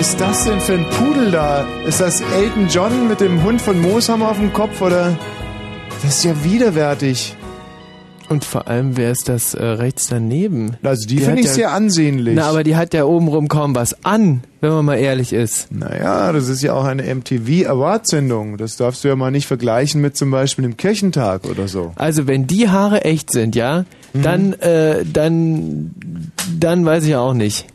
ist das denn für ein Pudel da? Ist das Elton John mit dem Hund von Mooshammer auf dem Kopf oder? Das ist ja widerwärtig. Und vor allem, wer ist das äh, rechts daneben? Also die, die finde ich ja, sehr ansehnlich. Na, aber die hat ja obenrum kaum was an, wenn man mal ehrlich ist. Naja, das ist ja auch eine MTV Award-Sendung. Das darfst du ja mal nicht vergleichen mit zum Beispiel dem Kirchentag oder so. Also wenn die Haare echt sind, ja, mhm. dann, äh, dann, dann weiß ich auch nicht.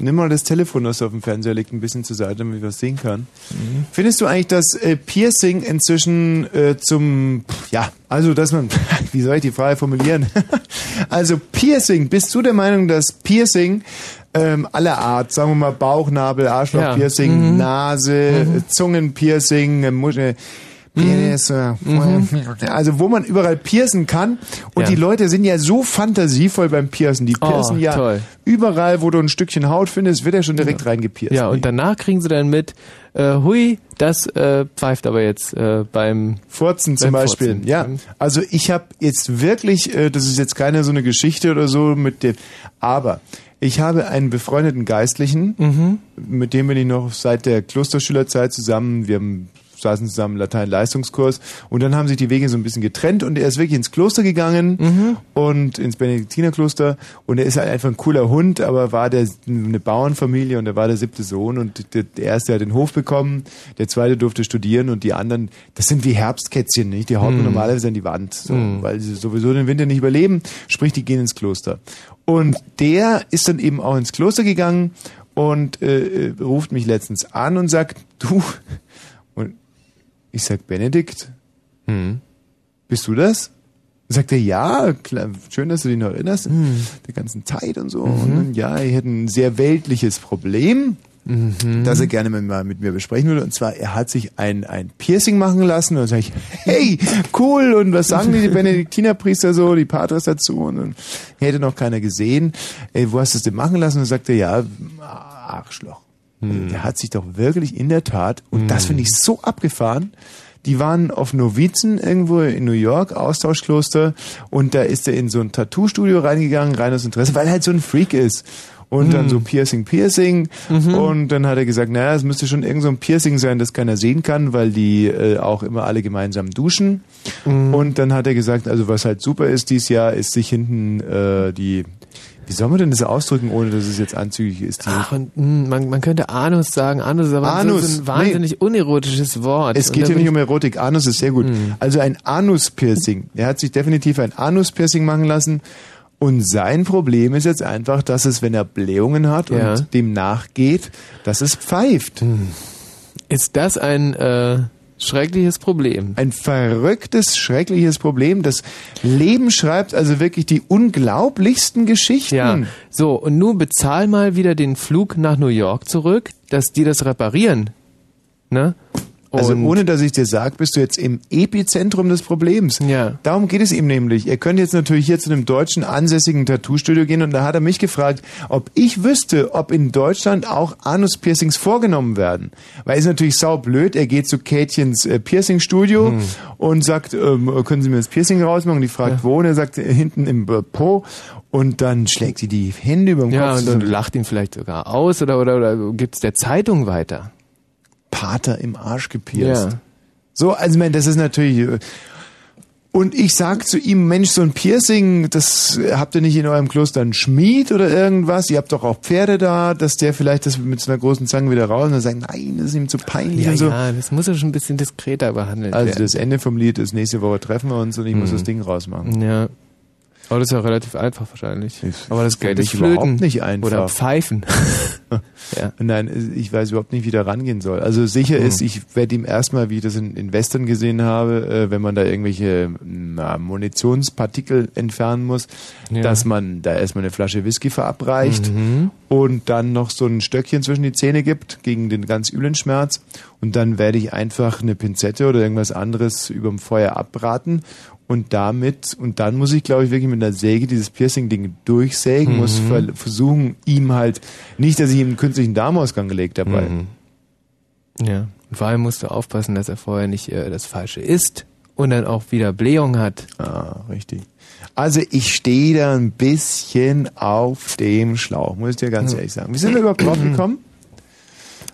Nimm mal das Telefon, das auf dem Fernseher liegt, ein bisschen zur Seite, damit ich was sehen kann. Mhm. Findest du eigentlich, dass äh, Piercing inzwischen äh, zum, ja, also dass man, wie soll ich die Frage formulieren? also Piercing, bist du der Meinung, dass Piercing ähm, aller Art, sagen wir mal Bauchnabel, Arschlochpiercing, ja. mhm. Nase, mhm. Zungenpiercing, äh, Muschel, Penis, mhm. also wo man überall piercen kann. Und ja. die Leute sind ja so fantasievoll beim Piercen. Die piercen oh, ja toll. überall, wo du ein Stückchen Haut findest, wird er schon direkt ja. reingepierst. Ja, und danach kriegen sie dann mit, äh, hui, das äh, pfeift aber jetzt äh, beim Furzen zum beim Beispiel. Furzen. Ja, also ich habe jetzt wirklich, äh, das ist jetzt keine so eine Geschichte oder so mit dem, aber ich habe einen befreundeten Geistlichen, mhm. mit dem bin ich noch seit der Klosterschülerzeit zusammen. Wir haben saßen zusammen im Latein-Leistungskurs und dann haben sich die Wege so ein bisschen getrennt und er ist wirklich ins Kloster gegangen mhm. und ins Benediktinerkloster und er ist halt einfach ein cooler Hund, aber war der eine Bauernfamilie und er war der siebte Sohn und der, der erste hat den Hof bekommen, der zweite durfte studieren und die anderen, das sind wie Herbstkätzchen, nicht? Die hauen mhm. normalerweise an die Wand, so, mhm. weil sie sowieso den Winter nicht überleben, sprich die gehen ins Kloster. Und der ist dann eben auch ins Kloster gegangen und äh, äh ruft mich letztens an und sagt, du, ich sag, Benedikt, hm. bist du das? Sagt er, ja, klar, schön, dass du dich noch erinnerst, hm. der ganzen Zeit und so. Mhm. Und dann, ja, ich hätte ein sehr weltliches Problem, mhm. das er gerne mit, mal mit mir besprechen würde. Und zwar, er hat sich ein, ein Piercing machen lassen. Und dann sage ich, hey, cool, und was sagen die, die Benediktinerpriester so, die Patres dazu? Und dann hätte noch keiner gesehen. Ey, wo hast du es denn machen lassen? Und dann sagt er, ja, Arschloch. Hm. Der hat sich doch wirklich in der Tat, und hm. das finde ich so abgefahren, die waren auf Novizen irgendwo in New York, Austauschkloster, und da ist er in so ein Tattoo-Studio reingegangen, rein aus Interesse, weil er halt so ein Freak ist. Und mhm. dann hm. so Piercing, Piercing. Mhm. Und dann hat er gesagt, naja, es müsste schon irgend so ein Piercing sein, das keiner sehen kann, weil die äh, auch immer alle gemeinsam duschen. Mhm. Und dann hat er gesagt, also was halt super ist dieses Jahr, ist sich hinten äh, die wie soll man denn das ausdrücken, ohne dass es jetzt anzüglich ist? Ach, und, mh, hm, man, man könnte Anus sagen. Anus ist aber Anus, so ein wahnsinnig nee. unerotisches Wort. Es geht hier nicht um Erotik. Anus ist sehr gut. Mhm. Also ein Anus-Piercing. Er hat sich definitiv ein Anus-Piercing machen lassen. Und sein Problem ist jetzt einfach, dass es, wenn er Blähungen hat ja. und dem nachgeht, dass es pfeift. Hm. Ist das ein äh, Schreckliches Problem. Ein verrücktes, schreckliches Problem. Das Leben schreibt also wirklich die unglaublichsten Geschichten. Ja. So, und nun bezahl mal wieder den Flug nach New York zurück, dass die das reparieren. Ne? Also ohne dass ich dir sage, bist du jetzt im Epizentrum des Problems. Ja. Darum geht es ihm nämlich. Er könnte jetzt natürlich hier zu einem deutschen ansässigen Tattoo-Studio gehen und da hat er mich gefragt, ob ich wüsste, ob in Deutschland auch Anus-Piercings vorgenommen werden. Weil es natürlich saublöd, er geht zu Kätchens äh, Piercing-Studio hm. und sagt, ähm, können Sie mir das Piercing rausmachen? Und die fragt, ja. wo? Und er sagt, hinten im äh, Po. Und dann schlägt sie die Hände über den ja, Kopf. Ja, und dann lacht ihn vielleicht sogar aus oder, oder, oder gibt es der Zeitung weiter. Pater im Arsch gepierst. Ja. So, also ich meine, das ist natürlich. Und ich sag zu ihm, Mensch, so ein Piercing, das habt ihr nicht in eurem Kloster einen Schmied oder irgendwas? Ihr habt doch auch Pferde da, dass der vielleicht das mit so einer großen Zange wieder raus und dann sagt, nein, das ist ihm zu peinlich ja, und so. Ja, das muss er schon ein bisschen diskreter behandeln. Also werden. das Ende vom Lied ist, nächste Woche treffen wir uns und ich hm. muss das Ding rausmachen. Ja. Aber das ist ja relativ einfach wahrscheinlich. Ich Aber das Geld ist überhaupt nicht einfach. Oder pfeifen. ja. Nein, ich weiß überhaupt nicht, wie da rangehen soll. Also sicher hm. ist, ich werde ihm erstmal, wie ich das in, in Western gesehen habe, äh, wenn man da irgendwelche na, Munitionspartikel entfernen muss, ja. dass man da erstmal eine Flasche Whisky verabreicht mhm. und dann noch so ein Stöckchen zwischen die Zähne gibt gegen den ganz üblen Schmerz. Und dann werde ich einfach eine Pinzette oder irgendwas anderes überm Feuer abbraten und damit, und dann muss ich, glaube ich, wirklich mit einer Säge dieses Piercing-Ding durchsägen, mhm. muss ver versuchen, ihm halt, nicht, dass ich ihm einen künstlichen Darmausgang gelegt habe. Mhm. Ja. Vor allem musst du aufpassen, dass er vorher nicht äh, das Falsche isst und dann auch wieder Blähung hat. Ah, richtig. Also ich stehe da ein bisschen auf dem Schlauch, muss ich dir ganz mhm. ehrlich sagen. Wie sind wir überhaupt drauf gekommen?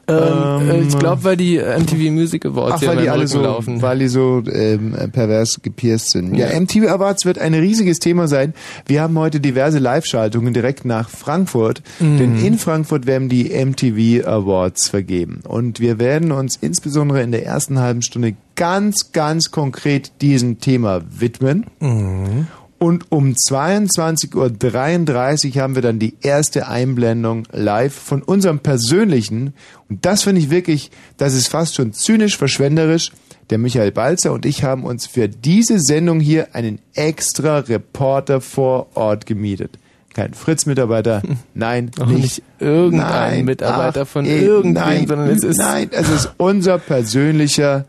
Ähm, äh, ich glaube, weil die MTV Music Awards Ach, weil die alle so, laufen. weil die so ähm, pervers gepierst sind. Ja. ja, MTV Awards wird ein riesiges Thema sein. Wir haben heute diverse Live-Schaltungen direkt nach Frankfurt, mhm. denn in Frankfurt werden die MTV Awards vergeben. Und wir werden uns insbesondere in der ersten halben Stunde ganz, ganz konkret diesem Thema widmen. Mhm. Und um 22.33 Uhr haben wir dann die erste Einblendung live von unserem persönlichen. Und das finde ich wirklich, das ist fast schon zynisch verschwenderisch. Der Michael Balzer und ich haben uns für diese Sendung hier einen extra Reporter vor Ort gemietet. Kein Fritz-Mitarbeiter, nein, Auch nicht, nicht irgendein nein, Mitarbeiter ach, von irgendeinem, sondern es ist... Nein, es ist unser persönlicher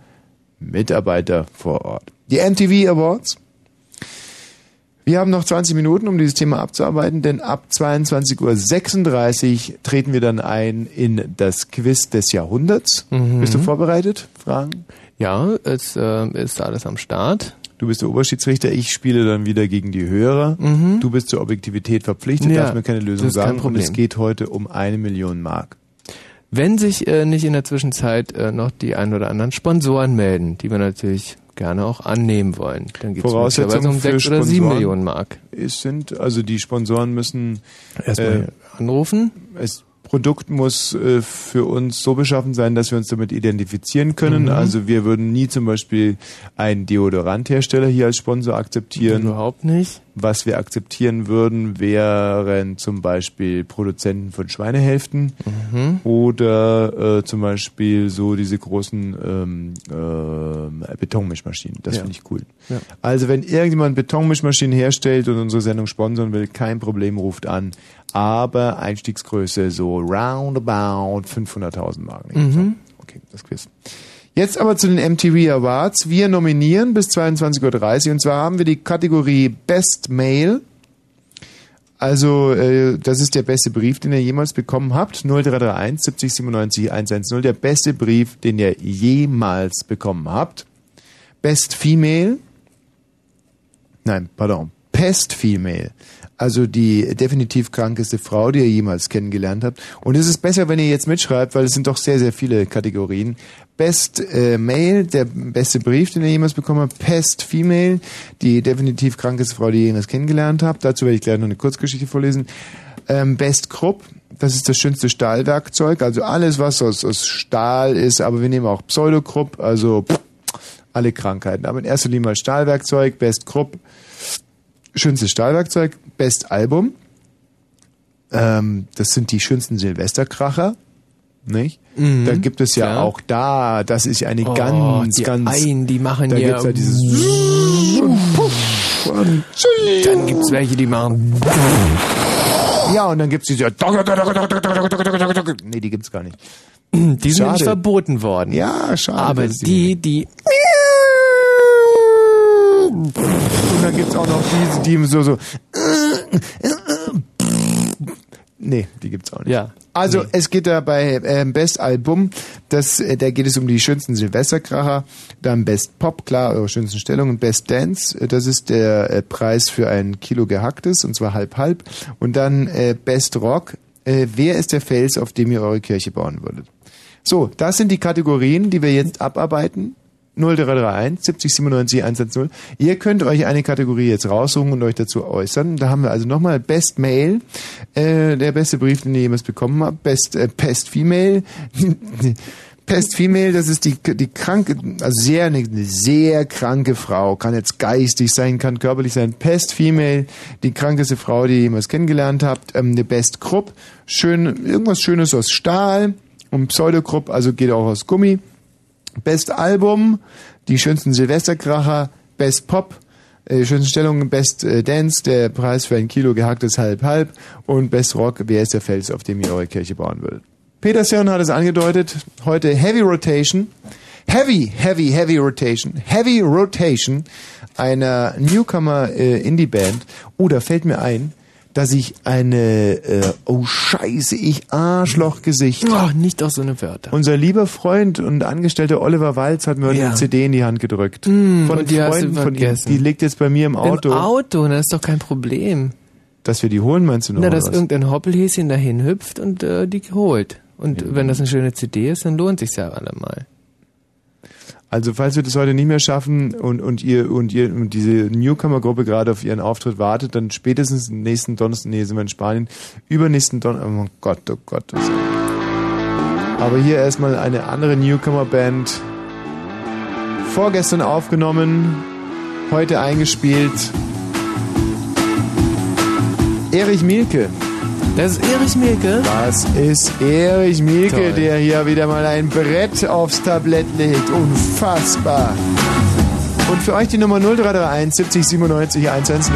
Mitarbeiter vor Ort. Die MTV Awards wir haben noch 20 Minuten, um dieses Thema abzuarbeiten, denn ab 22.36 Uhr treten wir dann ein in das Quiz des Jahrhunderts. Mhm. Bist du vorbereitet? Fragen? Ja, es äh, ist alles am Start. Du bist der Oberschiedsrichter, ich spiele dann wieder gegen die Hörer. Mhm. Du bist zur Objektivität verpflichtet, ja, darfst mir keine Lösung sagen. Und es geht heute um eine Million Mark. Wenn sich äh, nicht in der Zwischenzeit äh, noch die ein oder anderen Sponsoren melden, die wir natürlich gerne auch annehmen wollen. Dann geht es um sechs oder sieben Millionen Mark. Es sind, also die Sponsoren müssen erstmal äh, anrufen. Es Produkt muss äh, für uns so beschaffen sein, dass wir uns damit identifizieren können. Mhm. Also wir würden nie zum Beispiel einen Deodoranthersteller hier als Sponsor akzeptieren. Überhaupt nicht. Was wir akzeptieren würden, wären zum Beispiel Produzenten von Schweinehälften mhm. oder äh, zum Beispiel so diese großen ähm, äh, Betonmischmaschinen. Das ja. finde ich cool. Ja. Also wenn irgendjemand Betonmischmaschinen herstellt und unsere Sendung sponsern will, kein Problem, ruft an. Aber Einstiegsgröße so roundabout 500.000 Mark. Mhm. Okay, das Quiz. Jetzt aber zu den MTV Awards. Wir nominieren bis 22.30 Uhr und zwar haben wir die Kategorie Best Mail. Also, äh, das ist der beste Brief, den ihr jemals bekommen habt. 0331 70 97 110. Der beste Brief, den ihr jemals bekommen habt. Best Female. Nein, pardon. Pest Female also die definitiv krankeste Frau, die ihr jemals kennengelernt habt. Und es ist besser, wenn ihr jetzt mitschreibt, weil es sind doch sehr, sehr viele Kategorien. Best äh, Mail, der beste Brief, den ihr jemals bekommen habt. Pest Female, die definitiv krankeste Frau, die ihr jemals kennengelernt habt. Dazu werde ich gleich noch eine Kurzgeschichte vorlesen. Ähm, Best Krupp, das ist das schönste Stahlwerkzeug. Also alles, was aus, aus Stahl ist, aber wir nehmen auch Pseudokrupp, also pff, alle Krankheiten. Aber in erster Linie mal Stahlwerkzeug, Best Krupp schönstes Stahlwerkzeug, Best Album. Ähm, das sind die schönsten Silvesterkracher. Nicht? Mhm, da gibt es ja, ja, auch da, das ist eine oh, ganz, die ganz. Ein, die machen da ja. gibt's ja dieses und Puff und Dann gibt's welche, die machen. Ja, und dann gibt's diese. Nee, die gibt's gar nicht. Die sind nicht verboten worden. Ja, schade. Aber die, die. Und dann gibt's auch noch diese, die so, so. Nee, die gibt's auch nicht. Ja. Also nee. es geht da bei äh, Best Album, das, äh, da geht es um die schönsten Silvesterkracher, dann Best Pop, klar, eure schönsten Stellungen, Best Dance, äh, das ist der äh, Preis für ein Kilo gehacktes, und zwar halb halb. Und dann äh, Best Rock, äh, wer ist der Fels, auf dem ihr eure Kirche bauen würdet? So, das sind die Kategorien, die wir jetzt abarbeiten. 0331 70 97 110. Ihr könnt euch eine Kategorie jetzt raussuchen und euch dazu äußern. Da haben wir also nochmal Best Mail, äh, der beste Brief, den ihr jemals bekommen habt. Best äh, Pest Female. Pest Female, das ist die, die kranke, also sehr, eine sehr kranke Frau, kann jetzt geistig sein, kann körperlich sein. Pest Female, die krankeste Frau, die ihr jemals kennengelernt habt. Ähm, eine Best Krupp, schön, irgendwas Schönes aus Stahl und Pseudokrupp, also geht auch aus Gummi. Best Album, die schönsten Silvesterkracher, Best Pop, äh, schönsten Stellungen, Best äh, Dance, der Preis für ein Kilo gehacktes Halb-Halb und Best Rock, wer ist der Fels, auf dem ihr eure Kirche bauen würdet. Peter Sörn hat es angedeutet, heute Heavy Rotation. Heavy, Heavy, Heavy Rotation. Heavy Rotation einer Newcomer äh, Indie-Band. Oh, da fällt mir ein, dass ich eine, äh, oh scheiße, ich Arschlochgesicht. Oh, nicht auch so eine Wörter. Unser lieber Freund und Angestellter Oliver Walz hat mir ja. eine CD in die Hand gedrückt. Mm, von die Freunden von ihm. Die liegt jetzt bei mir im Auto. Im Auto, das ist doch kein Problem. Dass wir die holen, meinst du noch? Na, dass irgendein Hoppelhäschen dahin hüpft und äh, die holt. Und ja. wenn das eine schöne CD ist, dann lohnt sich ja allemal. Also falls wir das heute nicht mehr schaffen und, und ihr und ihr und diese Newcomer-Gruppe gerade auf ihren Auftritt wartet, dann spätestens nächsten Donnerstag, nee, sind wir in Spanien, übernächsten Donnerstag, oh Gott, oh Gott. Oh Aber hier erstmal eine andere Newcomer-Band. Vorgestern aufgenommen, heute eingespielt. Erich Mielke. Das ist Erich Mielke? Das ist Erich Mielke, Toll. der hier wieder mal ein Brett aufs Tablett legt. Unfassbar. Und für euch die Nummer 0331 70 97 110.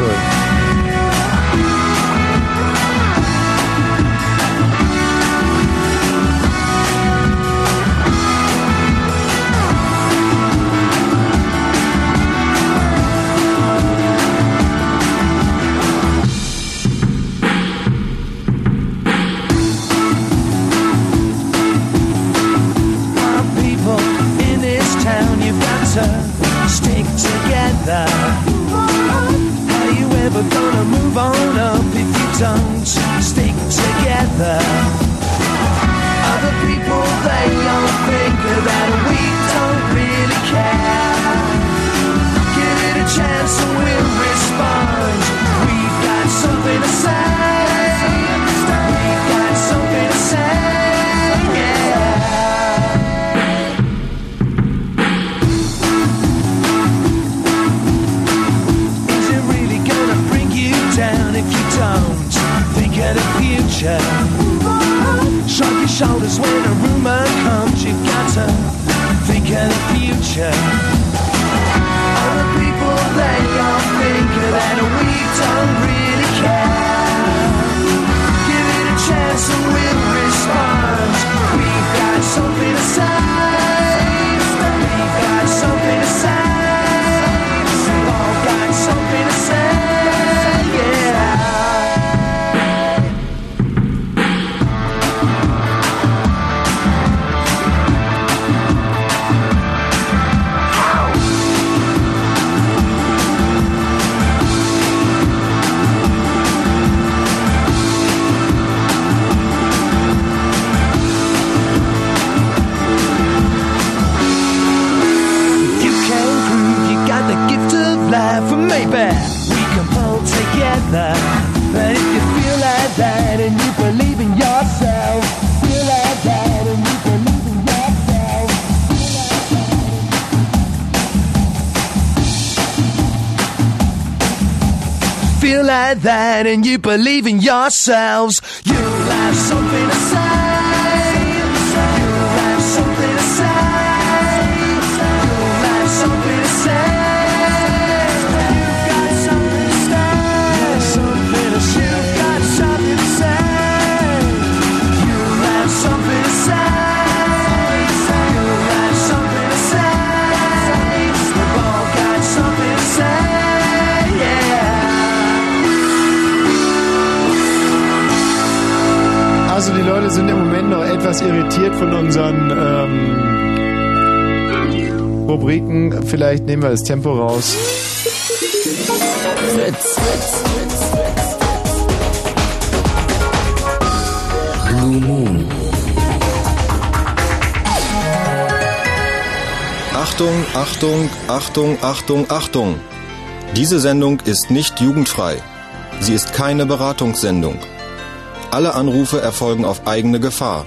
And you believe in yourselves, etwas irritiert von unseren ähm, Rubriken. Vielleicht nehmen wir das Tempo raus. Fritz, Blue Moon. Achtung, Achtung, Achtung, Achtung, Achtung. Diese Sendung ist nicht jugendfrei. Sie ist keine Beratungssendung. Alle Anrufe erfolgen auf eigene Gefahr.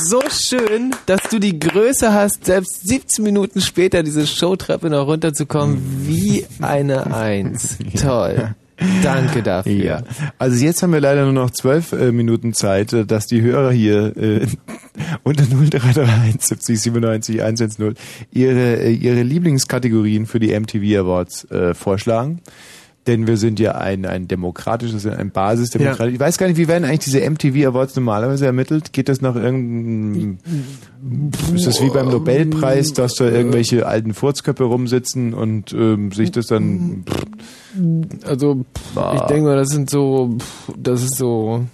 so schön, dass du die Größe hast, selbst 17 Minuten später diese Showtreppe noch runterzukommen, wie eine Eins. Toll. Danke dafür. Ja. Also jetzt haben wir leider nur noch zwölf äh, Minuten Zeit, äh, dass die Hörer hier äh, unter 0331 70 97 110 ihre, äh, ihre Lieblingskategorien für die MTV Awards äh, vorschlagen. Denn wir sind ja ein, ein demokratisches, ein Basisdemokratie. Ich weiß gar nicht, wie werden eigentlich diese MTV Awards normalerweise ermittelt? Geht das nach irgendeinem, ist das wie beim Nobelpreis, dass da irgendwelche alten Furzköpfe rumsitzen und ähm, sich das dann, Also pff, ich denke mal, das sind so, pff, das ist so.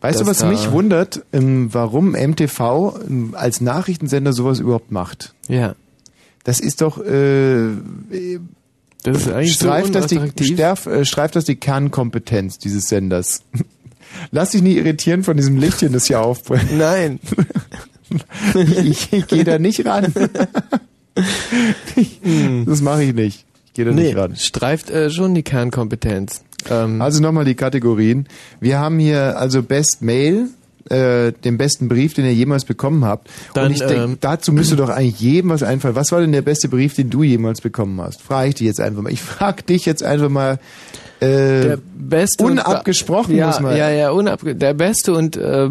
weißt du, was mich wundert, ähm, warum MTV ähm, als Nachrichtensender sowas überhaupt macht? Ja, Das ist doch, äh, das ist eigentlich streift, so das die, sterf, äh, streift das die Kernkompetenz dieses Senders. Lass dich nie irritieren von diesem Lichtchen, das hier aufbrennt. Nein, Ich, ich gehe da nicht ran. das mache ich nicht. Ich gehe da nee, nicht ran. streift äh, schon die Kernkompetenz. Ähm, Also nochmal die Kategorien. Wir haben hier also Best Mail, äh, den besten Brief, den ihr jemals bekommen habt. Dann, Und ich denke, ähm, dazu müsste doch eigentlich jedem was einfallen. Was war denn der beste Brief, den du jemals bekommen hast? Frage ich dich jetzt einfach mal. Ich frage dich jetzt einfach mal. Äh, der beste und- unabgesprochen ja, muss man- Ja, ja, unabge der beste und äh,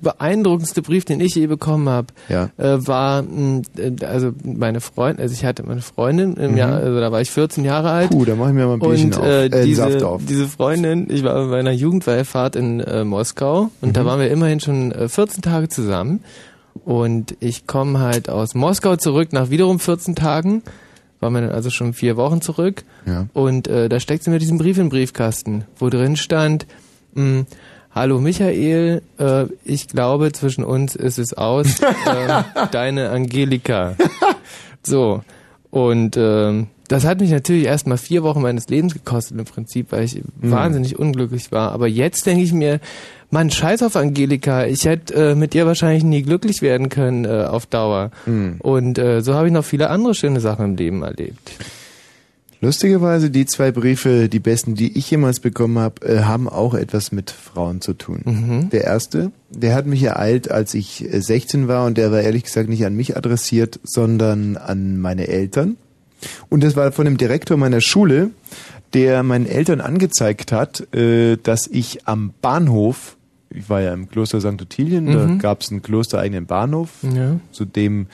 beeindruckendste Brief, den ich je bekommen habe, Ja. äh, war mh, äh, also meine Freundin, also ich hatte meine Freundin im Jahr, also da war ich 14 Jahre alt. Mhm. Puh, da mache ich mir mal ein Bierchen Und auf. äh, Äh, diese, Saft auf. diese Freundin, ich war bei einer Jugendweihfahrt in äh, Moskau und Mhm. da waren wir immerhin schon äh, 14 Tage zusammen. Und ich komme halt aus Moskau zurück nach wiederum 14 Tagen. Waren wir dann also schon vier Wochen zurück. Ja. Und äh, da steckt sie mir diesen Brief den Briefkasten, wo drin stand, mh, Hallo Michael, äh, ich glaube zwischen uns ist es aus. äh, deine Angelika. So. Und ähm, das hat mich natürlich erstmal vier Wochen meines Lebens gekostet im Prinzip, weil ich wahnsinnig unglücklich war. Aber jetzt denke ich mir, Mann, scheiß auf Angelika. Ich hätte äh, mit ihr wahrscheinlich nie glücklich werden können äh, auf Dauer. Und äh, so habe ich noch viele andere schöne Sachen im Leben erlebt. Lustigerweise, die zwei Briefe, die besten, die ich jemals bekommen habe, äh, haben auch etwas mit Frauen zu tun. Mhm. Der erste, der hat mich ereilt, als ich äh, 16 war und der war ehrlich gesagt nicht an mich adressiert, sondern an meine Eltern. Und das war von dem Direktor meiner Schule, der meinen Eltern angezeigt hat, äh, dass ich am Bahnhof, ich war ja im Kloster St. Ottilien, da gab es einen klostereigenen Bahnhof, Mhm. Ja. zu dem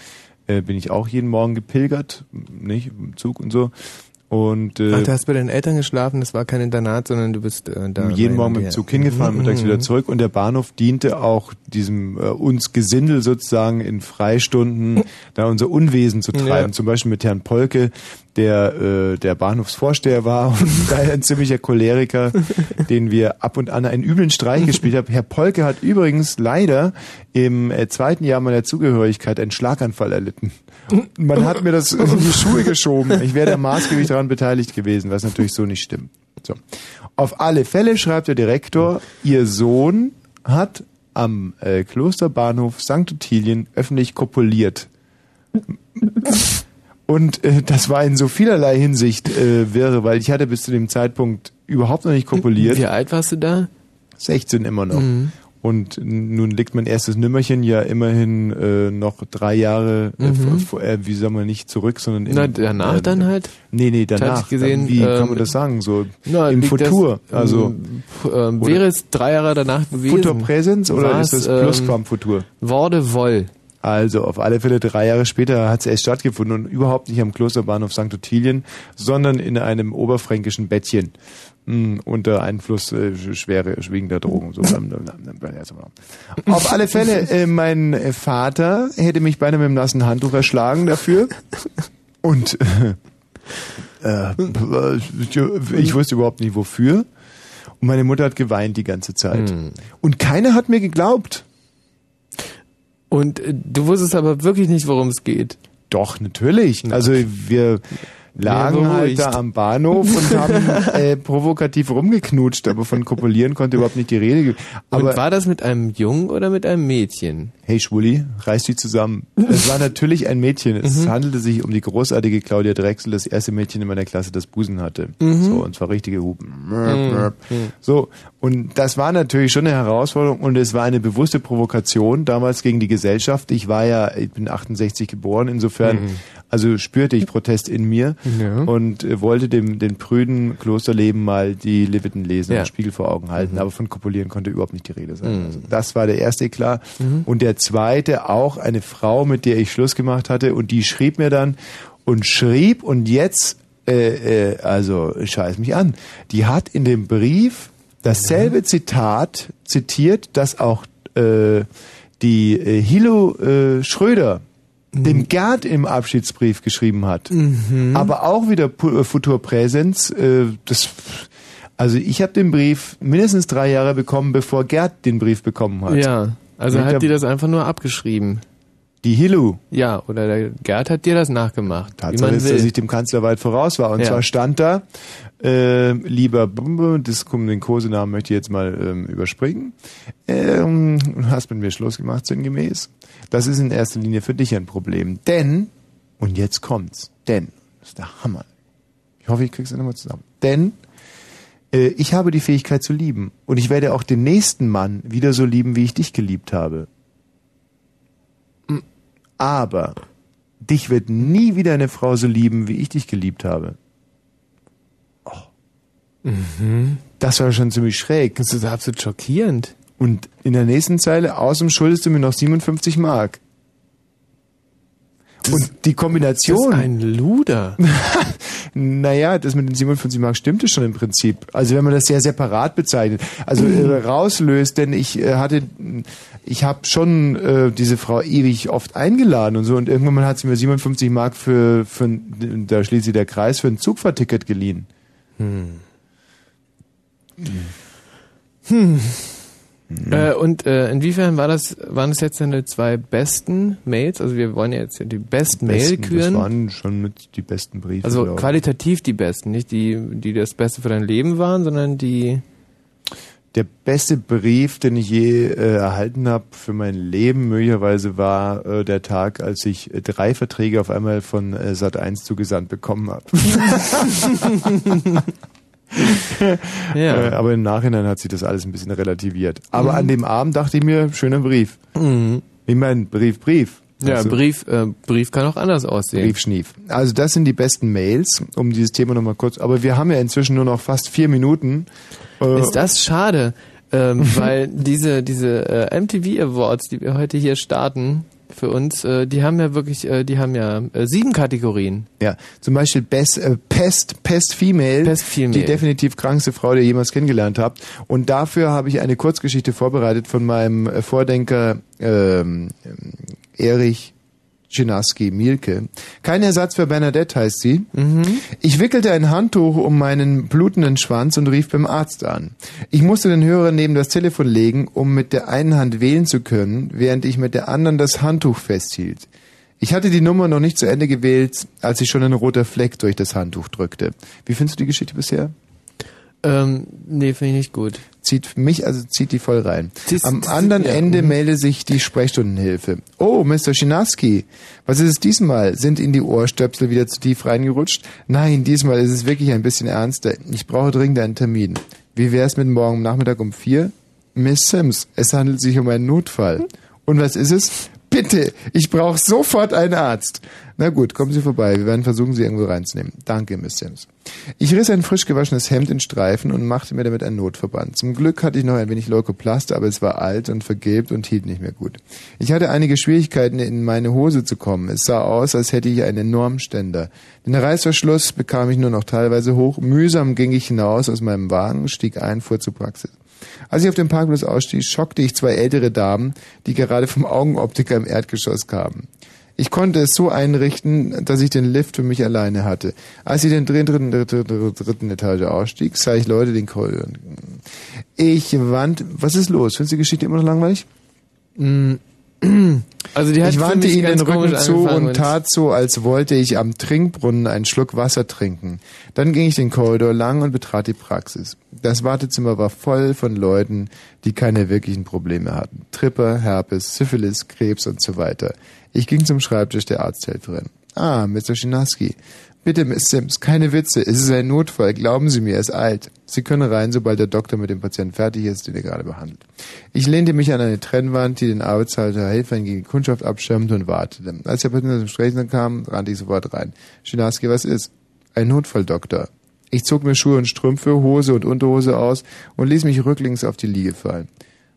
äh, bin ich auch jeden Morgen gepilgert, nicht im Zug und so. Und äh, Ach, du hast bei deinen Eltern geschlafen, das war kein Internat, sondern du bist äh, da. jeden Morgen mit dem. Zug hingefahren, Mhm, mittags mhm. wieder zurück und der Bahnhof diente auch diesem äh, uns Gesindel sozusagen in Freistunden da unser Unwesen zu treiben. Ja. Zum Beispiel mit Herrn Polke, der äh, der Bahnhofsvorsteher war und daher ein ziemlicher Choleriker, den wir ab und an einen üblen Streich gespielt haben. Herr Polke hat übrigens leider im äh, zweiten Jahr meiner Zugehörigkeit einen Schlaganfall erlitten. Man hat mir das in die Schuhe geschoben. Ich wäre da maßgeblich daran beteiligt gewesen, was natürlich so nicht stimmt. So. Auf alle Fälle schreibt der Direktor, ihr Sohn hat am äh, Klosterbahnhof St. Ottilien öffentlich kopuliert. Und äh, das war in so vielerlei Hinsicht äh, wirre, weil ich hatte bis zu dem Zeitpunkt überhaupt noch nicht kopuliert. Wie alt warst du da? 16 immer noch. Mhm. Und nun liegt mein erstes Nümmerchen ja immerhin äh, noch drei Jahre, äh, Mhm. äh, wie soll man nicht zurück, sondern in, Na, danach äh, dann halt? Nee, nee, danach. ich gesehen, wie kann ähm, man das sagen? So Na, im Futur. Das, also ähm, ähm, wäre es drei Jahre danach gewesen? Futur Präsens oder ist das Plus ähm? Worde Woll. Also auf alle Fälle drei Jahre später hat es erst stattgefunden und überhaupt nicht am Klosterbahnhof St. Ottilien, sondern in einem oberfränkischen Bettchen mh, unter Einfluss äh, sch- schwere, schwingender Drogen. So. auf alle Fälle, äh, mein Vater hätte mich beinahe mit einem nassen Handtuch erschlagen dafür und äh, äh, ich wusste überhaupt nicht wofür. Und meine Mutter hat geweint die ganze Zeit. Und keiner hat mir geglaubt. Und äh, du wusstest aber wirklich nicht, worum es geht. Doch, natürlich. Also wir lagen Ja, halt da am Bahnhof und haben äh, provokativ rumgeknutscht, aber von Kopulieren konnte überhaupt nicht die Rede. Aber Und war das mit einem Jungen oder mit einem Mädchen? hey Schwulli, reiß dich zusammen. Es war natürlich ein Mädchen. Es handelte sich um die großartige Claudia Drechsel, das erste Mädchen in meiner Klasse, das Busen hatte. So, und zwar richtige Hupen. Mörp. So, und das war natürlich schon eine Herausforderung und es war eine bewusste Provokation damals gegen die Gesellschaft. Ich war ja, ich bin 68 geboren, insofern, also spürte ich Protest in mir Ja. und äh, wollte dem den prüden Klosterleben mal die Leviten lesen Ja. und Spiegel vor Augen halten, aber von Kopulieren konnte überhaupt nicht die Rede sein. Also das war der erste Eklat. Und der zweite auch eine Frau, mit der ich Schluss gemacht hatte und die schrieb mir dann und schrieb und jetzt äh, äh, also scheiß mich an, die hat in dem Brief dasselbe Zitat zitiert, das auch äh, die äh, Hilo äh, Schröder dem Gerd im Abschiedsbrief geschrieben hat. Aber auch wieder äh, Futur Präsens. Äh, das, also ich habe den Brief mindestens drei Jahre bekommen, bevor Gerd den Brief bekommen hat. Ja, also hat die das einfach nur abgeschrieben. Die Hilo. Ja, oder der Gerd hat dir das nachgemacht. wie Tatsache man ist, dass ich dem Kanzler weit voraus war. Und Ja. zwar stand da, äh, lieber Bumbe, das den Kosenamen möchte ich jetzt mal ähm, überspringen, ähm, du hast mit mir Schluss gemacht, sinngemäß. Das ist in erster Linie für dich ein Problem. Denn, und jetzt kommt's, denn, das ist der Hammer. Ich hoffe, ich krieg's nochmal zusammen. Denn, äh, ich habe die Fähigkeit zu lieben. Und ich werde auch den nächsten Mann wieder so lieben, wie ich dich geliebt habe. Aber dich wird nie wieder eine Frau so lieben, wie ich dich geliebt habe. Oh. Das war schon ziemlich schräg. Das ist absolut schockierend. Und in der nächsten Zeile, außerdem schuldest du mir noch 57 Mark. Und die Das ist Kombination, ein Luder. naja, das mit den 57 Mark stimmte schon im Prinzip. Also wenn man das sehr separat bezeichnet, also äh, rauslöst, denn ich äh, hatte, ich habe schon äh, diese Frau ewig oft eingeladen und so und irgendwann mal hat sie mir 57 Mark für, für da schließt sie der Kreis, für ein Zugfahrticket geliehen. Äh, und äh, inwiefern war das, waren das jetzt deine zwei besten Mails? Also wir wollen ja jetzt die besten Mail Besten, das küren. waren schon mit die besten Briefe. Also qualitativ die besten, nicht die, die das Beste für dein Leben waren, sondern die. Der beste Brief, den ich je äh, erhalten habe für mein Leben, möglicherweise war äh, der Tag, als ich äh, drei Verträge auf einmal von äh, Sat1 zugesandt bekommen habe. Ja. Äh, aber im Nachhinein hat sich das alles ein bisschen relativiert. Aber an dem Abend dachte ich mir, schöner Brief. Mhm. Ich meine, Brief, Brief. Ja, Also, Brief, äh, Brief kann auch anders aussehen. Brief, Schnief. Also das sind die besten Mails, um dieses Thema nochmal kurz. Aber wir haben ja inzwischen nur noch fast vier Minuten. Äh, Ist das schade, ähm, weil diese, diese äh, MTV Awards, die wir heute hier starten, für uns, äh, die haben ja wirklich, äh, die haben ja äh, sieben Kategorien. Ja, zum Beispiel Best, äh, Pest, Pest Female, Pest Female. die definitiv krankste Frau, die ihr jemals kennengelernt habt. Und dafür habe ich eine Kurzgeschichte vorbereitet von meinem äh, Vordenker ähm, Erich Chinaski Mielke. Kein Ersatz für Bernadette heißt sie. Ich wickelte ein Handtuch um meinen blutenden Schwanz und rief beim Arzt an. Ich musste den Hörer neben das Telefon legen, um mit der einen Hand wählen zu können, während ich mit der anderen das Handtuch festhielt. Ich hatte die Nummer noch nicht zu Ende gewählt, als sich schon ein roter Fleck durch das Handtuch drückte. Wie findest du die Geschichte bisher? Ähm, nee, finde ich nicht gut. Zieht mich, also zieht die voll rein. Ziehst- Am anderen ja, Ende mhm. melde sich die Sprechstundenhilfe. Oh, Mr. Schinaski, was ist es diesmal? Sind Ihnen die Ohrstöpsel wieder zu tief reingerutscht? Nein, diesmal ist es wirklich ein bisschen ernster. Ich brauche dringend einen Termin. Wie wär's mit morgen Nachmittag um vier? Miss Sims, es handelt sich um einen Notfall. Und was ist es? Bitte, ich brauche sofort einen Arzt. Na gut, kommen Sie vorbei. Wir werden versuchen, Sie irgendwo reinzunehmen. Danke, Miss Sims. Ich riss ein frisch gewaschenes Hemd in Streifen und machte mir damit einen Notverband. Zum Glück hatte ich noch ein wenig Leukoplaste, aber es war alt und vergilbt und hielt nicht mehr gut. Ich hatte einige Schwierigkeiten, in meine Hose zu kommen. Es sah aus, als hätte ich einen enormen Ständer. Den Reißverschluss bekam ich nur noch teilweise hoch. Mühsam ging ich hinaus aus meinem Wagen, stieg ein, fuhr zur Praxis. Als ich auf dem Parkplatz ausstieg, schockte ich zwei ältere Damen, die gerade vom Augenoptiker im Erdgeschoss kamen. Ich konnte es so einrichten, dass ich den Lift für mich alleine hatte. Als ich den dritten, dritten, dritten, dritten Etage ausstieg, sah ich Leute den Korridor. Ich wand, was ist los? Findest du die Geschichte immer noch langweilig? Also die hat Ich wandte ihnen den Rücken zu und tat so, als wollte ich am Trinkbrunnen einen Schluck Wasser trinken. Dann ging ich den Korridor lang und betrat die Praxis. Das Wartezimmer war voll von Leuten, die keine wirklichen Probleme hatten. Tripper, Herpes, Syphilis, Krebs und so weiter. Ich ging zum Schreibtisch der Arzthelferin. Ah, Mr. Schinaski. Bitte, Miss Sims, keine Witze. Es ist ein Notfall. Glauben Sie mir, er ist alt. Sie können rein, sobald der Doktor mit dem Patienten fertig ist, den er gerade behandelt. Ich lehnte mich an eine Trennwand, die den Arbeitshalter Helferin gegen die Kundschaft abschirmte und wartete. Als der Patient zum Sprechen kam, rannte ich sofort rein. Schinaski, was ist? Ein Notfall, Doktor. Ich zog mir Schuhe und Strümpfe, Hose und Unterhose aus und ließ mich rücklings auf die Liege fallen.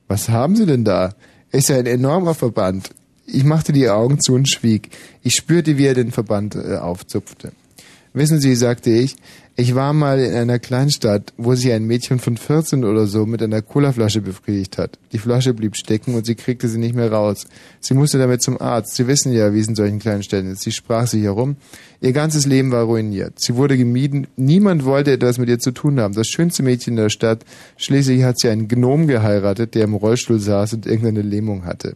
Was haben Sie denn da? Ist ja ein enormer Verband. Ich machte die Augen zu und schwieg. Ich spürte, wie er den Verband äh, aufzupfte. Wissen Sie, sagte ich, ich war mal in einer Kleinstadt, wo sich ein Mädchen von 14 oder so mit einer Colaflasche befriedigt hat. Die Flasche blieb stecken und sie kriegte sie nicht mehr raus. Sie musste damit zum Arzt. Sie wissen ja, wie es in solchen Kleinstädten ist. Sie sprach sich herum. Ihr ganzes Leben war ruiniert. Sie wurde gemieden. Niemand wollte etwas mit ihr zu tun haben. Das schönste Mädchen der Stadt. Schließlich hat sie einen Gnom geheiratet, der im Rollstuhl saß und irgendeine Lähmung hatte.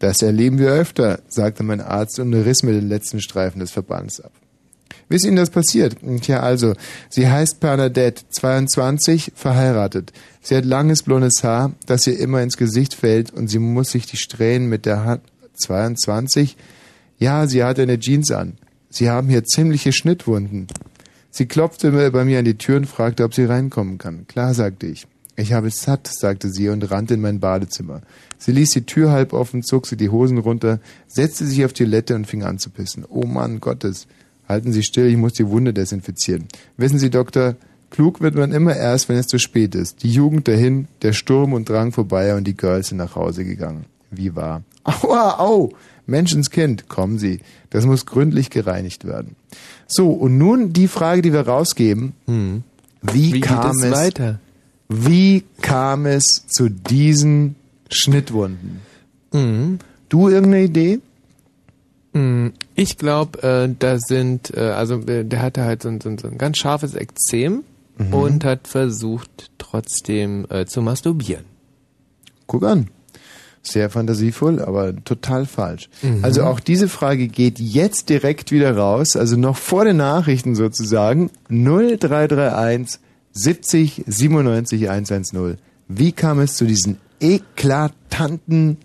Das erleben wir öfter, sagte mein Arzt und riss mir den letzten Streifen des Verbands ab. Wie ist Ihnen das passiert? Tja, also, sie heißt Bernadette, 22, verheiratet. Sie hat langes blondes Haar, das ihr immer ins Gesicht fällt und sie muss sich die Strähnen mit der Hand... 22? Ja, sie hat eine Jeans an. Sie haben hier ziemliche Schnittwunden. Sie klopfte bei mir an die Tür und fragte, ob sie reinkommen kann. Klar, sagte ich. Ich habe es satt, sagte sie und rannte in mein Badezimmer. Sie ließ die Tür halb offen, zog sie die Hosen runter, setzte sich auf die Toilette und fing an zu pissen. Oh Mann Gottes. Halten Sie still, ich muss die Wunde desinfizieren. Wissen Sie, Doktor, klug wird man immer erst, wenn es zu spät ist. Die Jugend dahin, der Sturm und Drang vorbei und die Girls sind nach Hause gegangen. Wie wahr? Aua, au! Menschenskind, kommen Sie. Das muss gründlich gereinigt werden. So, und nun die Frage, die wir rausgeben. Hm. Wie, Wie kam es es, weiter? wie kam es zu diesen Schnittwunden? Mhm. Du irgendeine Idee? Mm, Ich glaube, äh, da sind, äh, also äh, der hatte halt so ein, so ein, so ein ganz scharfes Ekzem Mhm. und hat versucht trotzdem äh, zu masturbieren. Guck an. Sehr fantasievoll, aber total falsch. Mhm. Also auch diese Frage geht jetzt direkt wieder raus, also noch vor den Nachrichten sozusagen. 0331 70 97 110. Wie kam es zu diesen eklatanten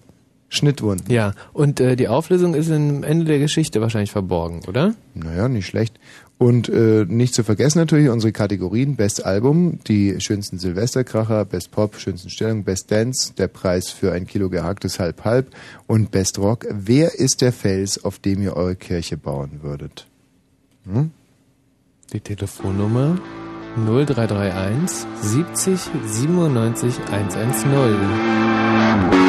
Schnittwunden? Ja, und äh, die Auflösung ist am Ende der Geschichte wahrscheinlich verborgen, oder? Naja, nicht schlecht. Und äh, nicht zu vergessen natürlich unsere Kategorien Best Album, die schönsten Silvesterkracher, Best Pop, schönsten Stellung, Best Dance, der Preis für ein Kilo gehacktes Halb-Halb und Best Rock. Wer ist der Fels, auf dem ihr eure Kirche bauen würdet? Hm? Die Telefonnummer 0331 70 97 110.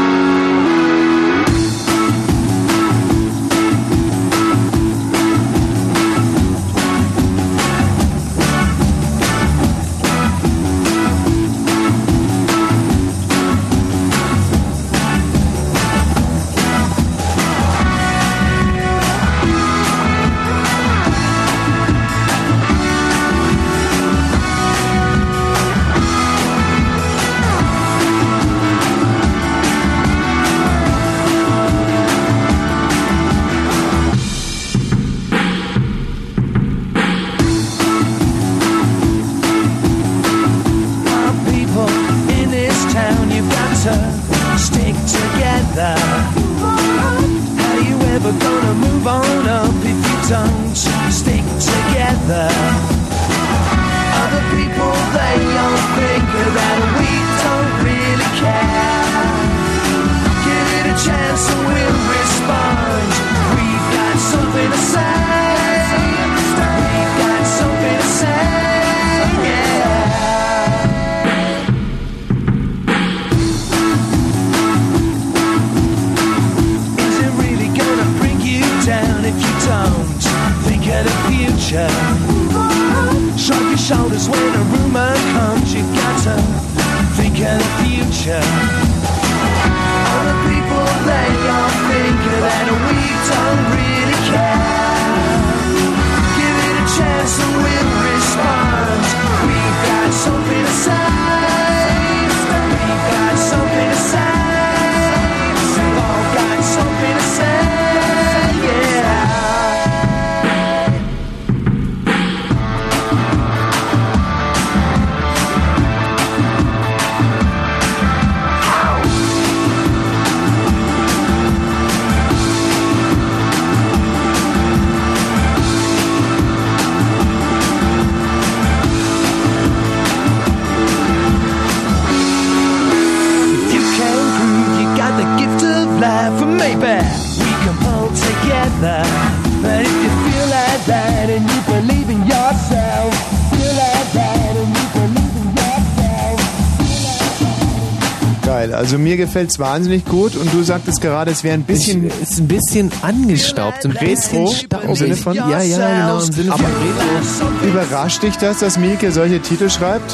Gefällt's wahnsinnig gut und du sagtest gerade, es wäre ein bisschen... Ich, ist ein bisschen angestaubt, so ein bisschen im Sinne von... Ja, ja, genau, im Sinne von Retro. Überrascht dich das, dass Mielke solche Titel schreibt?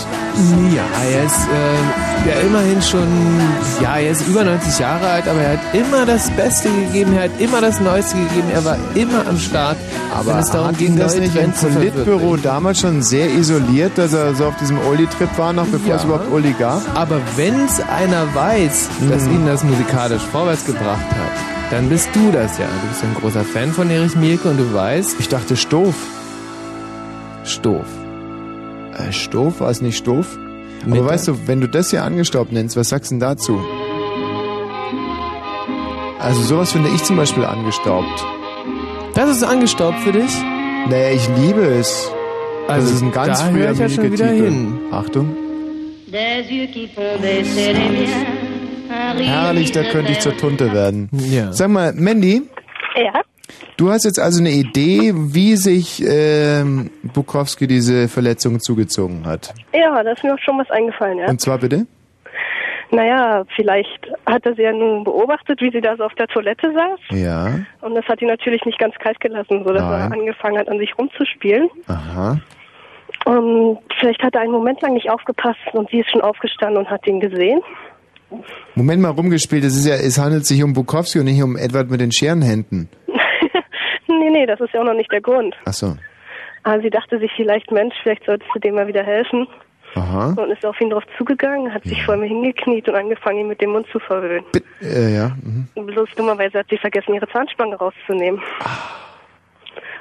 Ja, er ist äh, ja immerhin schon, ja, er ist über 90 Jahre alt, aber er hat immer das Beste gegeben, er hat immer das Neueste gegeben, er war immer am Start, Aber wenn es darum ging, das nicht zu Politbüro damals schon sehr isoliert, dass er so auf diesem Oli-Trip war, noch bevor Ja. es überhaupt Oli gab? Aber wenn's einer weiß, dass ihn das musikalisch vorwärts gebracht hat, dann bist du das ja. Du bist ein großer Fan von Erich Mielke und du weißt, Ich dachte Stoff. Stoff. Äh, Stoff, war es nicht Stoff? Mit Aber weißt du, wenn du das hier angestaubt nennst, was sagst du denn dazu? Also sowas finde ich zum Beispiel angestaubt. Das ist angestaubt für dich? Naja, ich liebe es. Also das ist ein ganz da früher höre ich ja schon wieder hin. Achtung. Herrlich, da könnte ich zur Tunte werden. Ja. Sag mal, Mandy, Ja, du hast jetzt also eine Idee, wie sich ähm, Bukowski diese Verletzung zugezogen hat. Ja, da ist mir auch schon was eingefallen, ja. Und zwar bitte? Naja, vielleicht hat er sie ja nun beobachtet, wie sie da so auf der Toilette saß. Ja. Und das hat ihn natürlich nicht ganz kalt gelassen, sodass Nein. er angefangen hat, an sich rumzuspielen. Aha. Und vielleicht hat er einen Moment lang nicht aufgepasst und sie ist schon aufgestanden und hat ihn gesehen. Moment mal rumgespielt, es ist ja, es handelt sich um Bukowski und nicht um Edward mit den Scherenhänden. nee, nee, das ist ja auch noch nicht der Grund. Ach so. Aber sie dachte sich vielleicht, Mensch, vielleicht solltest du dem mal wieder helfen. Aha. Und ist auf ihn drauf zugegangen, hat sich vor ihm hingekniet und angefangen, ihn mit dem Mund zu verwöhnen. Bitte, äh, ja. Mhm. Bloß dummerweise hat sie vergessen, ihre Zahnspange rauszunehmen.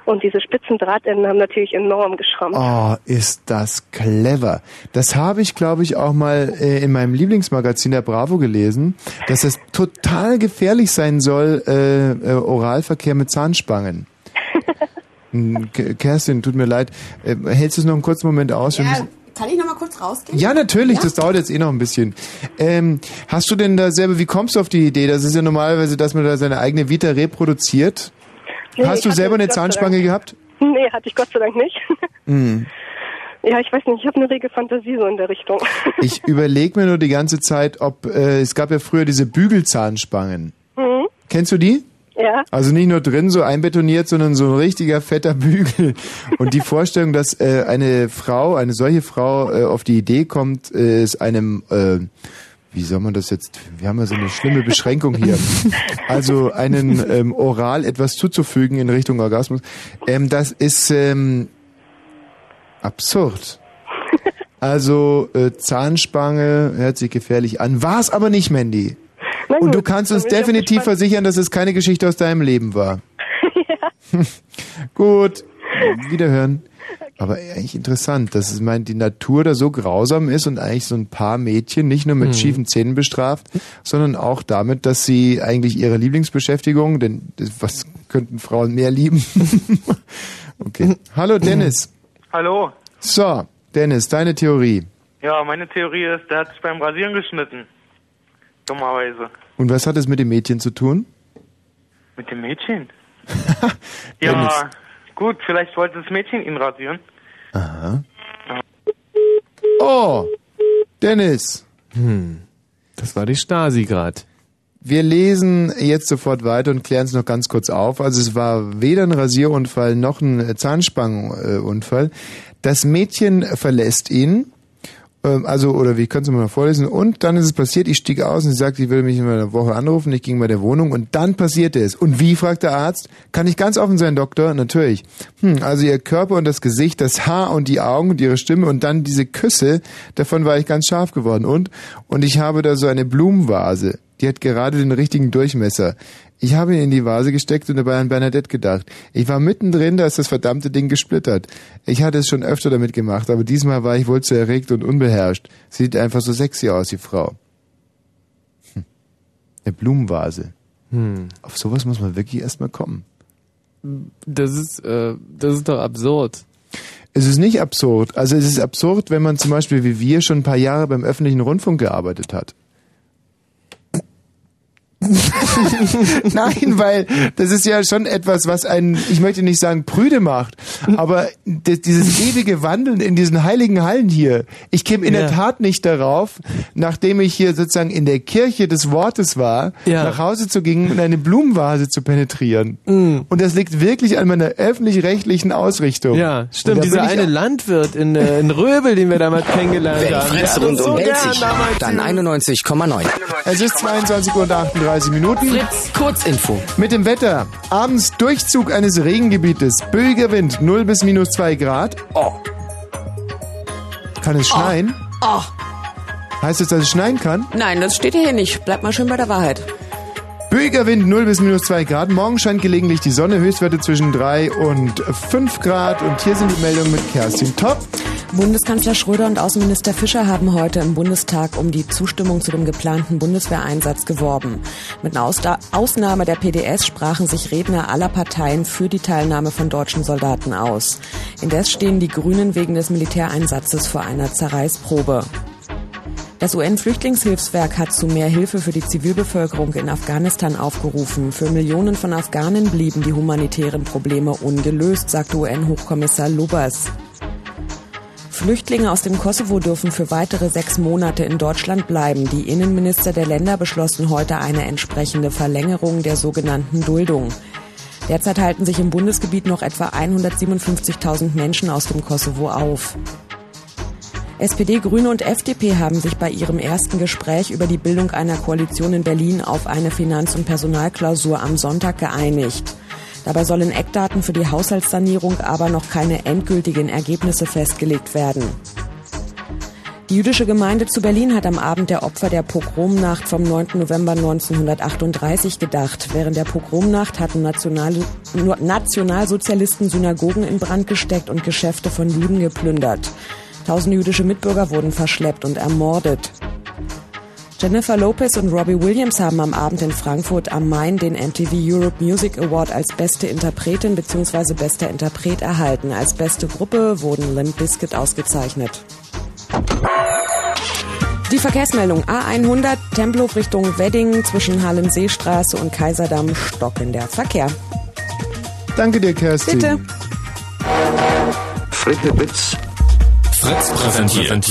Und diese spitzen Drahtenden haben natürlich enorm geschrammt. Oh, ist das clever. Das habe ich, glaube ich, auch mal äh, in meinem Lieblingsmagazin der Bravo gelesen, dass es total gefährlich sein soll, äh, äh, Oralverkehr mit Zahnspangen. Hm, Kerstin, tut mir leid. Äh, hältst du es noch einen kurzen Moment aus? Ja, kann ich noch mal kurz rausgehen? Ja, natürlich, Ja? das dauert jetzt eh noch ein bisschen. Ähm, hast du denn da selber, wie kommst du auf die Idee? Das ist ja normalerweise, dass man da seine eigene Vita reproduziert. Nee, hast du selber eine Zahnspange gehabt? Nee, hatte ich Gott sei Dank nicht. Hm. ja, ich weiß nicht, ich habe eine rege Fantasie so in der Richtung. Ich überlege mir nur die ganze Zeit, ob äh, es gab ja früher diese Bügelzahnspangen. mhm. Kennst du die? Ja, Also nicht nur drin so einbetoniert, sondern so ein richtiger fetter Bügel. Und die Vorstellung, dass äh, eine Frau, eine solche Frau äh, auf die Idee kommt, äh, es einem, äh, wie soll man das jetzt, wir haben ja so eine schlimme Beschränkung hier, also einen ähm, oral etwas zuzufügen in Richtung Orgasmus, ähm, das ist ähm, absurd. Also äh, Zahnspange hört sich gefährlich an, war es aber nicht, Mandy. Na Und gut, du kannst uns definitiv gespannt. versichern, dass es keine Geschichte aus deinem Leben war. Gut, wiederhören. Aber eigentlich interessant, dass es meint, die Natur da so grausam ist und eigentlich so ein paar Mädchen nicht nur mit Mhm. schiefen Zähnen bestraft, sondern auch damit, dass sie eigentlich ihre Lieblingsbeschäftigung, denn was könnten Frauen mehr lieben? okay. Hallo Dennis. Hallo. So, Dennis, deine Theorie. Ja, meine Theorie ist, der hat sich beim Rasieren geschnitten. Dummerweise. Und was hat es mit dem Mädchen zu tun? Mit dem Mädchen? Dennis. ja, gut, vielleicht wollte das Mädchen ihn rasieren. Aha. Oh, Dennis. Hm. Das war die Stasi grad. Wir lesen jetzt sofort weiter und klären es noch ganz kurz auf. Also es war weder ein Rasierunfall noch ein Zahnspangenunfall. Das Mädchen verlässt ihn. Ähm, Also, oder wie können Sie mal vorlesen? Und dann ist es passiert, ich stieg aus und sie sagte, ich würde mich in einer Woche anrufen. Ich ging bei der Wohnung und dann passierte es. Und wie, fragt der Arzt? Kann ich ganz offen sein, Doktor? Natürlich. Hm, also ihr Körper und das Gesicht, das Haar und die Augen und ihre Stimme und dann diese Küsse, davon war ich ganz scharf geworden. Und? Und ich habe da so eine Blumenvase. Die hat gerade den richtigen Durchmesser. Ich habe ihn in die Vase gesteckt und dabei an Bernadette gedacht. Ich war mittendrin, da ist das verdammte Ding gesplittert. Ich hatte es schon öfter damit gemacht, aber diesmal war ich wohl zu erregt und unbeherrscht. Sieht einfach so sexy aus, die Frau. Hm. Eine Blumenvase. Hm. Auf sowas muss man wirklich erstmal kommen. Das ist, äh, das ist doch absurd. Es ist nicht absurd. Also es ist absurd, wenn man zum Beispiel wie wir schon ein paar Jahre beim öffentlichen Rundfunk gearbeitet hat. Nein, weil das ist ja schon etwas, was einen, ich möchte nicht sagen prüde macht, aber dieses ewige Wandeln in diesen heiligen Hallen hier. Ich käme in Ja. der Tat nicht darauf, nachdem ich hier sozusagen in der Kirche des Wortes war, Ja. nach Hause zu gehen und eine Blumenvase zu penetrieren. Mm. Und das liegt wirklich an meiner öffentlich-rechtlichen Ausrichtung. Ja, stimmt. Dieser eine Landwirt in, äh, in Röbel, den wir damals kennengelernt Wenn haben. der Fritz hat uns rundum so damals dann 91,9. Es ist 22 Uhr und 38 Minuten. Fritz, Kurzinfo. Mit dem Wetter. Abends Durchzug eines Regengebietes. Böiger Wind 0 bis minus 2 Grad. Oh. Kann es schneien? Oh, Heißt das, dass es schneien kann? nein, das steht hier nicht. Bleib mal schön bei der Wahrheit. Böiger Wind 0 bis minus 2 Grad. Morgen scheint gelegentlich die Sonne. Höchstwerte zwischen 3 und 5 Grad. Und hier sind die Meldungen mit Kerstin Top. Bundeskanzler Schröder und Außenminister Fischer haben heute im Bundestag um die Zustimmung zu dem geplanten Bundeswehreinsatz geworben. Mit Ausda- Ausnahme der PDS sprachen sich Redner aller Parteien für die Teilnahme von deutschen Soldaten aus. Indes stehen die Grünen wegen des Militäreinsatzes vor einer Zerreißprobe. Das UN-Flüchtlingshilfswerk hat zu mehr Hilfe für die Zivilbevölkerung in Afghanistan aufgerufen. Für Millionen von Afghanen blieben die humanitären Probleme ungelöst, sagte UN-Hochkommissar Lubas. Flüchtlinge aus dem Kosovo dürfen für weitere sechs Monate in Deutschland bleiben. Die Innenminister der Länder beschlossen heute eine entsprechende Verlängerung der sogenannten Duldung. Derzeit halten sich im Bundesgebiet noch etwa 157.000 Menschen aus dem Kosovo auf. SPD, Grüne und FDP haben sich bei ihrem ersten Gespräch über die Bildung einer Koalition in Berlin auf eine Finanz- und Personalklausur am Sonntag geeinigt. Dabei sollen Eckdaten für die Haushaltssanierung, aber noch keine endgültigen Ergebnisse festgelegt werden. Die jüdische Gemeinde zu Berlin hat am Abend der Opfer der Pogromnacht vom 9. November 1938 gedacht. Während der Pogromnacht hatten National Nationalsozialisten Synagogen in Brand gesteckt und Geschäfte von Juden geplündert. Tausende jüdische Mitbürger wurden verschleppt und ermordet. Jennifer Lopez und Robbie Williams haben am Abend in Frankfurt am Main den MTV Europe Music Award als beste Interpretin bzw. bester Interpret erhalten. Als beste Gruppe wurden Limp Bizkit ausgezeichnet. Die Verkehrsmeldung A100 Tempelhof Richtung Wedding zwischen Hallenseestraße und Kaiserdamm stockender Verkehr. Danke dir, Kerstin. Bitte. Fritz präsentiert. Eins,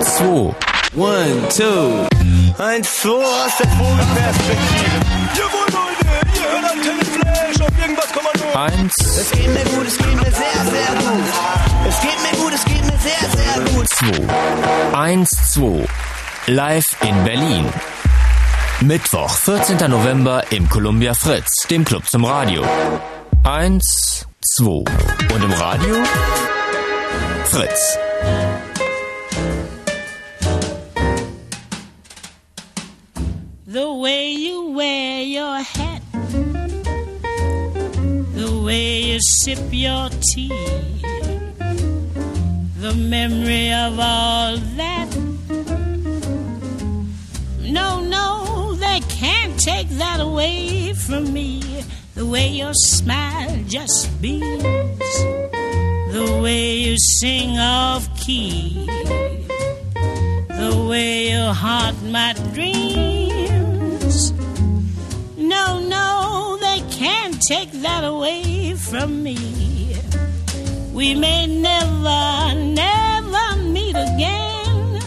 zwei, One, two. Eins, zwei aus der Vogelperspektive. Jawohl, Leute, ihr hört Antenne Flash. Auf irgendwas nur. eins, Es geht mir gut, es geht mir sehr, sehr gut. Es geht mir gut, es geht mir sehr, sehr gut. zwei. Eins, zwei. Live in Berlin. Mittwoch, 14. November im Columbia Fritz, dem Club zum Radio. Eins, zwei. Und im Radio? Fritz. The way you wear your hat, the way you sip your tea, the memory of all that. No, no, they can't take that away from me. The way your smile just beams, the way you sing off key the way you haunt my dreams. No, no, they can't take that away from me. We may never, never meet again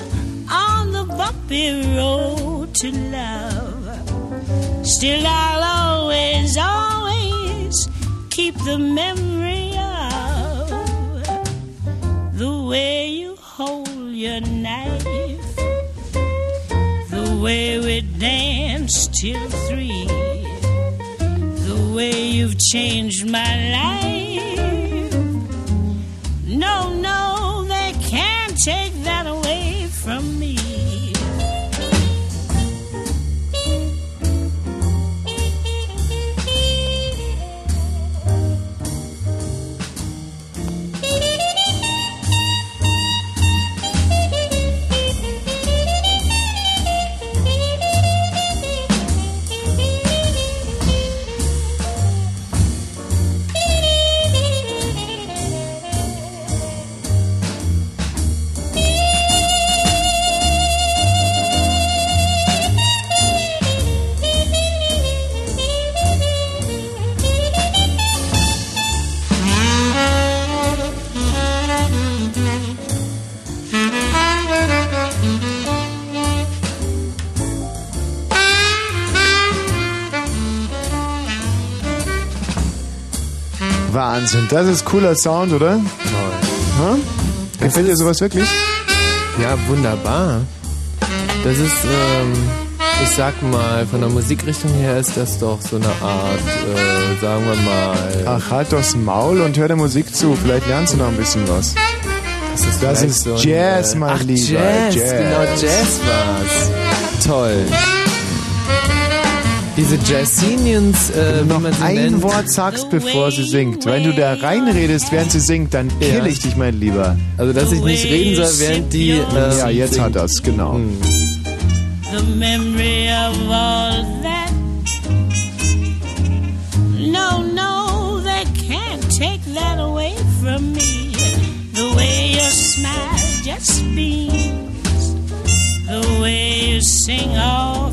on the bumpy road to love. Still, I'll always, always keep the memory of the way you hold your knife, the way we danced till three, the way you've changed my life. No, no, they can't take Wahnsinn, das ist cooler Sound, oder? Toll. Gefällt dir sowas wirklich? Ja, wunderbar. Das ist, ähm, ich sag mal, von der Musikrichtung her ist das doch so eine Art, äh, sagen wir mal. Ach, halt doch's Maul und hör der Musik zu. Vielleicht lernst du noch ein bisschen was. Das ist, Das ist so ein, Jazz, äh, mein Ach, Lieber, Jazz, Jazz. genau, Jazz war's. Toll. Diese Jazzinians, äh, wie man sie Ein nennt. Wort sagst, bevor sie singt. Wenn du da reinredest, während sie singt, dann kill ich dich, mein Lieber. Also, dass ich nicht reden soll, während die. Äh, Ja, jetzt singt. hat er's, genau. the memory of all that. No, no, they can't take that away from me. The way your smile just beams, the way you sing off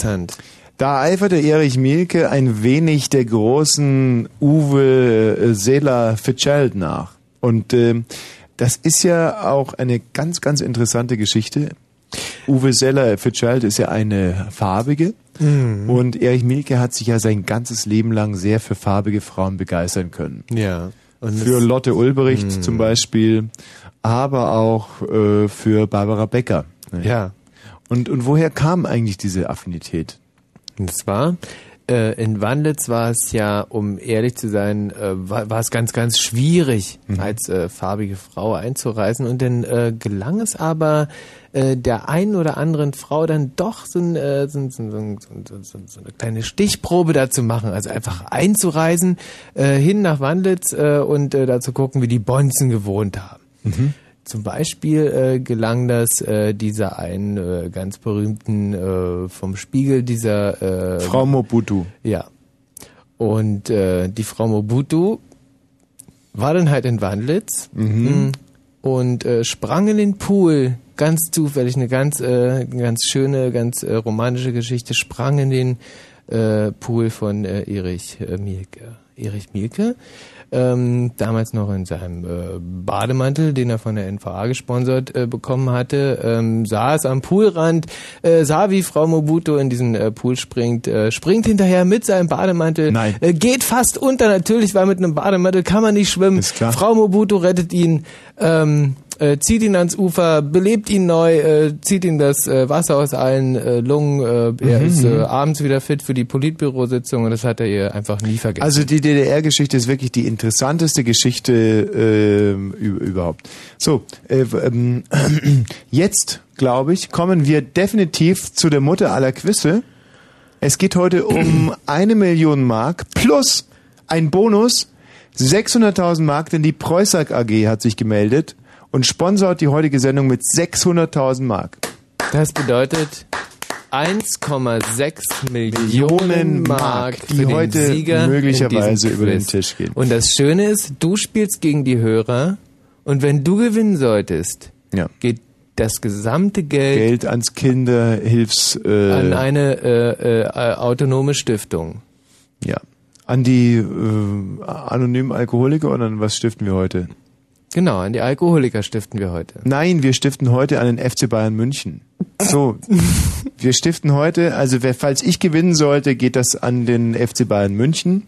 interessant. Da eiferte Erich Mielke ein wenig der großen Uwe äh, Seeler Fitzgerald nach. Und ähm, das ist ja auch eine ganz, ganz interessante Geschichte. Uwe Seller Fitzgerald ist ja eine farbige Mhm. und Erich Mielke hat sich ja sein ganzes Leben lang sehr für farbige Frauen begeistern können. Ja. Für Lotte Ulbricht Mhm. zum Beispiel, aber auch äh, für Barbara Becker. Ja. Und, und woher kam eigentlich diese Affinität? Und zwar, äh, in Wandlitz war es ja, um ehrlich zu sein, äh, war, war es ganz, ganz schwierig, als äh, farbige Frau einzureisen. Und dann äh, gelang es aber äh, der einen oder anderen Frau dann doch so, ein, äh, so, so, so, so, so, eine kleine Stichprobe da zu machen. Also einfach einzureisen, äh, hin nach Wandlitz äh, und äh, da zu gucken, wie die Bonzen gewohnt haben. Zum Beispiel äh, gelang das äh, dieser einen äh, ganz berühmten äh, vom Spiegel, dieser äh, Frau Mobutu. Ja. Und äh, die Frau Mobutu war dann halt in Wandlitz Mhm. und äh, sprang in den Pool, ganz zufällig, eine ganz, äh, ganz schöne, ganz äh, romantische Geschichte, sprang in den äh, Pool von äh, Erich äh, Mielke. Erich Mielke, ähm, damals noch in seinem äh, Bademantel, den er von der NVA gesponsert äh, bekommen hatte, ähm, saß am Poolrand, äh, sah, wie Frau Mobutu in diesen äh, Pool springt, äh, springt hinterher mit seinem Bademantel, Äh, geht fast unter, natürlich, weil mit einem Bademantel kann man nicht schwimmen. Frau Mobutu rettet ihn, ähm, äh, zieht ihn ans Ufer, belebt ihn neu, äh, zieht ihm das äh, Wasser aus allen äh, Lungen. Äh, er Mhm, ist äh, abends wieder fit für die Politbürositzung und das hat er ihr einfach nie vergessen. Also die DDR-Geschichte ist wirklich die interessanteste Geschichte ü- überhaupt. So, äh, ähm, jetzt, glaube ich, kommen wir definitiv zu der Mutter aller Quizze. Es geht heute um eine Million Mark plus ein Bonus 600.000 Mark, denn die Preußag AG hat sich gemeldet und sponsort die heutige Sendung mit 600.000 Mark. Das bedeutet 1,6 Millionen Mark, die heute Sieger möglicherweise über den. Tisch gehen. Und das Schöne ist, du spielst gegen die Hörer und wenn du gewinnen solltest, Ja. geht das gesamte Geld, Geld ans Kinderhilfs äh, an eine äh, äh, autonome Stiftung. Ja. An die äh, anonymen Alkoholiker oder an was stiften wir heute? Genau, an die Alkoholiker stiften wir heute. Nein, wir stiften heute an den FC Bayern München. So, wir stiften heute, also wer, falls ich gewinnen sollte, geht das an den FC Bayern München.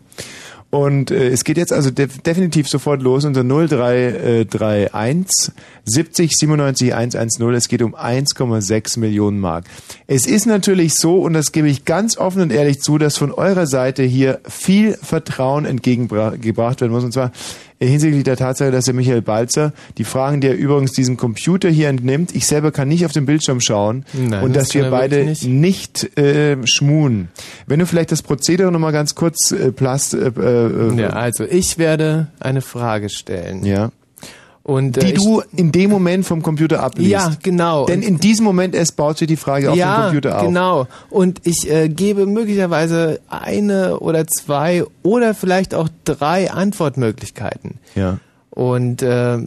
Und äh, es geht jetzt also def definitiv sofort los unter 0331 70 97 110. Es geht um 1,6 Millionen Mark. Es ist natürlich so, und das gebe ich ganz offen und ehrlich zu, dass von eurer Seite hier viel Vertrauen entgegengebracht werden muss. Und zwar hinsichtlich der Tatsache, dass der Michael Balzer die Fragen, die er übrigens diesem Computer hier entnimmt, ich selber kann nicht auf den Bildschirm schauen Nein, und das dass wir beide wirklich nicht, äh, schmuhen. Wenn du vielleicht das Prozedere nochmal ganz kurz äh, plast, äh, äh, Ja, also ich werde eine Frage stellen. ja. Und, äh, die ich, du in dem Moment vom Computer abliest. Ja, genau. Denn in diesem Moment erst baut sich die Frage auf ja, dem Computer auf. genau. Und ich äh, gebe möglicherweise eine oder zwei oder vielleicht auch drei Antwortmöglichkeiten. Ja. Und äh,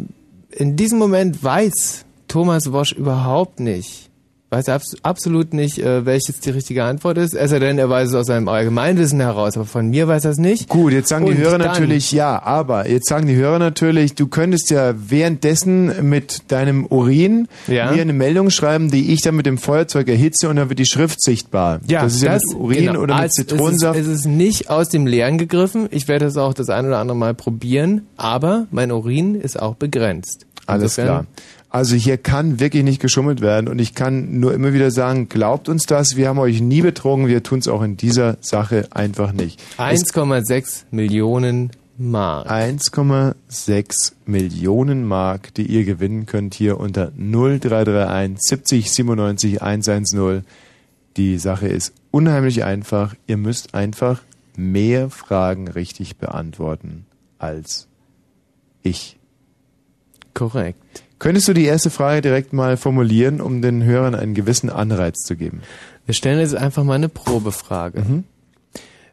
in diesem Moment weiß Thomas Wosch überhaupt nicht, weiß abs absolut nicht, äh, welches die richtige Antwort ist. Es sei denn, er weiß es aus seinem Allgemeinwissen heraus, aber von mir weiß er es nicht. Gut, jetzt sagen die Und Hörer dann- natürlich ja, aber jetzt sagen die Hörer natürlich, du könntest ja währenddessen mit deinem Urin Ja. mir eine Meldung schreiben, die ich dann mit dem Feuerzeug erhitze und dann wird die Schrift sichtbar. Ja, das ist ja mit Urin genau. oder mit Also Zitronensaft. Es ist, es ist nicht aus dem Leeren gegriffen. Ich werde es auch das ein oder andere Mal probieren, aber mein Urin ist auch begrenzt. Alles Insofern- klar. Also hier kann wirklich nicht geschummelt werden und ich kann nur immer wieder sagen, glaubt uns das, wir haben euch nie betrogen, wir tun es auch in dieser Sache einfach nicht. Es 1,6 Millionen Mark. 1,6 Millionen Mark, die ihr gewinnen könnt hier unter 0331 70 97 110. Die Sache ist unheimlich einfach. Ihr müsst einfach mehr Fragen richtig beantworten als ich. Korrekt. Könntest du die erste Frage direkt mal formulieren, um den Hörern einen gewissen Anreiz zu geben? Wir stellen jetzt einfach mal eine Probefrage. Mhm.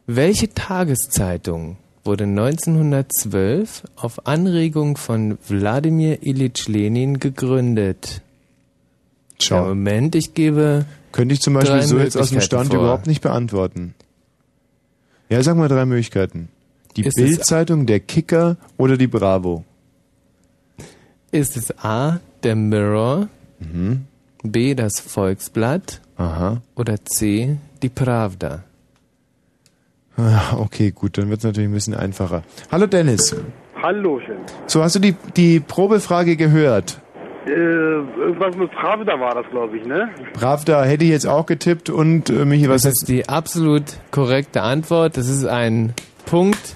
Welche Tageszeitung wurde 1912 auf Anregung von Wladimir Ilyich Lenin gegründet? Schau. Ja, Moment, ich gebe. Könnte ich zum Beispiel so jetzt aus dem Stand vor. überhaupt nicht beantworten. Ja, sag mal drei Möglichkeiten. Die Bildzeitung, der Kicker oder die Bravo? Ist es A, der Mirror, Mhm. B, das Volksblatt Aha. oder C, die Pravda? Ah, Okay, gut, dann wird es natürlich ein bisschen einfacher. Hallo Dennis. Hallöchen. So, hast du die, die Probefrage gehört? Äh, irgendwas mit Pravda war das, glaube ich, ne? Pravda hätte ich jetzt auch getippt und äh, Michi, was Das ist die absolut korrekte Antwort. Das ist ein Punkt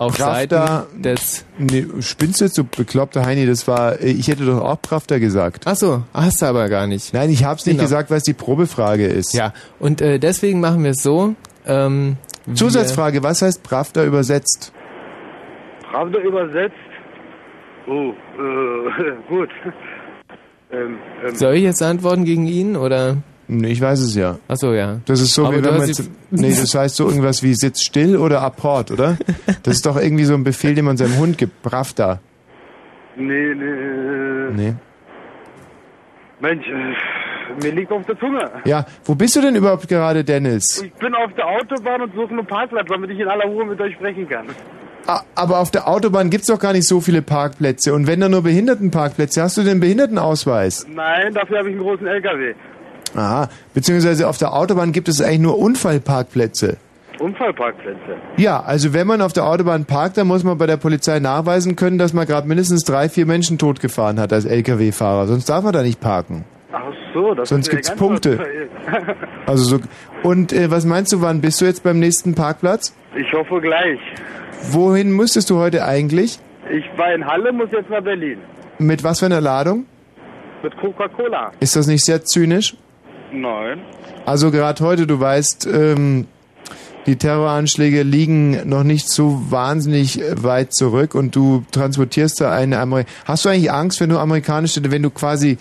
auf Pravda, Seiten des... nee, spinnst du jetzt so bekloppter Heini, das war, äh, ich hätte doch auch Pravda gesagt. Ach so, hast du aber gar nicht. Nein, ich hab's nicht Genau. gesagt, weil es die Probefrage ist. Ja, und äh, deswegen machen wir es so. Ähm, Zusatzfrage, was heißt Pravda übersetzt? Pravda übersetzt. Oh, äh, gut. Ähm, ähm, soll ich jetzt antworten gegen ihn oder? Nee, Ich weiß es ja. Ach so, ja. Das ist so, Aber wie wenn man jetzt, nee, das heißt so irgendwas wie sitz still oder Apport, oder? Das ist doch irgendwie so ein Befehl, den man seinem Hund gibt. Pravda. nee, nee. Nee. Mensch, äh, mir liegt auf der Zunge. Ja, wo bist du denn überhaupt gerade, Dennis? Ich bin auf der Autobahn und suche einen Parkplatz, damit ich in aller Ruhe mit euch sprechen kann. Ah, Aber auf der Autobahn gibt's doch gar nicht so viele Parkplätze. Und wenn da nur Behindertenparkplätze, hast du den Behindertenausweis? Nein, dafür habe ich einen großen LKW. Aha, beziehungsweise auf der Autobahn gibt es eigentlich nur Unfallparkplätze. Unfallparkplätze. Ja, also wenn man auf der Autobahn parkt, dann muss man bei der Polizei nachweisen können, dass man gerade mindestens drei, vier Menschen totgefahren hat als LKW-Fahrer. Sonst darf man da nicht parken. Ach so, das Sonst gibt's Punkte. Also so. Und äh, was meinst du, wann bist du jetzt beim nächsten Parkplatz? Ich hoffe gleich. Wohin müsstest du heute eigentlich? Ich war in Halle, muss jetzt nach Berlin. Mit was für einer Ladung? Mit Coca-Cola. Ist das nicht sehr zynisch? Nein. Also gerade heute, du weißt, ähm, die Terroranschläge liegen noch nicht so wahnsinnig äh, weit zurück und du transportierst da eine Amerik Hast du eigentlich Angst, wenn du amerikanische, wenn du quasi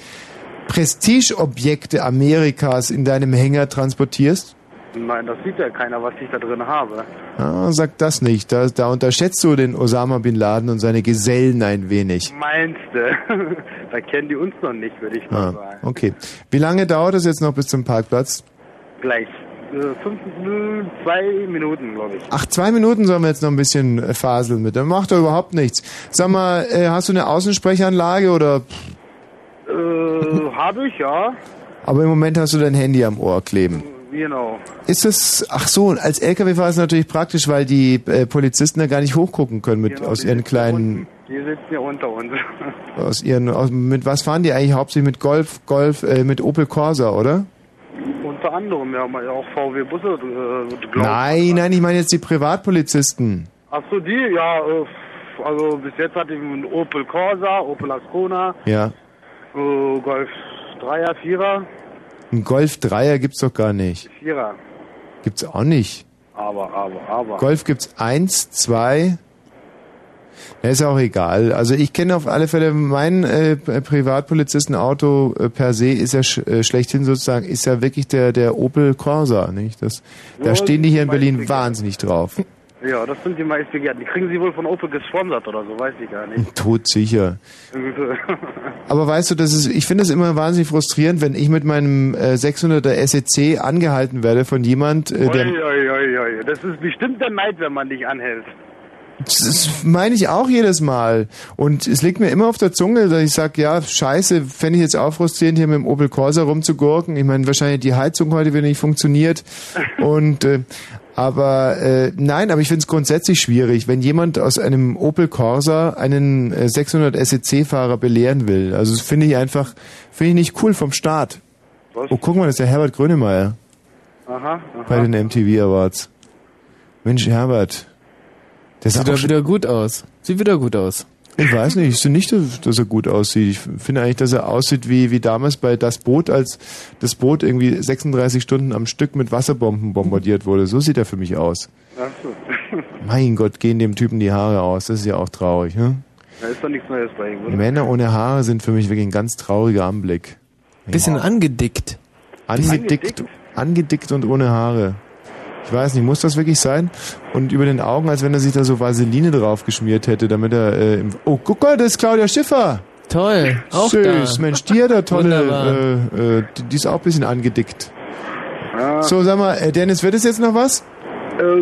Prestigeobjekte Amerikas in deinem Hänger transportierst? Nein, das sieht ja keiner, was ich da drin habe. Ah, sag das nicht. Da, da unterschätzt du den Osama Bin Laden und seine Gesellen ein wenig. Meinst du? da kennen die uns noch nicht, würde ich mal Ah, sagen. okay. Wie lange dauert es jetzt noch bis zum Parkplatz? Gleich. Äh, fünf, zwei Minuten, glaube ich. Ach, zwei Minuten sollen wir jetzt noch ein bisschen äh, faseln mit. Dann macht doch überhaupt nichts. Sag mal, äh, hast du eine Außensprechanlage oder? Äh, habe ich, ja. Aber im Moment hast du dein Handy am Ohr kleben. Genau. Ist das? Ach so, als LKW-Fahrer ist es natürlich praktisch, weil die äh, Polizisten da gar nicht hochgucken können mit Genau, aus ihren kleinen Die sitzen ja unter uns. Aus ihren, aus, mit was fahren die eigentlich hauptsächlich mit Golf, Golf, äh, mit Opel Corsa, oder? unter anderem, ja, auch VW-Busse, äh, Nein, nein, ich meine jetzt die Privatpolizisten. Ach so, die, ja, äh, also bis jetzt hatte ich einen Opel Corsa, Opel Ascona, Ja. äh, Golf 3er, 4er, Ein Golf 3er gibt's doch gar nicht. 4er. Gibt's auch nicht. Aber, aber, aber. Golf gibt's eins, zwei. Ja, ist ja auch egal. Also ich kenne auf alle Fälle mein äh, Privatpolizistenauto äh, per se ist ja sch äh, schlechthin sozusagen ist ja wirklich der der Opel Corsa, nicht? Das da stehen die hier in Berlin wahnsinnig drauf. Ja, das sind die meisten begehrten. Die kriegen sie wohl von Opel gesponsert oder so, weiß ich gar nicht. Tot sicher. Aber weißt du, das ist, ich finde es immer wahnsinnig frustrierend, wenn ich mit meinem äh, 600er SEC angehalten werde von jemand, äh, oi, der, oi, oi, oi. Das ist bestimmt der Neid, wenn man dich anhält. Das meine ich auch jedes Mal. Und es liegt mir immer auf der Zunge, dass ich sage, ja, scheiße, fände ich jetzt auch frustrierend, hier mit dem Opel Corsa rumzugurken. Ich meine, wahrscheinlich die Heizung heute wieder nicht funktioniert. Und äh, aber äh, nein, aber ich finde es grundsätzlich schwierig, wenn jemand aus einem Opel Corsa einen äh, 600 SEC-Fahrer belehren will. Also das finde ich einfach, finde ich nicht cool vom Staat. Was? Oh, guck mal, das ist der Herbert Grönemeyer Aha, bei aha. den MTV Awards. Mensch, Herbert. Der Sieht doch wieder gut aus. Sieht wieder gut aus. Ich weiß nicht, ich finde nicht, dass, er gut aussieht. Ich finde eigentlich, dass er aussieht wie, wie damals bei Das Boot, als das Boot irgendwie 36 Stunden am Stück mit Wasserbomben bombardiert wurde. So sieht er für mich aus. Ach so. Mein Gott, gehen dem Typen die Haare aus. Das ist ja auch traurig. Ne? Da ist doch nichts Neues bei ihm, oder? Männer ohne Haare sind für mich wirklich ein ganz trauriger Anblick. Bisschen angedickt. Angedickt, angedickt und ohne Haare. Ich weiß nicht, muss das wirklich sein? Und über den Augen, als wenn er sich da so Vaseline drauf geschmiert hätte, damit er äh, im Oh, guck mal, das ist Claudia Schiffer. Toll, auch Süß, da. Mensch, die hat da tolle, äh, äh, die, die ist auch ein bisschen angedickt. Ja. So, sag mal, äh, Dennis, wird es jetzt noch was? Äh,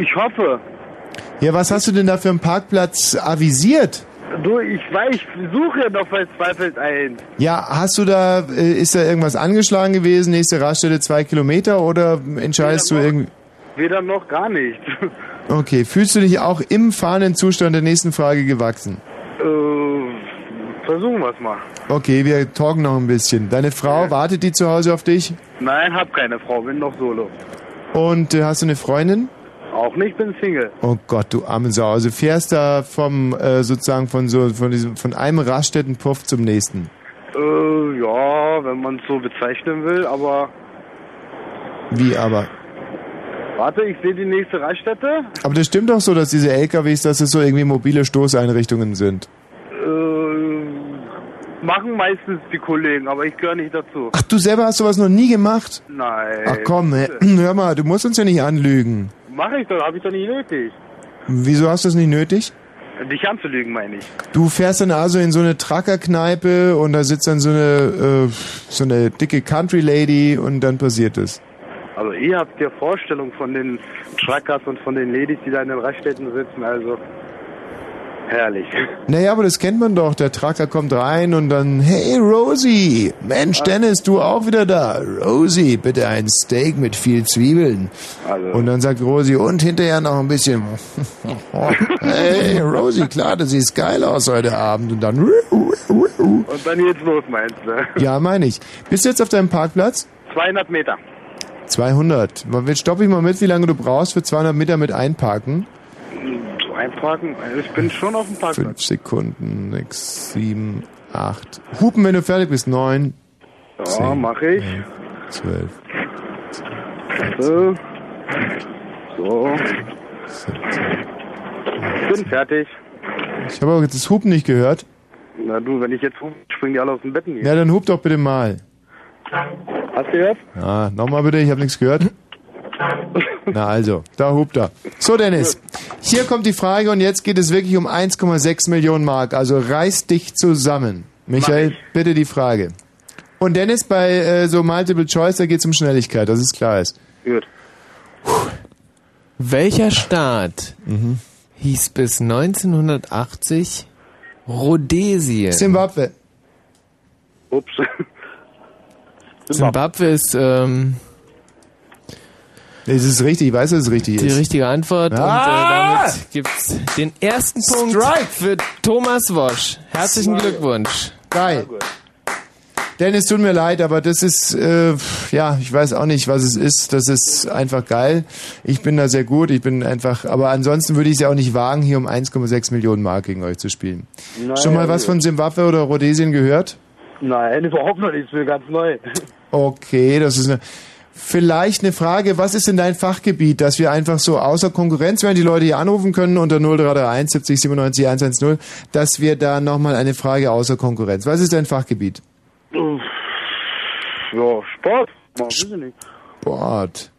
ich hoffe. Ja, was hast du denn da für einen Parkplatz avisiert? Du, ich weiß, ich suche noch verzweifelt ein. Ja, hast du da, äh, ist da irgendwas angeschlagen gewesen, nächste Raststelle zwei Kilometer oder entscheidest du irgendwie... Weder noch gar nicht. Okay, fühlst du dich auch im fahrenden Zustand der nächsten Frage gewachsen? äh, versuchen wir es mal. Okay, wir talken noch ein bisschen. Deine Frau, wartet die zu Hause auf dich? Nein, hab keine Frau, bin noch solo. Und äh, hast du eine Freundin? Auch nicht, bin Single. Oh Gott, du arme Sau. Also fährst da vom, äh, sozusagen von so, von diesem, von einem Raststättenpuff zum nächsten. Äh, ja, wenn man es so bezeichnen will, aber Wie aber? Warte, ich sehe die nächste Raststätte. Aber das stimmt doch so, dass diese LKWs, dass es so irgendwie mobile Stoßeinrichtungen sind. Äh, machen meistens die Kollegen, aber ich gehöre nicht dazu. Ach, du selber hast sowas noch nie gemacht? Nein. Ach komm, hä? hör mal, du musst uns ja nicht anlügen. Mach ich doch, habe ich doch nicht nötig. Wieso hast du das nicht nötig? Dich anzulügen, meine ich. Du fährst dann also in so eine Truckerkneipe und da sitzt dann so eine, äh, so eine dicke Country Lady und dann passiert es. Also ihr habt ja Vorstellung von den Truckers und von den Ladies, die da in den Raststätten sitzen, also herrlich. Naja, aber das kennt man doch. Der Trucker kommt rein und dann, hey Rosie, Mensch Dennis, du auch wieder da. Rosie, bitte ein Steak mit viel Zwiebeln. Also. Und dann sagt Rosie, und hinterher noch ein bisschen, hey Rosie, klar, du siehst geil aus heute Abend. Und dann, Und dann geht's los, meinst du? ja, meine ich. Bist du jetzt auf deinem Parkplatz? 200 Meter. 200. Jetzt stoppe ich mal mit, wie lange du brauchst für 200 Meter mit einparken. Einparken? Ich bin schon auf dem Parkplatz. 5 Sekunden, 6, 7, 8. Hupen, wenn du fertig bist. 9, Ja, mach ich. 12. So. So. Bin fertig. Ich habe aber das Hupen nicht gehört. Na du, wenn ich jetzt hupe, springen die alle aus dem Betten hier. Ja, dann hub doch bitte mal. Hast du gehört? Ja, nochmal bitte, ich habe nichts gehört. Na also, da hupt er. So Dennis, hier kommt die Frage und jetzt geht es wirklich um 1,6 Millionen Mark. Also reiß dich zusammen. Michael, bitte die Frage. Und Dennis, bei äh, so Multiple Choice, da geht es um Schnelligkeit, dass es klar ist. Gut. Welcher Staat hieß bis 1980 Rhodesien? Zimbabwe. Ups. Zimbabwe ist, ähm, Es ist richtig, ich weiß, dass es richtig Die ist. richtige Antwort. Ah! Und äh, damit gibt's den ersten Punkt für Thomas Wosch. Herzlichen Glückwunsch. Geil. Dennis, tut mir leid, aber das ist, äh, ja, ich weiß auch nicht, was es ist. Das ist einfach geil. Ich bin da sehr gut. Ich bin einfach, aber ansonsten würde ich es ja auch nicht wagen, hier um 1,6 Millionen Mark gegen euch zu spielen. Naja, Schon mal was von Zimbabwe oder Rhodesien gehört? Nein, überhaupt noch nicht. Ist mir ganz neu. Okay, das ist eine. Vielleicht eine Frage, was ist denn dein Fachgebiet, dass wir einfach so außer Konkurrenz, während die Leute hier anrufen können unter 0331 70 97 110, dass wir da nochmal eine Frage außer Konkurrenz. Was ist dein Fachgebiet? Ja, Sport. Sport.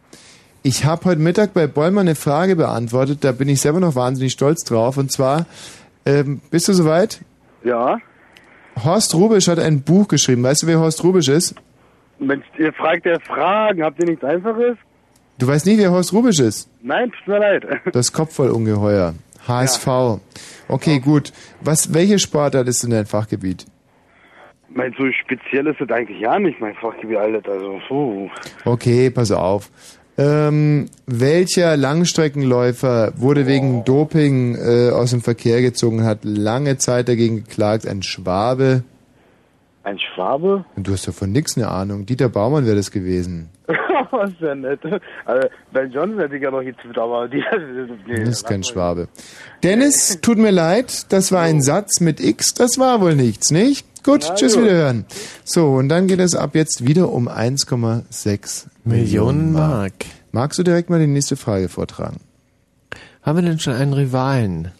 Ich habe heute Mittag bei Bollmann eine Frage beantwortet, da bin ich selber noch wahnsinnig stolz drauf. Und zwar, ähm, bist du soweit? Ja. Horst Rubisch hat ein Buch geschrieben. Weißt du, wer Horst Rubisch ist? Mensch, ihr fragt ja Fragen. Habt ihr nichts Einfaches? Du weißt nicht, wer Horst Rubisch ist? Nein, tut mir leid. Das Kopfvollungeheuer. HSV. Okay, gut. Was, welche Sportart ist denn dein Fachgebiet? Mein, so speziell ist das eigentlich ja nicht mein Fachgebiet, Alter. Also, so. Okay, pass auf. Ähm, welcher Langstreckenläufer wurde wegen Doping äh, aus dem Verkehr gezogen und hat lange Zeit dagegen geklagt? Ein Schwabe. Ein Schwabe? Und du hast ja von nix eine Ahnung. Dieter Baumann wäre das gewesen. Was ist ja nett. Also, Ben Johnson hätte ich ja noch getippt, aber die. Nee, Das ist kein Schwabe. Dennis, tut mir leid, das war ein Satz mit X, das war wohl nichts, nicht? Gut, Na tschüss, gut. wiederhören. So, und dann geht es ab jetzt wieder um 1,6 Millionen Mark. Magst du direkt mal die nächste Frage vortragen? Haben wir denn schon einen Rivalen?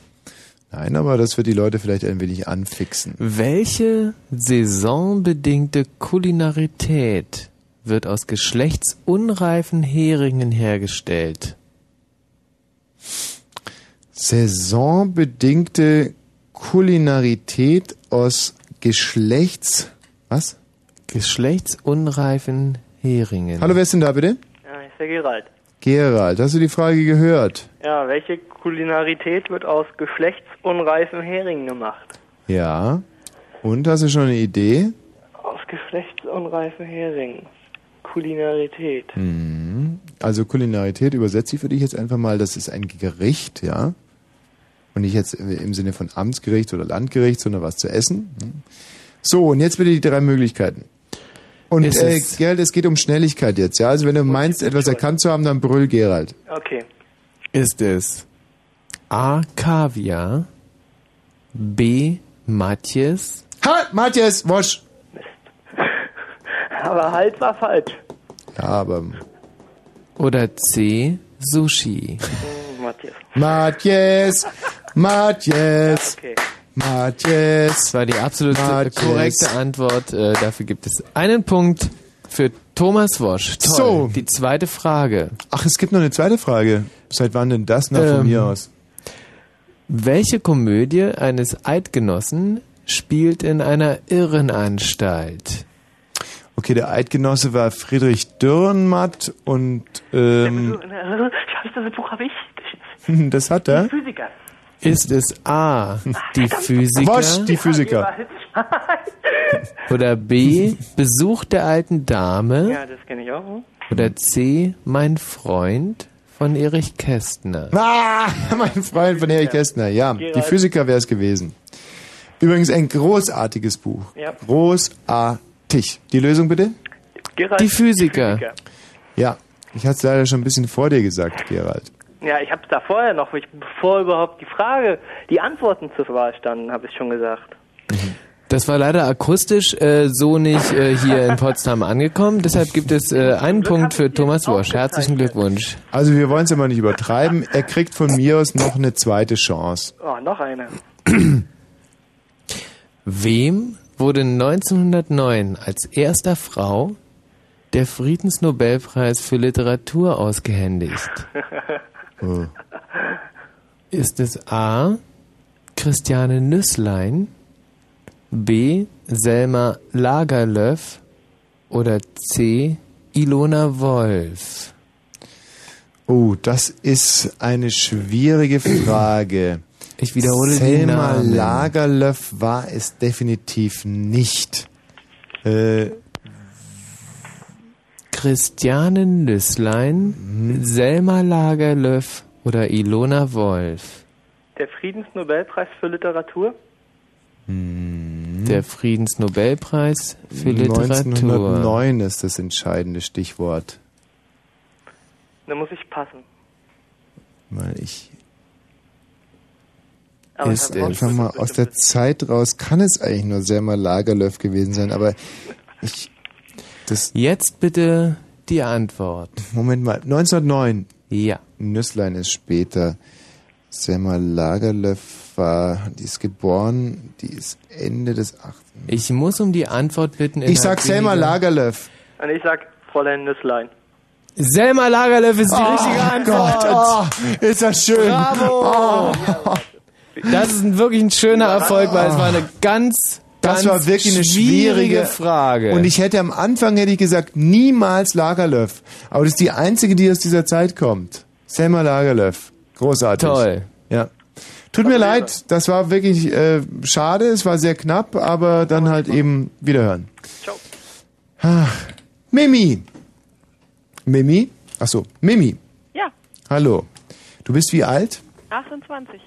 Nein, aber das wird die Leute vielleicht ein wenig anfixen. Welche saisonbedingte Kulinarität wird aus geschlechtsunreifen Heringen hergestellt? Saisonbedingte Kulinarität aus Geschlechts... Was? Geschlechtsunreifen Heringen. Hallo, wer ist denn da bitte? Ja, ist der Gerald. Gerald, hast du die Frage gehört? Ja, welche Kulinarität wird aus geschlechtsunreifen Heringen gemacht? Ja. Und, hast du schon eine Idee? Aus geschlechtsunreifen Heringen. Kulinarität. Mhm. Also Kulinarität übersetze ich für dich jetzt einfach mal, das ist ein Gericht, ja. Und nicht jetzt im Sinne von Amtsgericht oder Landgericht, sondern was zu essen. So, und jetzt bitte die drei Möglichkeiten. Und Ist äh, es- Gerald, es geht um Schnelligkeit jetzt, ja. Also wenn du meinst, etwas erkannt zu haben, dann brüll Gerald. Okay. Ist es A. Kaviar, B. Matjes, Ha, Matthias, Wosch. Aber halt war falsch. Ja, aber oder C. Sushi? Matthias. Matthias, Matthias, Okay. Matthias. Das war die absolut Matthias. korrekte Antwort. Äh, dafür gibt es einen Punkt für Thomas Wosch. Toll. So. Die zweite Frage. Ach, es gibt noch eine zweite Frage. Seit wann denn das? Na, von Ähm, mir aus. Welche Komödie eines Eidgenossen spielt in einer Irrenanstalt? Okay, der Eidgenosse war Friedrich Dürrenmatt und ähm, das Buch habe ich. das hat er. Physiker. Ist es A. Die Physiker Wosch, die Physiker. oder B. Besuch der alten Dame Ja, das kenne ich auch. oder C. Mein Freund von Erich Kästner? Ah, mein Freund von Erich Kästner, ja. Gerald. Die Physiker wäre es gewesen. Übrigens ein großartiges Buch. Ja. Großartig. Die Lösung bitte? Gerald, Die Physiker. Ja. Ich hatte es leider schon ein bisschen vor dir gesagt, Gerald. Ja, ich habe da vorher noch, bevor überhaupt die Frage, die Antworten zur Wahl standen, habe ich schon gesagt. Das war leider akustisch äh, so nicht äh, hier in Potsdam angekommen. Deshalb gibt es äh, einen Punkt für Thomas Wosch. Herzlichen Glückwunsch. Also wir wollen es immer nicht übertreiben. Er kriegt von mir aus noch eine zweite Chance. Oh, noch eine. Wem wurde 1909 als erster Frau der Friedensnobelpreis für Literatur ausgehändigt? Oh. Ist es A. Christiane Nüsslein, B. Selma Lagerlöf oder C. Ilona Wolf? Oh, das ist eine schwierige Frage. Ich wiederhole die Selma Namen. Lagerlöf war es definitiv nicht. Äh, Christiane Nüsslein, Mhm. Selma Lagerlöf oder Ilona Wolf? Der Friedensnobelpreis für Literatur? Mhm. Der Friedensnobelpreis für Literatur. 1909 ist das entscheidende Stichwort. Da muss ich passen. Weil ich Aber ist einfach mal aus der Zeit raus, kann es eigentlich nur Selma Lagerlöf gewesen sein, aber ich, das... Jetzt bitte die Antwort. Moment mal, 1909? Ja. Nüsslein ist später. Selma Lagerlöf war, die ist geboren, die ist Ende des 8. Ich muss um die Antwort bitten. Ich sag Selma Lagerlöf. Und ich sag Fräulein Nüsslein. Selma Lagerlöf ist die Oh richtige Antwort. Gott, oh, ist das schön. Bravo. Das ist ein, wirklich ein schöner Erfolg, weil es war eine ganz, Das ganz war wirklich eine schwierige Frage. Und ich hätte am Anfang hätte ich gesagt, niemals Lagerlöf. Aber das ist die einzige, die aus dieser Zeit kommt. Selma Lagerlöf. Großartig. Toll. Ja. Tut mir leid, das war wirklich äh, schade, es war sehr knapp, aber dann halt eben wiederhören. Ciao. Ah, Mimi. Mimi? Achso, Mimi. Ja, Hallo. Du bist wie alt? 28.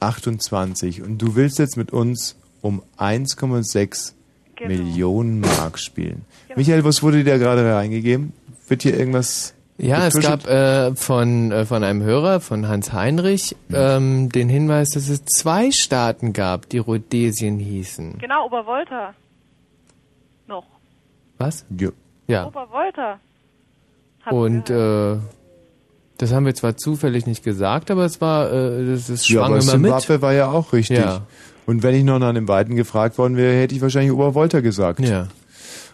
28. Und du willst jetzt mit uns um 1,6 Genau. Millionen Mark spielen. Michael, was wurde dir da gerade reingegeben? Wird hier irgendwas Ja, es gab äh, von, äh, von einem Hörer, von Hans Heinrich, ähm, den Hinweis, dass es zwei Staaten gab, die Rhodesien hießen. Genau, Obervolta. Noch. Was? Ja. Ja. Obervolta. Und äh, das haben wir zwar zufällig nicht gesagt, aber es war, äh, das, das Ja, schwang aber immer mit. Zimbabwe war ja auch richtig. Ja. Und wenn ich noch nach dem Weiten gefragt worden wäre, hätte ich wahrscheinlich Obervolta gesagt. Ja.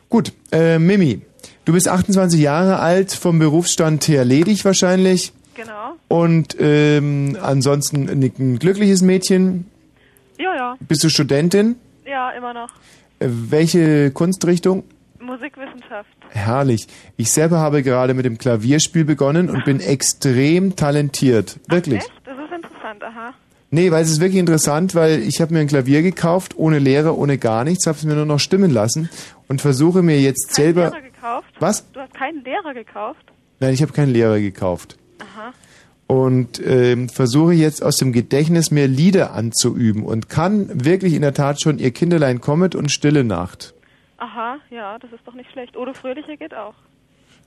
Gut, äh, Mimi, du bist 28 Jahre alt, vom Berufsstand her ledig wahrscheinlich. Genau. Und ähm, ansonsten ein, glückliches Mädchen. Ja, ja. Bist du Studentin? Ja, immer noch. Äh, welche Kunstrichtung? Musikwissenschaft. Herrlich. Ich selber habe gerade mit dem Klavierspiel begonnen und bin extrem talentiert. Wirklich. Echt? Das ist interessant, aha. Nee, weil es ist wirklich interessant, weil ich habe mir ein Klavier gekauft, ohne Lehrer, ohne gar nichts, habe es mir nur noch stimmen lassen und versuche mir jetzt Keinen selber... Lehrer gekauft? Was? Du hast keinen Lehrer gekauft? Nein, ich habe keinen Lehrer gekauft. Aha. Und ähm, versuche jetzt aus dem Gedächtnis mir Lieder anzuüben und kann wirklich in der Tat schon Ihr Kinderlein kommet und Stille Nacht. Aha, ja, das ist doch nicht schlecht. Odo Fröhliche geht auch.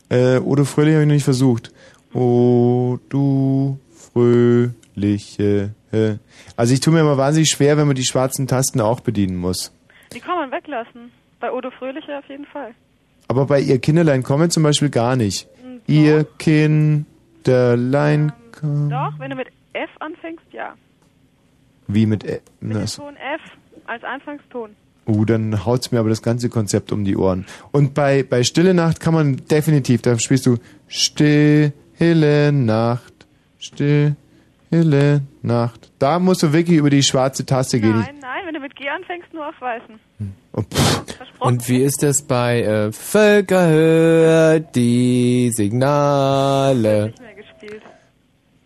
Äh, Odo Fröhlich habe ich noch nicht versucht. O du Fröhliche. äh. Also ich tue mir immer wahnsinnig schwer, wenn man die schwarzen Tasten auch bedienen muss. Die kann man weglassen. Bei Odo Fröhliche auf jeden Fall. Aber bei ihr Kinderlein kommen zum Beispiel gar nicht. Hm, Ihr Kinderlein kommen. Doch, wenn du mit F anfängst, ja. Wie mit... Ä- Mit na, dem. Ton F als Anfangston. Uh, dann haut's mir aber das ganze Konzept um die Ohren. Und bei, bei Stille Nacht kann man definitiv, da spielst du Stille Nacht, Stille Nacht. Da musst du wirklich über die schwarze Taste gehen. Nein, nein, wenn du mit G anfängst, nur auf Weißen. Und wie ist das bei äh, Völker hört die Signale? Nicht mehr gespielt.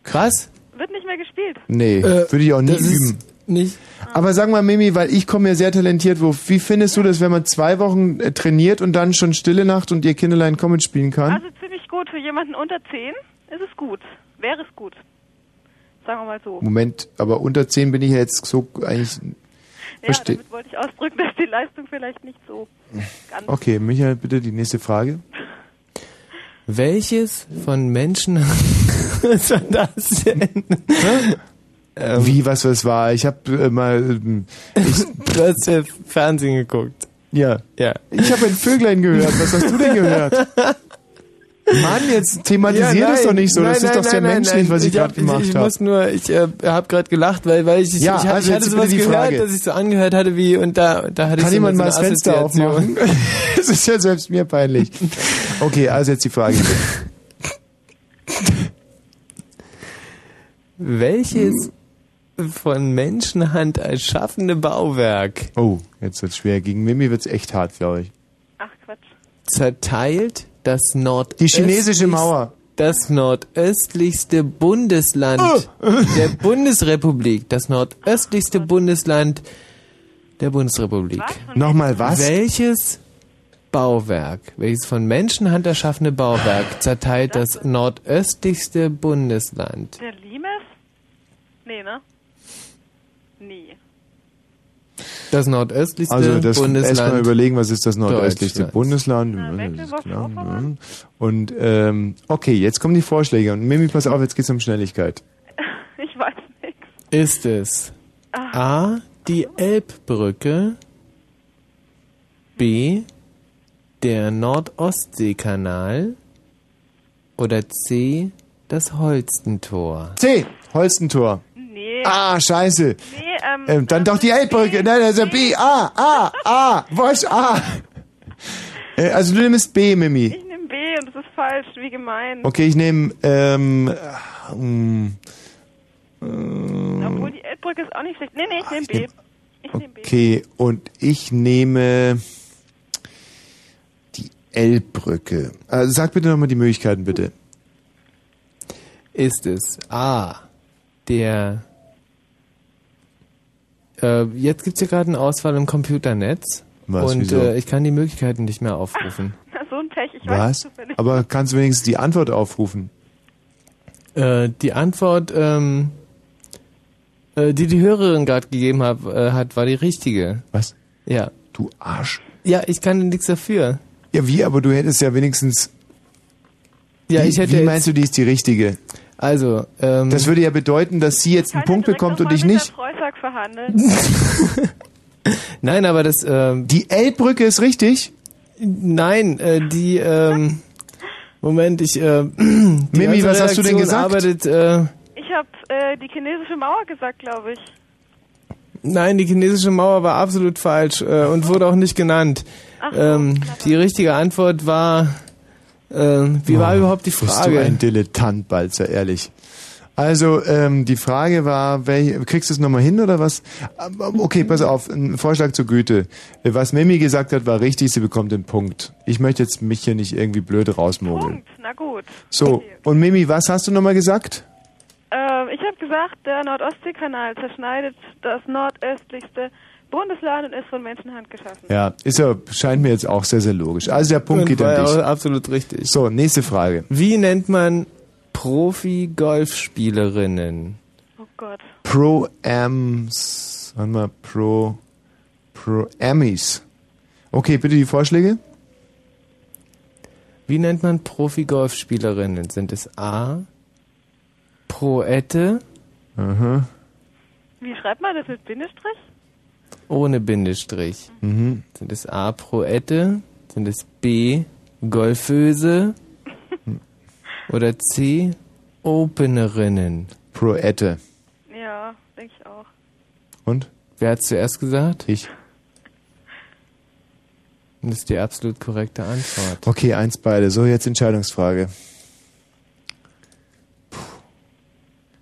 Krass. Wird nicht mehr gespielt. Nee, Äh, würde ich auch nie üben. Nicht. Aber sag mal, Mimi, weil ich komme ja sehr talentiert. Wo, wie findest du das, wenn man zwei Wochen äh, trainiert und dann schon Stille Nacht und ihr Kinderlein Comet spielen kann? Also ziemlich gut für jemanden unter 10 ist es gut. Wäre es gut. Sagen wir mal so. Moment, aber unter 10 bin ich ja jetzt so eigentlich. Ja, Verstehe. damit wollte ich ausdrücken, dass die Leistung vielleicht nicht so ganz. Okay, Michael, bitte die nächste Frage. Welches von Menschen was war das denn? Ähm, Wie, was das war? Ich habe äh, mal. ähm, Ich, du hast ja Fernsehen geguckt. ja. Ja. Ich habe ein Vöglein gehört. Was hast du denn gehört? Mann, jetzt thematisier das doch nicht so. das ist doch sehr menschlich, was ich, hab- gerade gemacht Ich, ich habe. muss nur, ich äh, habe gerade gelacht, weil, weil ich, ich, Ja, ich, hatte- also ich hatte sowas gehört, Frage. dass ich so angehört hatte wie, und da, da hatte Kann ich so jemand eine, mal so das Fenster aufmachen? Das ist ja selbst mir peinlich. Okay, also jetzt die Frage. Welches von Menschenhand erschaffene Bauwerk Oh, jetzt wird's schwer. Gegen Mimi wird's echt hart, glaube ich. Ach Quatsch. zerteilt das Nord Die chinesische Mauer. das nordöstlichste Bundesland der Bundesrepublik, das nordöstlichste Bundesland der Bundesrepublik. Nochmal was? Welches Bauwerk, welches von Menschenhand erschaffene Bauwerk zerteilt das nordöstlichste Bundesland? Der Limes? Nee, ne? Nie. Das nordöstlichste Also das Bundesland. erstmal überlegen, was ist das nordöstlichste. Bundesland. Mhm. Und ähm, okay, jetzt kommen die Vorschläge. Und Mimi, pass auf, jetzt geht's um Schnelligkeit. Ich weiß nicht. Ist es A. Die Elbbrücke, B. Der Nordostseekanal oder C. Das Holstentor? C. Holstentor. Nee. Ah, scheiße. Nee, ähm, Ähm, dann doch die Elbbrücke. Nein, also B. A. A. A. Wosch A. Äh, Also du nimmst B, Mimi. ich nehme B und das ist falsch. Wie gemein. Okay, ich nehme ähm, ähm, ähm, Obwohl die Elbbrücke ist auch nicht schlecht. Nee, nee, ich nehme B. Ich nehme B. Okay, und ich nehme die Elbbrücke. Also sag bitte nochmal die Möglichkeiten, bitte. Ist es A. Der äh, jetzt gibt's hier gerade eine Auswahl im Computernetz Was, und wieso? äh, ich kann die Möglichkeiten nicht mehr aufrufen. Na, so ein Pech. Ich weiß Was? es zufällig. Aber kannst du wenigstens die Antwort aufrufen? Äh, die Antwort, ähm, äh, die die Hörerin gerade gegeben hab, äh, hat, war die richtige. Was? Ja. Du Arsch. Ja, ich kann nichts dafür. Ja, wie? Aber du hättest ja wenigstens. Ja, wie, ich hätte Wie meinst du, die ist die richtige? Also, ähm, Das würde ja bedeuten, dass sie jetzt einen Punkt bekommt und ich nicht. Preußag verhandeln. Nein, aber das. Ähm, die Elbbrücke ist richtig? Nein, äh, die. Ähm, Moment, ich. Äh, Mimi, was hast du denn gesagt? Arbeitet, äh, Ich habe äh, die chinesische Mauer gesagt, glaube ich. nein, die chinesische Mauer war absolut falsch äh, und wurde auch nicht genannt. Ach ähm, die richtige Antwort war. Äh, wie war überhaupt die Bist du Frage? ein Dilettant, Balzer, ehrlich. Also, ähm, die Frage war, welch, kriegst du es nochmal hin oder was? Aber, Okay, pass auf, ein Vorschlag zur Güte. Was Mimi gesagt hat, war richtig, sie bekommt den Punkt. Ich möchte jetzt mich hier nicht irgendwie blöd rausmogeln. Punkt. Na gut. So, und Mimi, was hast du nochmal gesagt? Ähm, ich habe gesagt, der Nordostseekanal zerschneidet das nordöstlichste Bundesland und ist von Menschenhand geschaffen. Ja, ist ja, scheint mir jetzt auch sehr, sehr logisch. Also der Punkt Und geht an dich. absolut richtig. So, nächste Frage. Wie nennt man Profi-Golfspielerinnen? Oh Gott. Pro-Ams, warte mal, Pro, Pro-Amis. Okay, bitte die Vorschläge. Wie nennt man Profi-Golfspielerinnen? Sind es A. Proette Aha. Wie schreibt man das mit Bindestrich? ohne Bindestrich? Mhm. Sind es A. Proette? Sind es B. Golföse? Oder C. Openerinnen? Proette. Ja, denke ich auch. Und? Wer hat zuerst gesagt? Ich. Das ist die absolut korrekte Antwort. Okay, eins beide. So, jetzt Entscheidungsfrage. Puh.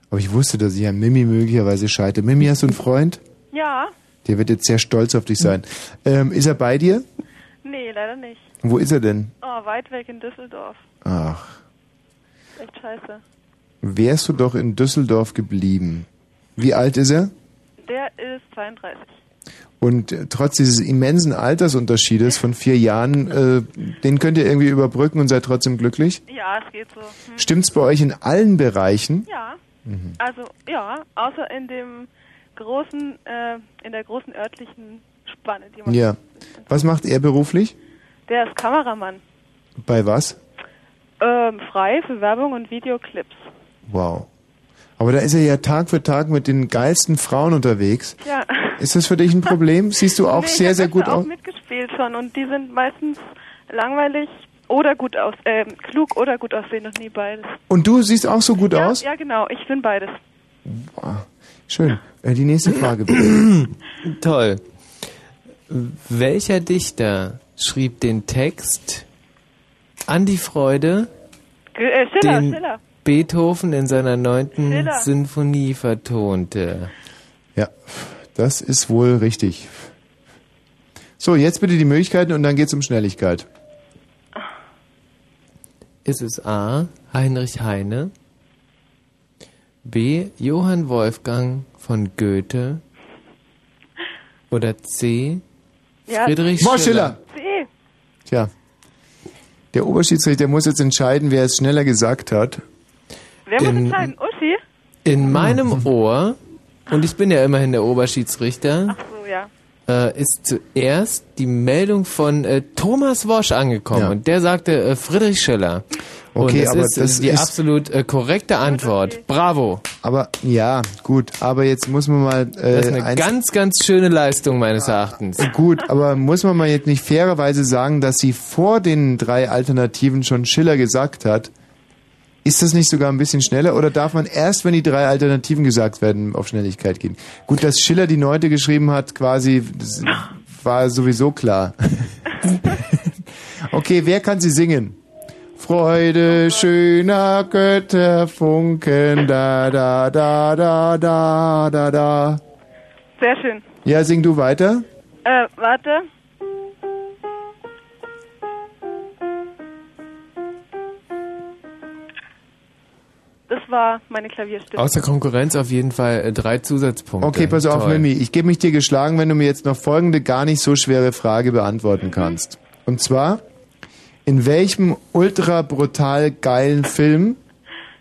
Aber ich wusste, dass ich an Mimi möglicherweise scheite. Mimi, hast du einen Freund? Ja? Der wird jetzt sehr stolz auf dich sein. Ähm, ist er bei dir? Nee, leider nicht. Wo ist er denn? Oh, weit weg in Düsseldorf. Ach, Echt scheiße. wärst du doch in Düsseldorf geblieben. Wie alt ist er? Der ist 32. Und äh, trotz dieses immensen Altersunterschiedes von vier Jahren, äh, den könnt ihr irgendwie überbrücken und seid trotzdem glücklich? Ja, es geht so. Hm. Stimmt's bei euch in allen Bereichen? Ja. Mhm. Also, ja, außer in dem großen, äh, in der großen örtlichen Spanne, die man. Ja. Was macht er beruflich? Der ist Kameramann. Bei was? Ähm, frei für Werbung und Videoclips. Wow. Aber da ist er ja Tag für Tag mit den geilsten Frauen unterwegs. Ja. Ist das für dich ein Problem? Siehst du auch Nee, ich sehr, sehr gut auch aus? mitgespielt schon und die sind meistens langweilig oder gut aus, äh, klug oder gut aussehen und nie beides. Und du siehst auch so gut ja, aus? Ja, genau, ich bin beides. Schön. Äh, die nächste Frage bitte. Toll. Welcher Dichter schrieb den Text An die Freude, G äh, Schiller, den Schiller. Beethoven in seiner neunten Schiller. Sinfonie vertonte? Ja, das ist wohl richtig. So, jetzt bitte die Möglichkeiten und dann geht's um Schnelligkeit. Ist es A. Heinrich Heine, B. Johann Wolfgang von Goethe oder C. Ja. Friedrich Boah, Schiller? C. Tja. Der Oberschiedsrichter muss jetzt entscheiden, wer es schneller gesagt hat. Wer muss In- entscheiden? Uschi? In meinem Ohr, und ich bin ja immerhin der Oberschiedsrichter, So, ja. Äh, ist zuerst die Meldung von äh, Thomas Wosch angekommen und der sagte äh, Friedrich Schiller. Okay, und das aber ist äh, das die ist- absolut äh, korrekte Antwort. Bravo. Aber ja, gut. Aber jetzt muss man mal. Äh, Das ist eine ganz, ganz schöne Leistung meines Erachtens. Gut, aber muss man mal jetzt nicht fairerweise sagen, dass sie vor den drei Alternativen schon Schiller gesagt hat? Ist das nicht sogar ein bisschen schneller oder darf man erst, wenn die drei Alternativen gesagt werden, auf Schnelligkeit gehen? Gut, dass Schiller die Neunte geschrieben hat, quasi, war sowieso klar. okay, wer kann sie singen? Freude schöner Götterfunken, da, da, da, da, da, da, da. Sehr schön. Ja, sing du weiter. Äh, warte. Das war meine Klavierstimme. Außer Konkurrenz auf jeden Fall äh, drei Zusatzpunkte. Okay, pass auf, Toll. Mimi. Ich gebe mich dir geschlagen, wenn du mir jetzt noch folgende gar nicht so schwere Frage beantworten kannst. Und zwar, in welchem ultra brutal geilen Film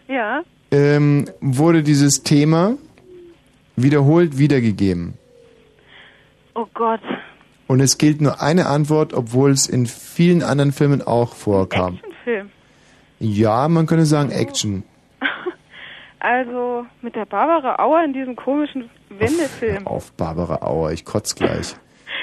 Ja. ähm, wurde dieses Thema wiederholt wiedergegeben? Oh Gott. Und es gilt nur eine Antwort, obwohl es in vielen anderen Filmen auch vorkam. Ein Film. Ja, man könnte sagen Action. Also mit der Barbara Auer in diesem komischen Wendefilm. Auf Barbara Auer, ich kotz gleich.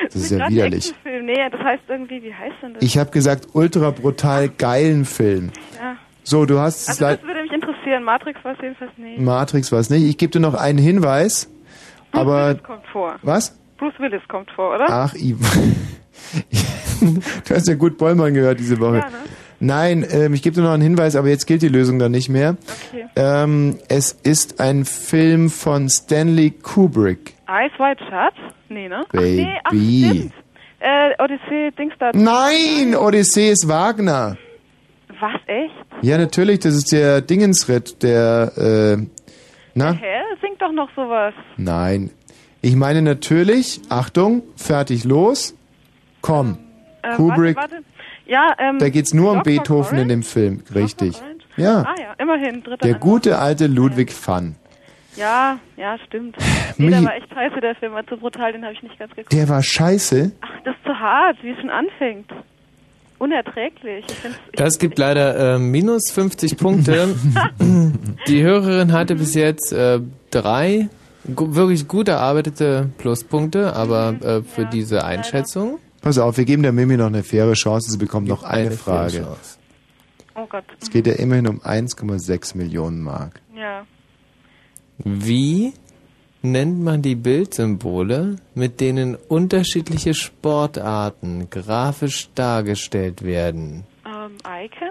Das ist ja widerlich. Nee, das heißt irgendwie, wie heißt denn das? Ich habe gesagt ultra brutal geilen Film. ja. So, du hast es Also das würde mich interessieren. Matrix war es jedenfalls nicht. Matrix war es nicht. Ich gebe dir noch einen Hinweis. Bruce Aber Willis kommt vor. was? Bruce Willis kommt vor, oder? Ach, Ivan. du hast ja gut Bollmann gehört diese Woche. Ja, ne? Nein, ähm, ich gebe dir noch einen Hinweis, aber jetzt gilt die Lösung dann nicht mehr. Okay. Ähm, es ist ein Film von Stanley Kubrick. Ice White Shut? Nee, ne? Ach, Baby. nee, ach, stimmt. Äh, Odyssee, Dings da. Nein, Odyssee ist Wagner. Was, echt? Ja, natürlich, das ist der Dingensritt, der, äh, na? Hä? Sing doch noch sowas. Nein. Ich meine natürlich, Achtung, fertig, los, komm. Äh, Kubrick, Warte, warte. Ja, ähm. da geht's nur um Beethoven Orange? in dem Film, richtig. Ja, Ah ja, immerhin, dritter der gute alte Ludwig Fun. Ja, ja, stimmt. Nee, der war echt scheiße, der Film war zu brutal, den habe ich nicht ganz geguckt. Der war scheiße. Ach, das ist zu hart, wie es schon anfängt. Unerträglich. Ich find's, ich Das gibt leider äh, minus 50 Punkte. Die Hörerin hatte bis jetzt äh, drei gu wirklich gut erarbeitete Pluspunkte, aber äh, für diese Einschätzung Pass auf, wir geben der Mimi noch eine faire Chance, sie bekommt noch eine, eine Frage. Oh Gott. Es geht ja immerhin um 1,6 Millionen Mark. Ja. Wie nennt man die Bildsymbole, mit denen unterschiedliche Sportarten grafisch dargestellt werden? Ähm, Icon?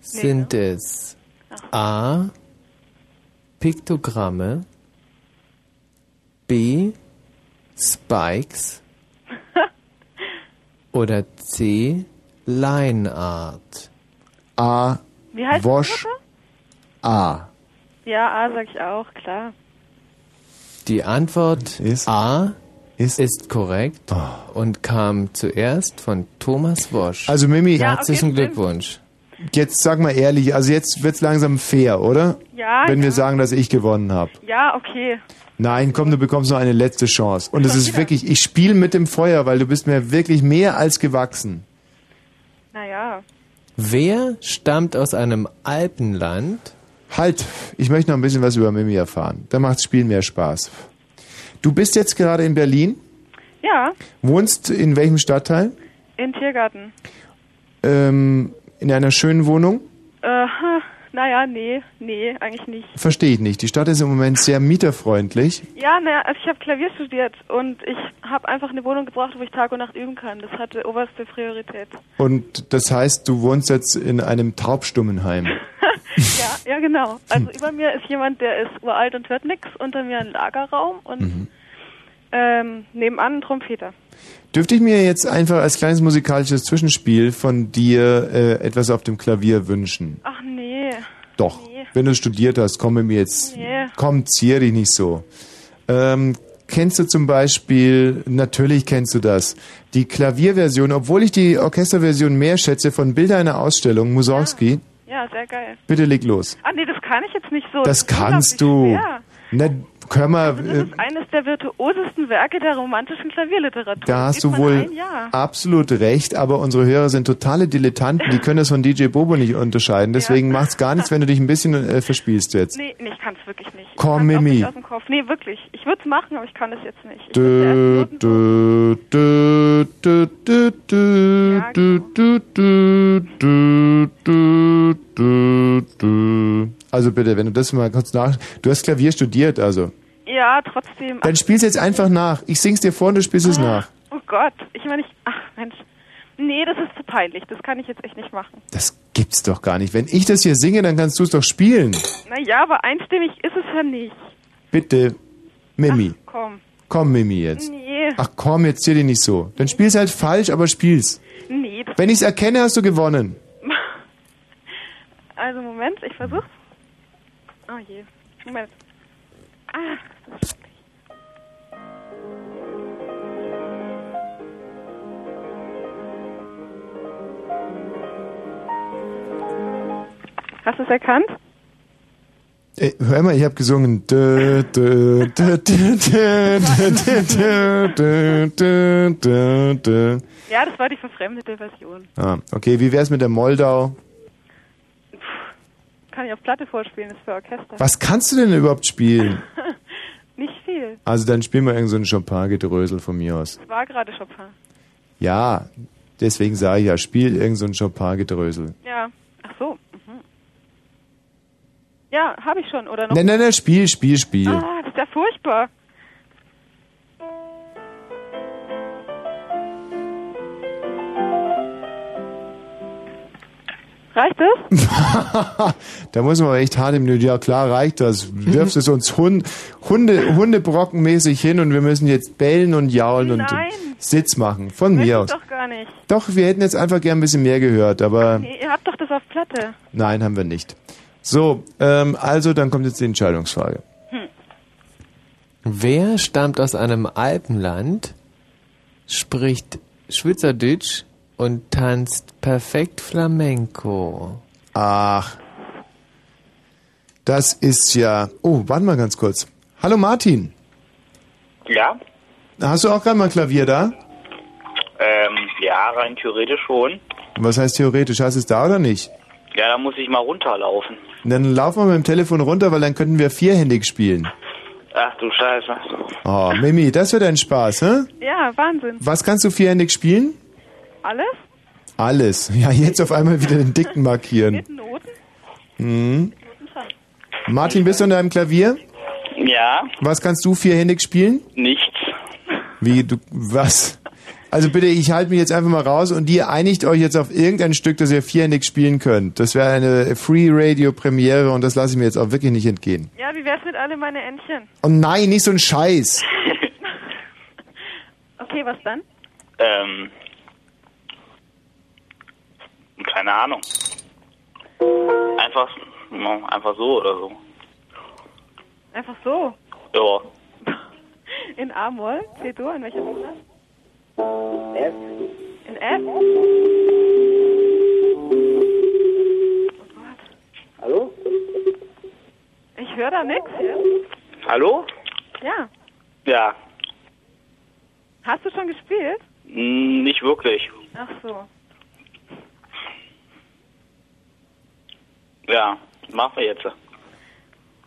Sind es A. Piktogramme, B. Spikes oder C. Line Art? A. Wie heißt Wosch. A. Ja, A sag ich auch, klar. Die Antwort A ist, korrekt und kam zuerst von Thomas Wosch. Also Mimi, herzlichen Glückwunsch. Jetzt sag mal ehrlich, also jetzt wird's langsam fair, oder? Ja, Wenn wir ja. sagen, dass ich gewonnen habe. Ja, okay. Nein, komm, du bekommst noch eine letzte Chance. Und es ist wirklich, ich spiele mit dem Feuer, weil du bist mir wirklich mehr als gewachsen. Naja. Wer stammt aus einem Alpenland? Halt, ich möchte noch ein bisschen was über Mimi erfahren. Da macht's Spielen mehr Spaß. Du bist jetzt gerade in Berlin, Ja, wohnst in welchem Stadtteil? in Tiergarten. Ähm, in einer schönen Wohnung? Äh, naja, nee, nee, eigentlich nicht. Verstehe ich nicht. Die Stadt ist im Moment sehr mieterfreundlich. Ja, naja, also ich habe Klavier studiert und ich habe einfach eine Wohnung gebraucht, wo ich Tag und Nacht üben kann. Das hatte oberste Priorität. Und das heißt, du wohnst jetzt in einem Taubstummenheim. ja, ja, genau. Also über mir ist jemand, der ist uralt und hört nix. Unter mir ein Lagerraum und Mhm. ähm, nebenan ein Trompeter. Dürfte ich mir jetzt einfach als kleines musikalisches Zwischenspiel von dir äh, etwas auf dem Klavier wünschen? Ach nee. Doch. Wenn du studiert hast, komm mit mir jetzt. Nee. Komm, zier dich nicht so. Ähm, kennst du zum Beispiel, natürlich kennst du das, die Klavierversion, obwohl ich die Orchesterversion mehr schätze, von Bilder einer Ausstellung, Mussorgsky. Ja, sehr geil. Bitte leg los. Ah, nee, das kann ich jetzt nicht so. Das ist kannst du. Na, können wir, Das äh, ist eines der virtuosesten Werke der romantischen Klavierliteratur. da hast Gibt du wohl ein absolut recht, aber unsere Hörer sind totale Dilettanten, die können das von DJ Bobo nicht unterscheiden. Deswegen macht's gar nichts, wenn du dich ein bisschen äh, verspielst jetzt. Nee, nee, ich kann es wirklich nicht. Ich Komm, kann's Mimi. Nicht aus dem Kopf. Nee, wirklich. Ich würde es machen, aber ich kann es jetzt nicht. Ich Dö, dö, dö, dö, dö, dö, dö, dö, dö, dö, dö, dö, dö. Also bitte, wenn du das mal kurz nach... Du hast Klavier studiert, also. Ja, trotzdem. Dann spiel's jetzt einfach nach. Ich sing's dir vor und du spielst es nach. Oh Gott, ich meine, ich. Ach Mensch. Nee, das ist zu peinlich. Das kann ich jetzt echt nicht machen. Das gibt's doch gar nicht. Wenn ich das hier singe, dann kannst du es doch spielen. Naja, aber einstimmig ist es ja nicht. Bitte, Mimi. Komm. Komm, Mimi, jetzt. Nee. Ach komm, jetzt zieh dich nicht so. Dann spiel's halt falsch, aber spiel's. Nee, das Wenn ich's erkenne, hast du gewonnen. Also Moment, ich versuch's. Oh je. Moment. Ah, das ist Hast du es erkannt? Ey, hör mal, ich habe gesungen. ja, das war die verfremdete Version. Ah, okay, wie wär's mit der Moldau? Kann ich auf Platte vorspielen, ist für Orchester. Was kannst du denn überhaupt spielen? Nicht viel. Also dann spiel mal irgend so ein Chopin-Gedrösel von mir aus. Es war gerade Chopin. Ja, deswegen sage ich ja, spiel irgend so ein Chopin-Gedrösel. Ja. Ach so. Mhm. Ja, habe ich schon, oder noch? Nein, nein, nein, spiel, spiel, spiel. Ah, das ist ja furchtbar. Reicht es? da muss man echt hart im Nö. Ja, klar, reicht das. Wirfst es uns Hund, Hunde, Hundebrockenmäßig hin und wir müssen jetzt bellen und jaulen und Nein. Sitz machen. Von Möchte mir aus. doch gar nicht. Doch, wir hätten jetzt einfach gern ein bisschen mehr gehört, aber Nee, ihr habt doch das auf Platte. nein, haben wir nicht. So, ähm, also dann kommt jetzt die Entscheidungsfrage. Wer stammt aus einem Alpenland, spricht Schweizerdeutsch und tanzt perfekt Flamenco? Ach, das ist ja... Oh, warte mal ganz kurz. Hallo Martin, Ja, hast du auch gerade mal Klavier da? ähm, ja, rein theoretisch schon. Was heißt theoretisch? Hast du es da oder nicht? Ja, da muss ich mal runterlaufen. Dann laufen wir mit dem Telefon runter, weil dann könnten wir vierhändig spielen. Ach du Scheiße. Oh, Mimi, das wird ein Spaß, hä? Ja, Wahnsinn. Was kannst du vierhändig spielen? Alles? Alles. Ja, jetzt auf einmal wieder den Dicken markieren. Mit Noten? Mhm. Martin, bist du an deinem Klavier? Ja, Was kannst du vierhändig spielen? nichts. Wie, du, was? Also bitte, ich halte mich jetzt einfach mal raus und ihr einigt euch jetzt auf irgendein Stück, das ihr vierhändig spielen könnt. Das wäre eine Free-Radio-Premiere und das lasse ich mir jetzt auch wirklich nicht entgehen. Ja, wie wär's mit alle meine Entchen? Oh nein, nicht so ein Scheiß. Okay, was dann? Ähm, keine Ahnung. Einfach, no, einfach so oder so. Einfach so. Ja. In A-Moll? C-Dur? In welcher Tonart? F. In F? Hallo? Ich höre da nichts. Hallo? Ja. Ja, Hast du schon gespielt? Hm, nicht wirklich. Ach so. Ja, machen wir jetzt.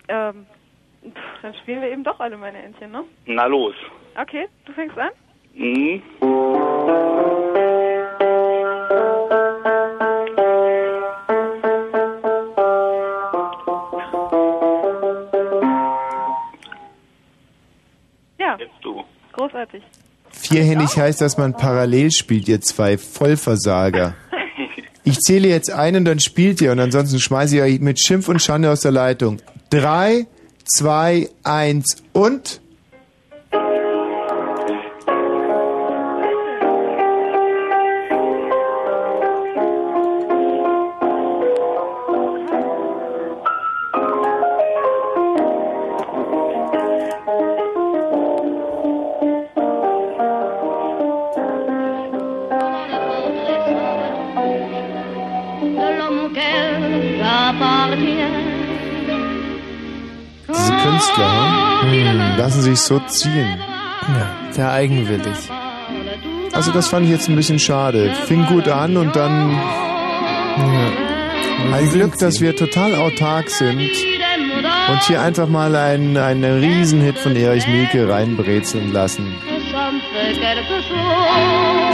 Ähm, pff, dann spielen wir eben doch alle meine Entchen, ne? Na los. Okay, du fängst an? Hm? Ja. Jetzt du. Großartig. Vierhändig heißt, dass man parallel spielt, ihr zwei Vollversager. Ich zähle jetzt ein und dann spielt ihr und ansonsten schmeiße ich euch mit Schimpf und Schande aus der Leitung. Drei, zwei, eins und... so ziehen. Ja, sehr eigenwillig. Also das fand ich jetzt ein bisschen schade. Fing gut an und dann... Ein Glück, dass wir total autark sind und hier einfach mal einen, einen Riesenhit von Erich Mielke reinbrezeln lassen.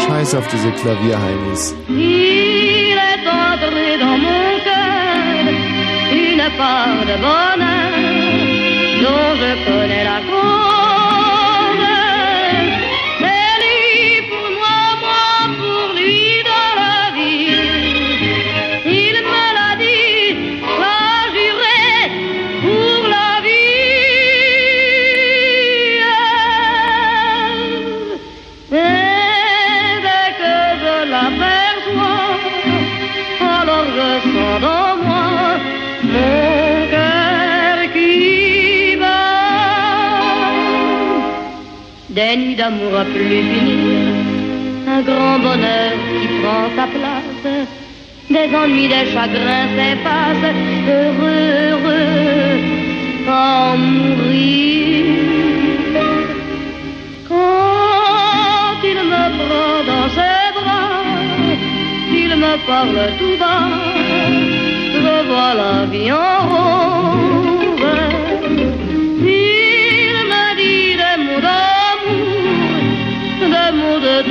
Scheiß auf diese Klavierheinis. Une part de D'amour à plus finir, un grand bonheur qui prend sa place. Des ennuis, des chagrins s'effacent, heureux, heureux, sans mourir. Quand il me prend dans ses bras, il me parle tout bas, je vois la vie en rose.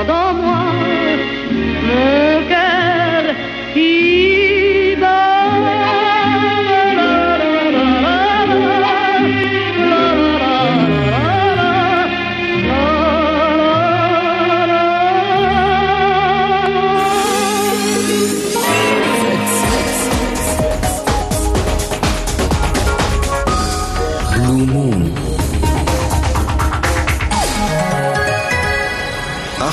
Je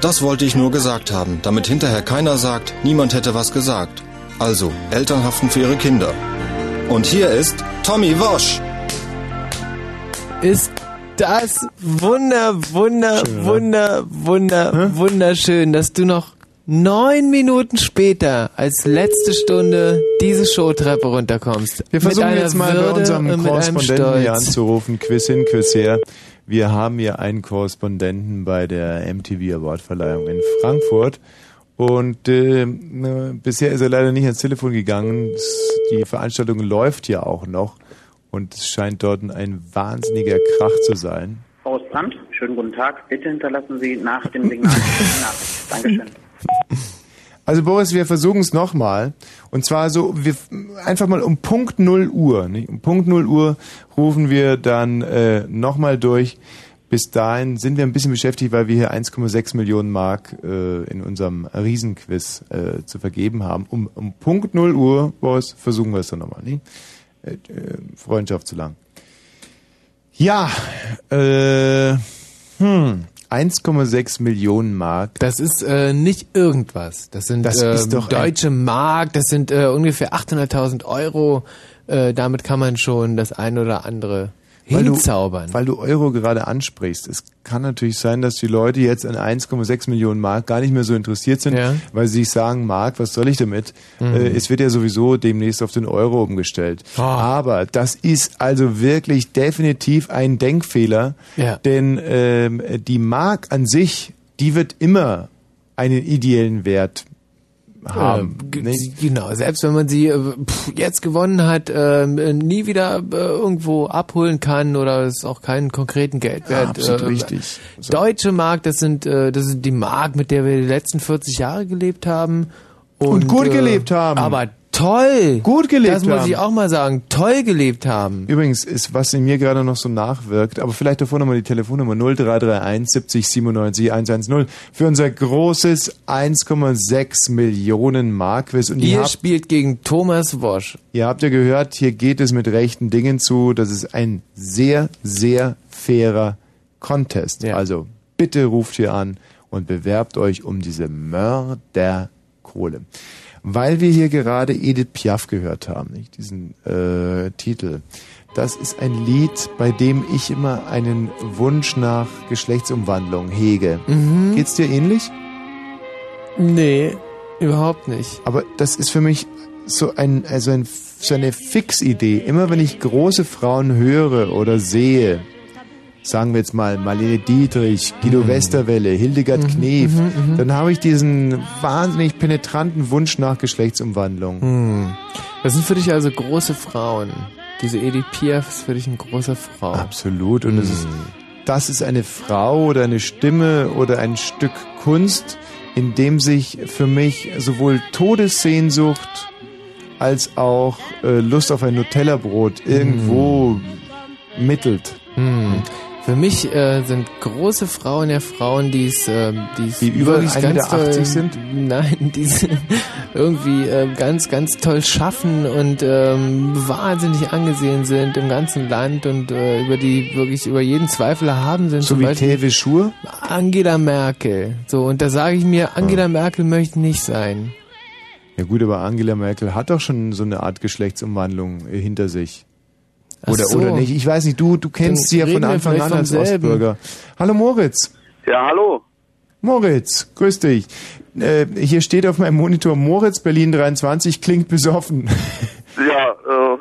Das wollte ich nur gesagt haben, damit hinterher keiner sagt, niemand hätte was gesagt. Also, Eltern haften für ihre Kinder. Und hier ist Tommy Wosch. Ist das wunder, wunder, wunder, wunder, wunderschön, dass du noch neun Minuten später als letzte Stunde diese Showtreppe runterkommst. Wir versuchen jetzt mal Würde bei unserem Korrespondenten hier anzurufen. Quiz hin, Quiz her. Wir haben hier einen Korrespondenten bei der MTV Awardverleihung in Frankfurt. Und äh, ne, bisher ist er leider nicht ans Telefon gegangen. Die Veranstaltung läuft ja auch noch. Und es scheint dort ein wahnsinniger Krach zu sein. Horst Brandt, schönen guten Tag. Bitte hinterlassen Sie nach dem Signal eine Nachricht. Dankeschön. Also Boris, wir versuchen es nochmal. Und zwar so, wir einfach mal um Punkt 0 Uhr. Nicht? Um Punkt 0 Uhr rufen wir dann äh, nochmal durch. Bis dahin sind wir ein bisschen beschäftigt, weil wir hier 1,6 Millionen Mark äh, in unserem Riesenquiz äh, zu vergeben haben. Um, um Punkt 0 Uhr, Boris, versuchen wir es dann nochmal. Nicht? Äh, äh, Freundschaft zu lang. Ja, äh, hm, 1,6 Millionen Mark. Das ist äh, nicht irgendwas. Das sind Das äh, deutsche Mark, das sind äh, ungefähr 800.000 Euro. Äh, damit kann man schon das ein oder andere Weil du, weil du Euro gerade ansprichst. Es kann natürlich sein, dass die Leute jetzt an 1,6 Millionen Mark gar nicht mehr so interessiert sind, weil sie sich sagen, Mark, was soll ich damit? Mhm. Äh, es wird ja sowieso demnächst auf den Euro umgestellt. Ah. Aber das ist also wirklich definitiv ein Denkfehler, Ja. denn ähm, die Mark an sich, die wird immer einen ideellen Wert haben. Äh, g- genau, selbst wenn man sie äh, pff, jetzt gewonnen hat, ähm, äh, nie wieder äh, irgendwo abholen kann oder es auch keinen konkreten Geldwert. Absolut äh, richtig. Deutsche Mark, das sind äh, das sind die Mark, mit der wir die letzten 40 Jahre gelebt haben. Und gut äh, gelebt haben. Aber toll. Gut gelebt Das muss haben. ich auch mal sagen. Toll gelebt haben. Übrigens ist, was in mir gerade noch so nachwirkt, aber vielleicht davor nochmal die Telefonnummer 0331 70 97 110 für unser großes 1,6 Millionen Markquiz. Und ihr Ihr spielt gegen Thomas Wosch. ihr habt ja gehört, hier geht es mit rechten Dingen zu. Das ist ein sehr, sehr fairer Contest. Also bitte ruft hier an und bewerbt euch um diese Mörderkohle. Weil wir hier gerade Edith Piaf gehört haben, nicht? diesen äh, Titel. Das ist ein Lied, bei dem ich immer einen Wunsch nach Geschlechtsumwandlung hege. Mhm. Geht's dir ähnlich? Nee, überhaupt nicht. Aber das ist für mich so ein, also ein, so eine Fixidee. Immer wenn ich große Frauen höre oder sehe, sagen wir jetzt mal Marlene Dietrich, Guido Westerwelle, Hildegard Knef, mhm, mhm. dann habe ich diesen wahnsinnig penetranten Wunsch nach Geschlechtsumwandlung. Hm. Das sind für dich also große Frauen. Diese Edith Piaf ist für dich eine große Frau. Absolut. Und es ist, das ist eine Frau oder eine Stimme oder ein Stück Kunst, in dem sich für mich sowohl Todessehnsucht als auch äh, Lust auf ein Nutella-Brot irgendwo mittelt. Hm. Für mich äh, sind große Frauen ja Frauen, die es, äh, die es Die über 1,80 ganz toll, sind? Nein, die irgendwie äh, ganz, ganz toll schaffen und ähm, wahnsinnig angesehen sind im ganzen Land und äh, über die wirklich über jeden Zweifel erhaben sind. So wie Tewe Schur? Angela Merkel. So, und da sage ich mir, Angela Merkel möchte nicht sein. Ja gut, aber Angela Merkel hat doch schon so eine Art Geschlechtsumwandlung hinter sich. Oder, so. oder nicht? Ich weiß nicht, du, du kennst Dann sie ja von Anfang an als selben. Ostbürger. Hallo Moritz. Ja, hallo. Moritz, grüß dich. Äh, hier steht auf meinem Monitor Moritz Berlin 23 klingt besoffen. Ja, äh,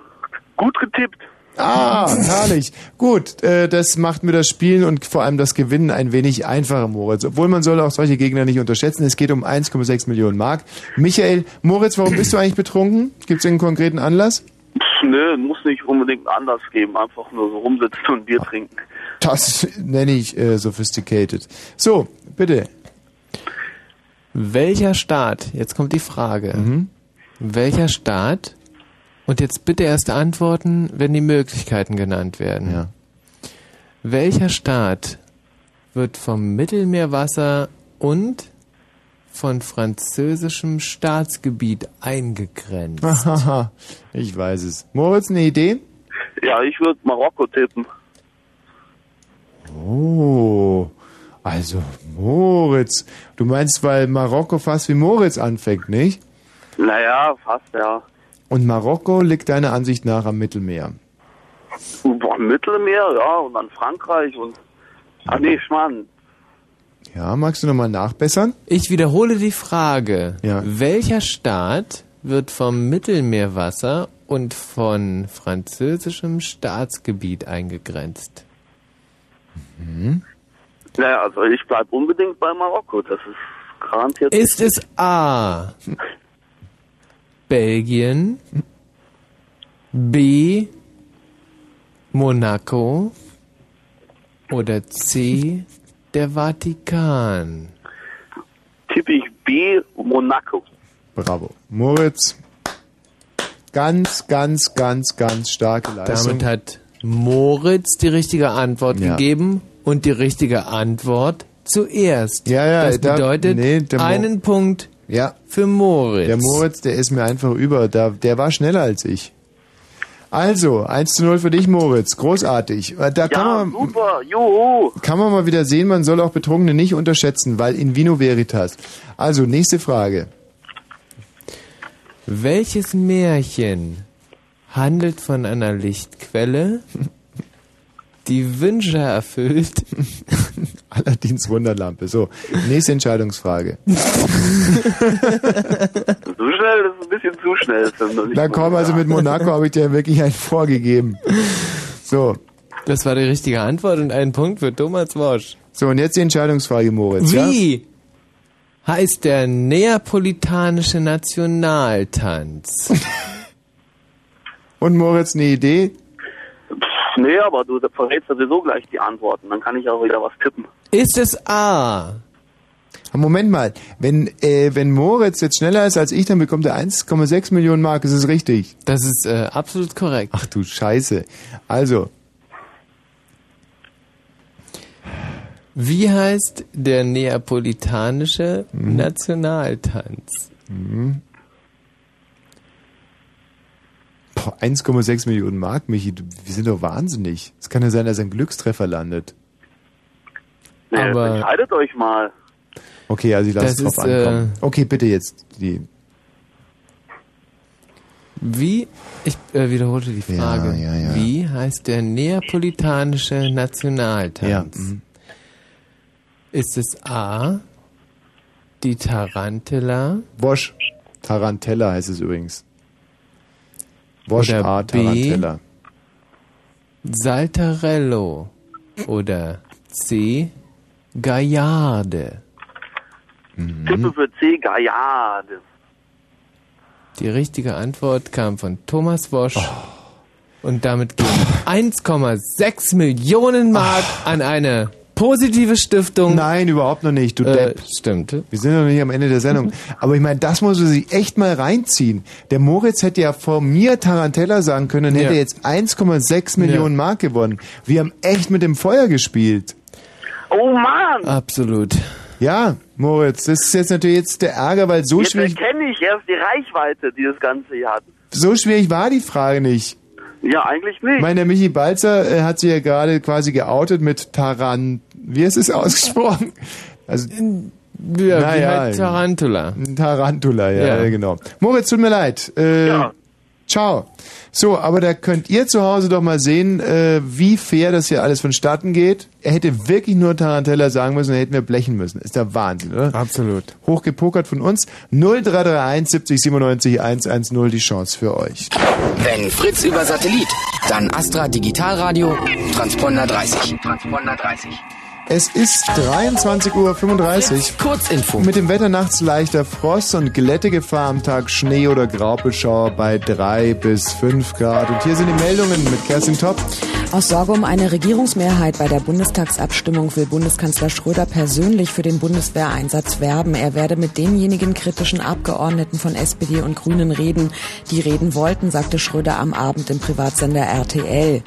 gut getippt. Ah, herrlich. Gut, äh, das macht mir das Spielen und vor allem das Gewinnen ein wenig einfacher, Moritz. Obwohl man soll auch solche Gegner nicht unterschätzen. Es geht um 1,6 Millionen Mark. Michael, Moritz, warum bist du eigentlich betrunken? Gibt es einen konkreten Anlass? Nö, muss nicht unbedingt einen Anlass geben. Einfach nur so rumsitzen und Bier trinken. Das nenne ich äh, sophisticated. So, bitte. Welcher Staat, jetzt kommt die Frage, Mhm. welcher Staat, und jetzt bitte erst antworten, wenn die Möglichkeiten genannt werden. Ja. Welcher Staat wird vom Mittelmeerwasser und von französischem Staatsgebiet eingegrenzt? Hahaha, ich weiß es. Moritz, eine Idee? Ja, ich würde Marokko tippen. Oh, also Moritz. Du meinst, weil Marokko fast wie Moritz anfängt, nicht? Naja, fast, ja. Und Marokko liegt deiner Ansicht nach am Mittelmeer. Boah, Mittelmeer, ja, und dann Frankreich und. Ach nee, Schmarrn. Ja, magst du nochmal nachbessern? Ich wiederhole die Frage. Ja. Welcher Staat wird vom Mittelmeerwasser und von französischem Staatsgebiet eingegrenzt? Mhm. Naja, also ich bleib unbedingt bei Marokko. Das ist garantiert. Ist es A. Belgien, B. Monaco oder C. der Vatikan? Tippe ich B, Monaco. Bravo. Moritz, ganz, ganz, ganz, ganz starke Leistung. Damit hat Moritz die richtige Antwort Ja. gegeben und die richtige Antwort zuerst. Ja, ja, das da- bedeutet nee, der Mo- einen Punkt ja. für Moritz. Der Moritz, der ist mir einfach über. Da, der war schneller als ich. Also, 1 zu 0 für dich, Moritz. Großartig. Äh, Da kann, Ja, man, super, juhu. kann man mal wieder sehen, man soll auch Betrunkene nicht unterschätzen, weil in vino veritas. Also, nächste Frage. Welches Märchen handelt von einer Lichtquelle, die Wünsche erfüllt? Aladins Wunderlampe. So, nächste Entscheidungsfrage. So schnell, das ist ein bisschen zu schnell. Na komm, also mit Monaco habe ich dir wirklich einen vorgegeben. So. Das war die richtige Antwort und ein Punkt für Thomas Wosch. So, und jetzt die Entscheidungsfrage, Moritz. Ja? Wie heißt der neapolitanische Nationaltanz? Und Moritz, eine Idee? Nee, aber du verrätst sowieso gleich die Antworten. Dann kann ich auch wieder was tippen. Ist es A? Moment mal, wenn, äh, wenn Moritz jetzt schneller ist als ich, dann bekommt er 1,6 Millionen Mark. Ist es richtig? Das ist äh, absolut korrekt. Ach du Scheiße. Also, Wie heißt der neapolitanische Mhm. Nationaltanz? mhm. Boah, 1,6 Millionen Mark, Michi. Du, wir sind doch wahnsinnig. Es kann ja sein, dass ein Glückstreffer landet. Nee, Aber- entscheidet euch mal. Okay, also ich lasse es drauf ist, ankommen. äh, Okay, bitte jetzt die. Wie, ich äh, wiederholte die Frage, ja, ja. wie heißt der neapolitanische Nationaltanz? Ja, mhm. Ist es A, die Tarantella? Wosch. Tarantella heißt es übrigens. Wosch Oder A. B. Saltarello? Oder C, Gaillarde? Mhm. Tippe für C, Gaillard. Die richtige Antwort kam von Thomas Wosch. Oh. Und damit gehen 1,6 Millionen Mark an eine positive Stiftung. Nein, überhaupt noch nicht, du Äh, Depp. Stimmt. Wir sind noch nicht am Ende der Sendung. Aber ich meine, das muss man sich echt mal reinziehen. Der Moritz hätte ja vor mir Tarantella sagen können und hätte Ja. jetzt 1,6 Millionen Ja. Mark gewonnen. Wir haben echt mit dem Feuer gespielt. Oh Mann! Absolut. Ja, Moritz, das ist jetzt natürlich jetzt der Ärger, weil so Jetzt schwierig, erkenne ich erst die Reichweite, die das Ganze hier hat. so schwierig war die Frage nicht. Ja, eigentlich nicht. Ich meine, der Michi Balzer äh, hat sich ja gerade quasi geoutet mit Taran... Wie ist es ausgesprochen? Also, Ja, wie Naja, halt Tarantula. Tarantula, ja, Ja. genau. Moritz, tut mir leid. Äh, Ciao. So, aber da könnt ihr zu Hause doch mal sehen, äh, wie fair das hier alles vonstatten geht. Er hätte wirklich nur Tarantella sagen müssen, dann hätten wir blechen müssen. Ist der Wahnsinn, oder? Absolut. Hochgepokert von uns. 0331 70 97 110 die Chance für euch. Wenn Fritz über Satellit, dann Astra Digitalradio, Transponder 30. Transponder 30. Es ist 23.35 Uhr. Kurzinfo. Mit dem Wetter nachts leichter Frost und Glättegefahr am Tag Schnee oder Graupelschauer bei 3 bis 5 Grad. Und hier sind die Meldungen mit Kerstin Topp. Aus Sorge um eine Regierungsmehrheit bei der Bundestagsabstimmung will Bundeskanzler Schröder persönlich für den Bundeswehreinsatz werben. Er werde mit denjenigen kritischen Abgeordneten von SPD und Grünen reden, die reden wollten, sagte Schröder am Abend im Privatsender RTL.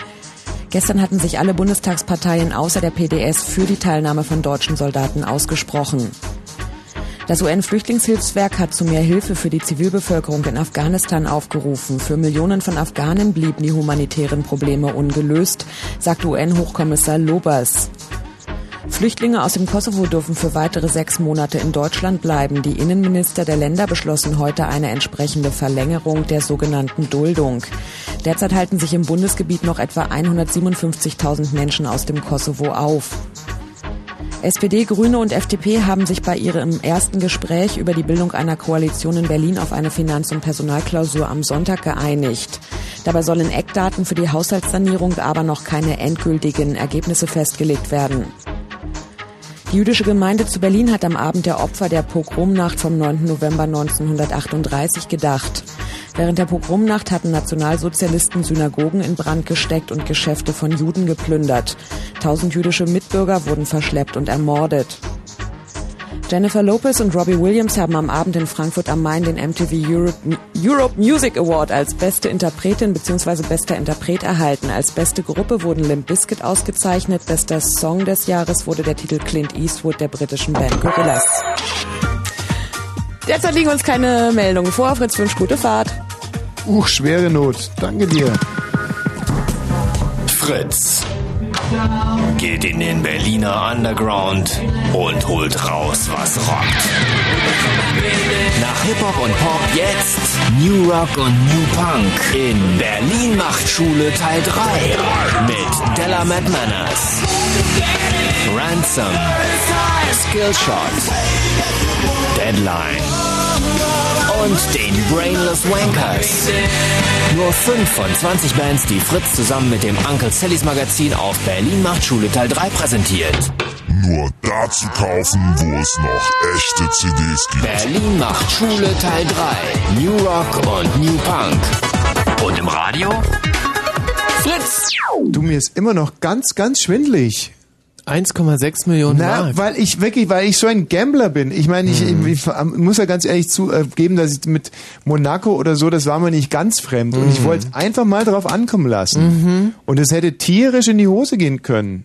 Gestern hatten sich alle Bundestagsparteien außer der PDS für die Teilnahme von deutschen Soldaten ausgesprochen. Das UN-Flüchtlingshilfswerk hat zu mehr Hilfe für die Zivilbevölkerung in Afghanistan aufgerufen. Für Millionen von Afghanen blieben die humanitären Probleme ungelöst, sagt UN-Hochkommissar Lobers. Flüchtlinge aus dem Kosovo dürfen für weitere sechs Monate in Deutschland bleiben. Die Innenminister der Länder beschlossen heute eine entsprechende Verlängerung der sogenannten Duldung. Derzeit halten sich im Bundesgebiet noch etwa 157.000 Menschen aus dem Kosovo auf. SPD, Grüne und FDP haben sich bei ihrem ersten Gespräch über die Bildung einer Koalition in Berlin auf eine Finanz- und Personalklausur am Sonntag geeinigt. Dabei sollen Eckdaten für die Haushaltssanierung, aber noch keine endgültigen Ergebnisse festgelegt werden. Die jüdische Gemeinde zu Berlin hat am Abend der Opfer der Pogromnacht vom 9. November 1938 gedacht. Während der Pogromnacht hatten Nationalsozialisten Synagogen in Brand gesteckt und Geschäfte von Juden geplündert. Tausend jüdische Mitbürger wurden verschleppt und ermordet. Jennifer Lopez und Robbie Williams haben am Abend in Frankfurt am Main den MTV Europe, Europe Music Award als beste Interpretin bzw. bester Interpret erhalten. Als beste Gruppe wurden Limp Bizkit ausgezeichnet. Bester Song des Jahres wurde der Titel Clint Eastwood der britischen Band Gorillaz. Derzeit liegen uns keine Meldungen vor. Fritz Wünsch, gute Fahrt. Uch, schwere Not. Danke dir. Fritz geht in den Berliner Underground und holt raus, was rockt. Nach Hip-Hop und Pop jetzt New Rock und New Punk. In Berlin macht Schule Teil 3 mit Della Mad Manners, Ransom, Skillshot, Deadline und den Brainless Wankers. Nur 5 von 20 Bands, die Fritz zusammen mit dem Uncle Sallys Magazin auf Berlin macht Schule Teil 3 präsentiert. nur da zu kaufen, wo es noch echte CDs gibt. Berlin macht Schule Teil 3. New Rock und New Punk. Und im Radio? Fritz! Du, mir ist immer noch ganz, ganz schwindlig. 1,6 Millionen Na, Mark. weil ich wirklich, weil ich so ein Gambler bin. Ich meine, ich, Mhm. ich, ich muss ja ganz ehrlich zugeben, dass ich mit Monaco oder so, das war mir nicht ganz fremd. Und ich Mhm. wollte es einfach mal drauf ankommen lassen. Mhm. Und es hätte tierisch in die Hose gehen können.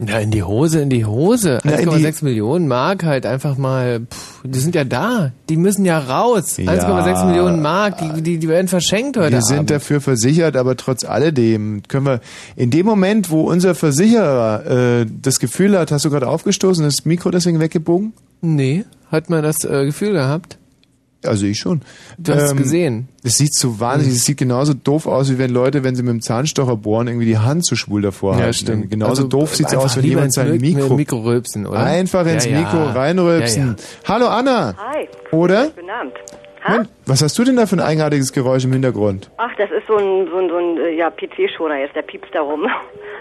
Ja, in die Hose, in die Hose. Na, in 1,6 Millionen Mark halt einfach mal, pff, die sind ja da. Die müssen ja raus. Ja. 1,6 Millionen Mark, die, die, die werden verschenkt heute Wir sind Abend. dafür versichert, aber trotz alledem können wir in dem Moment, wo unser Versicherer äh, das Gefühl hat, hast du gerade aufgestoßen, ist das Mikro deswegen weggebogen? Nee, hat man das äh, Gefühl gehabt? Also ich schon. Du hast es gesehen. Es sieht so wahnsinnig, es sieht genauso doof aus, wie wenn Leute, wenn sie mit dem Zahnstocher bohren, irgendwie die Hand zu schwul davor Ja, halten. stimmt. Genauso Also doof sieht's einfach aus, wenn jemand sein Mik- Mikro... Mikro rülpsen, oder? Einfach ins Ja, ja. Mikro reinrülpsen. Ja, ja. Hallo Anna. Hi. Oder? Guten Abend. Moment, was hast du denn da für ein eigenartiges Geräusch im Hintergrund? Ach, das ist so ein, so ein, so ein äh, ja, PC-Schoner jetzt, der piepst da rum.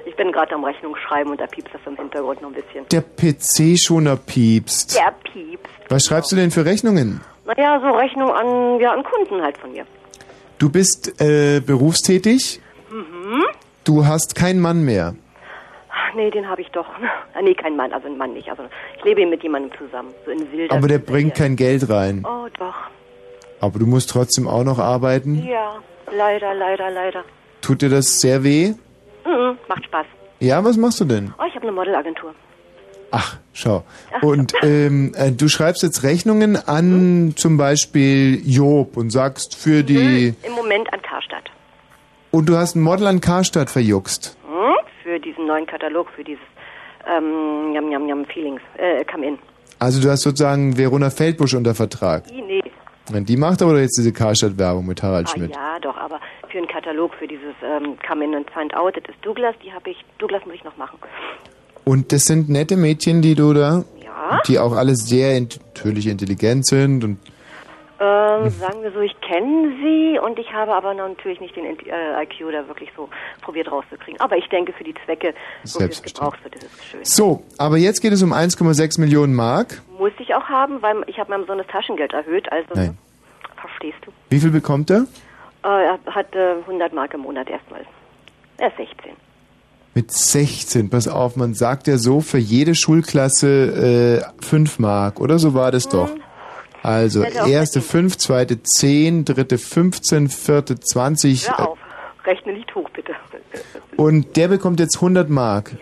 Ich bin gerade am Rechnung schreiben und da piepst das im Hintergrund noch ein bisschen. Der PC-Schoner piepst. Der piepst. Was schreibst du denn für Rechnungen? Naja, so Rechnung an, ja, an Kunden halt von mir. Du bist äh, berufstätig, Mhm. du hast keinen Mann mehr. Ach, nee, den habe ich doch. Ah, nee, kein Mann, also ein Mann nicht. Also ich lebe mit jemandem zusammen, so in wilder Aber der bringt kein Geld rein. Oh, doch. Aber du musst trotzdem auch noch arbeiten. Ja, leider, leider, leider. Tut dir das sehr weh? Mhm, macht Spaß. Ja, was machst du denn? Oh, ich habe eine Modelagentur. Ach, schau. Und ähm, äh, du schreibst jetzt Rechnungen an zum Beispiel Job und sagst für die... Im Moment an Karstadt. Und du hast ein Model an Karstadt verjuckst. Hm? Für diesen neuen Katalog, für dieses ähm, Yum Yum Yum Feelings, äh, Come In. Also du hast sozusagen Verona Feldbusch unter Vertrag. I, nee. Die macht aber jetzt diese Karstadt-Werbung mit Harald Ah, Schmidt. ja, doch, aber für einen Katalog, für dieses ähm, Come In and Find Out, das ist Douglas, die habe ich, Douglas muss ich noch machen. Und das sind nette Mädchen, die du da, Ja. die auch alle sehr int natürlich intelligent sind und Ähm, sagen wir so, ich kenne sie und ich habe aber natürlich nicht den äh, IQ da wirklich so probiert rauszukriegen. Aber ich denke, für die Zwecke, wofür es gebraucht wird, ist es schön. so. Aber jetzt geht es um 1,6 Millionen Mark. Muss ich auch haben, weil ich habe meinem Sohn das Taschengeld erhöht, also Nein. verstehst du. Wie viel bekommt er? Äh, er hat äh, 100 Mark im Monat erstmal. Er ist 16. Mit 16, pass auf, man sagt ja so für jede Schulklasse äh, 5 Mark, oder so war das doch. Also erste 5, zweite 10, dritte 15, vierte 20 Hör äh, auf, rechne nicht hoch, bitte. und der bekommt jetzt 100 Mark.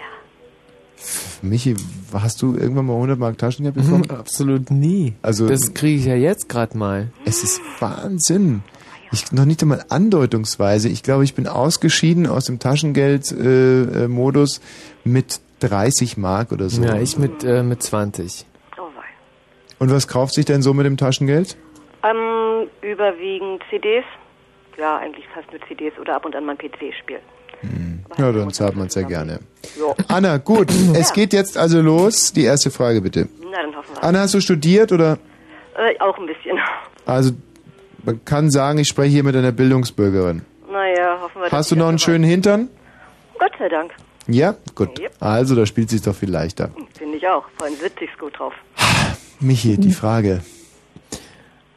Michi, hast du irgendwann mal 100 Mark Taschengeld bekommen? Absolut nie. Also Das kriege ich ja jetzt gerade mal. Es ist Wahnsinn. Ich noch nicht einmal andeutungsweise. Ich glaube, ich bin ausgeschieden aus dem Taschengeld-Modus äh, Modus mit 30 Mark oder so. Ja, ich mit, äh, mit 20. Und was kauft sich denn so mit dem Taschengeld? Ähm, überwiegend CDs. Ja, eigentlich fast nur CDs oder ab und an mal ein PC-Spiel. Ja, dann zahlt man es ja gerne. Ja. Anna, gut. Es geht jetzt also los. Die erste Frage bitte. Na, dann hoffen wir. Anna, hast du studiert oder? Äh, auch ein bisschen. Also, man kann sagen, ich spreche hier mit einer Bildungsbürgerin. Naja, hoffen wir. Hast du noch einen schönen Hintern? Gott sei Dank. Ja? Gut. Yep. Also, da spielt es sich doch viel leichter. Finde ich auch. Vor allem sitze ich gut drauf. Michi, die Frage.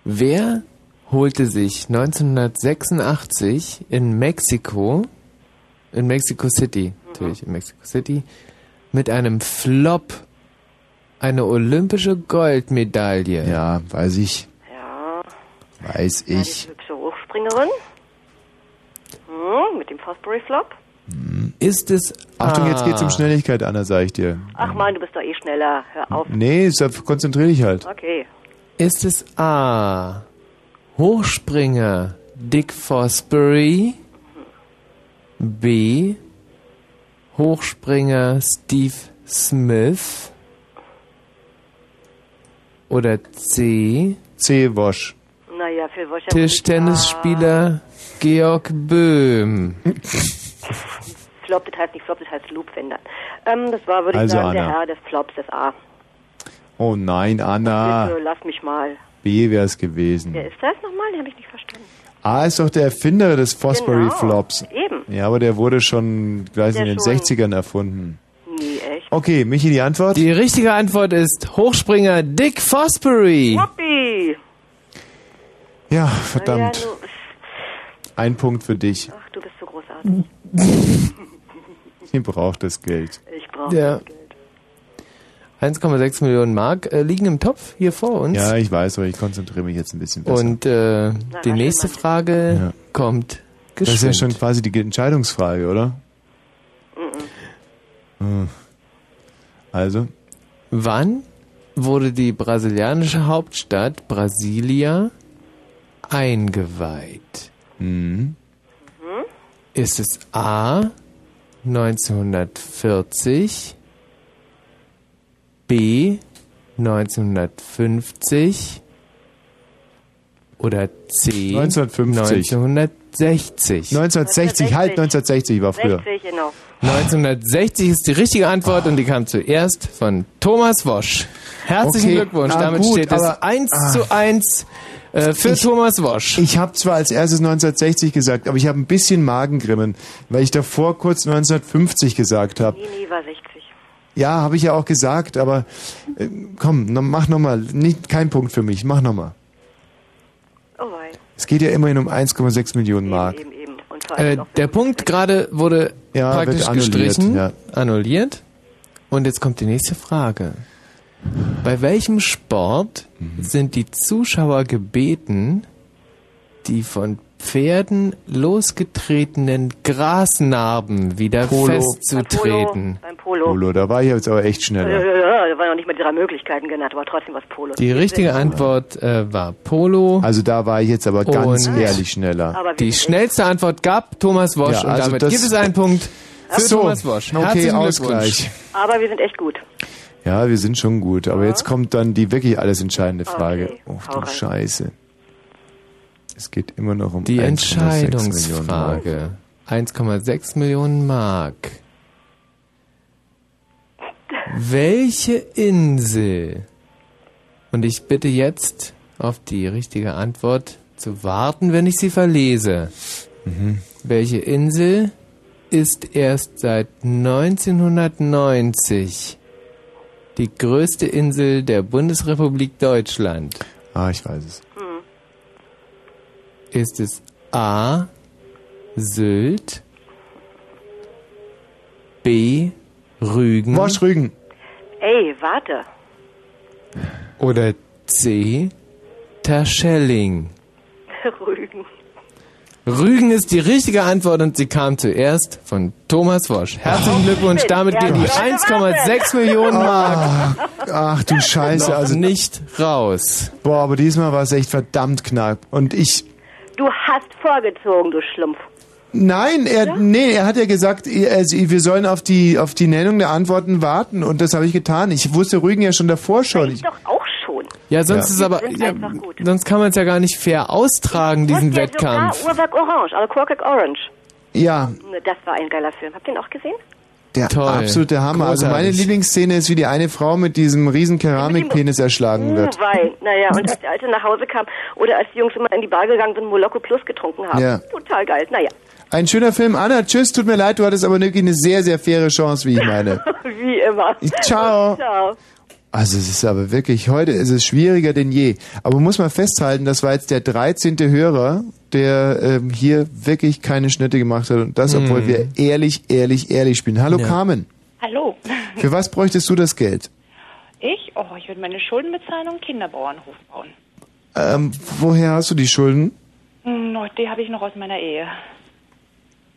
Wer holte sich 1986 in Mexiko, in Mexico City, natürlich in Mexico City, mit einem Flop eine olympische Goldmedaille? Ja, weiß ich. Weiß ich. hübsche Hochspringerin. Hm, mit dem Fosbury Flop. Ist es. Achtung, jetzt Ah. geht's um Schnelligkeit, Anna, sag ich dir. Ach man, du bist doch eh schneller. Hör auf. Nee, konzentrier dich halt. Okay. Ist es A. Hochspringer Dick Fosbury? B. Hochspringer Steve Smith? Oder C. C. Wosch. Naja, Phil Wosch. Tischtennisspieler Georg Böhm. Flop, das heißt nicht Flop, das heißt Loopwender. Ähm, das war, würde ich Also, sagen, der Anna. Herr des Flops, das A. Oh nein, Anna. Bitte, lass mich mal. B wäre es gewesen. Wer ist das nochmal? Den habe ich nicht verstanden. A ist doch der Erfinder des Fosbury Genau, Flops. eben. Ja, aber der wurde schon gleich in Der den schon- 60ern erfunden. Nee, echt? Okay, Michi, die Antwort? Die richtige Antwort ist Hochspringer Dick Fosbury. Wuppi. Ja, verdammt. Ja, Ein Punkt für dich. ach, du bist so großartig. Ihr braucht das Geld. Ich brauche Ja. 1,6 Millionen Mark äh, liegen im Topf hier vor uns. Ja, ich weiß, aber ich konzentriere mich jetzt ein bisschen besser. Und äh, die nächste Frage Ja. kommt das ist ja geschwind. schon quasi die Entscheidungsfrage, oder? Hm. Also? Wann wurde die brasilianische Hauptstadt Brasilia eingeweiht? Mhm. Ist es A 1940, B 1950 oder C 1950. 1960? 1960, halt 1960 war früher. 60, genau. 1960 ist die richtige Antwort und die kam zuerst von Thomas Wosch. Herzlichen Okay, Glückwunsch, ah, damit gut, steht es aber- 1 ah. zu 1 äh, für Ich- Thomas Wosch. Ich habe zwar als erstes 1960 gesagt, aber ich habe ein bisschen Magengrimmen, weil ich davor kurz 1950 gesagt habe. Nee, nee, war 60. Ja, habe ich ja auch gesagt, aber äh, komm, no, mach nochmal. Nicht kein Punkt für mich, mach nochmal. Oh wei. Es geht ja immerhin um 1,6 Millionen Mark. Eben, eben. Und vor allem Äh, der Punkt gerade wurde Ja, praktisch annulliert, gestrichen, ja. annulliert. Und jetzt kommt die nächste Frage. Bei welchem Sport Mhm. sind die Zuschauer gebeten, die von Pferden losgetretenen Grasnarben wieder Polo. festzutreten? Beim Polo. Polo, da war ich jetzt aber echt schneller. ja, ja, da waren noch nicht mal die drei Möglichkeiten genannt, aber trotzdem was Polo. Die richtige Antwort äh, war Polo. Also da war ich jetzt aber ganz Und ehrlich schneller. Die schnellste Antwort gab Thomas Wosch Ja, und also damit das- gibt es einen Punkt für So, Thomas Wosch. okay, Herzlichen Glückwunsch. Ausgleich. Aber wir sind echt gut. Ja, wir sind schon gut, aber jetzt kommt dann die wirklich alles entscheidende Frage. Okay, Oh, du rein. Scheiße. Es geht immer noch um Die 1,6 Millionen Mark. Entscheidungsfrage. 1,6 Millionen Mark. Welche Insel? Und ich bitte jetzt auf die richtige Antwort zu warten, wenn ich sie verlese. Mhm. Welche Insel ist erst seit 1990 die größte Insel der Bundesrepublik Deutschland? Ah, ich weiß es. Ist es A. Sylt, B. Rügen Wosch Rügen. Ey, warte. oder C. Terschelling? Rügen. Rügen ist die richtige Antwort und sie kam zuerst von Thomas Wosch. Herzlichen Glückwunsch, damit gehen die 1,6 Millionen Mark Ach du Scheiße, also nicht raus. boah, aber diesmal war es echt verdammt knapp. Und ich, Du hast vorgezogen, du Schlumpf. nein, er, nee, er hat ja gesagt, er, also, wir sollen auf die, auf die Nennung der Antworten warten und das habe ich getan. Ich wusste Rügen ja schon davor schon. Ich, Doch auch schon. Ja, sonst Ja. ist aber, ja, sonst kann man es ja gar nicht fair austragen, diesen ja Wettkampf. sogar Uhrwerk Orange, also Quark Orange. ja, Das war ein geiler Film. Habt ihr ihn auch gesehen? der Toll. absolute Hammer. Also meine Großartig. Lieblingsszene ist, wie die eine Frau mit diesem riesen Keramikpenis erschlagen wird. Uh, weil, naja, und als der Alte nach Hause kam oder als die Jungs immer in die Bar gegangen sind und Moloko Plus getrunken haben. Ja. Total geil. Naja, Ein schöner Film. Anna, tschüss, tut mir leid, du hattest aber wirklich eine sehr, sehr faire Chance, wie ich meine. wie immer. Ciao. Ciao. Also es ist aber wirklich, heute ist es schwieriger denn je. Aber muss man festhalten, das war jetzt der 13. Hörer, der ähm, hier wirklich keine Schnitte gemacht hat. Und das, obwohl Hm. wir ehrlich, ehrlich, ehrlich spielen. Hallo Ja. Carmen, Hallo. für was bräuchtest du das Geld? Ich? Oh, ich würde meine Schulden bezahlen und einen Kinderbauernhof bauen. Ähm, woher hast du die Schulden? Hm, no, die habe ich noch aus meiner Ehe.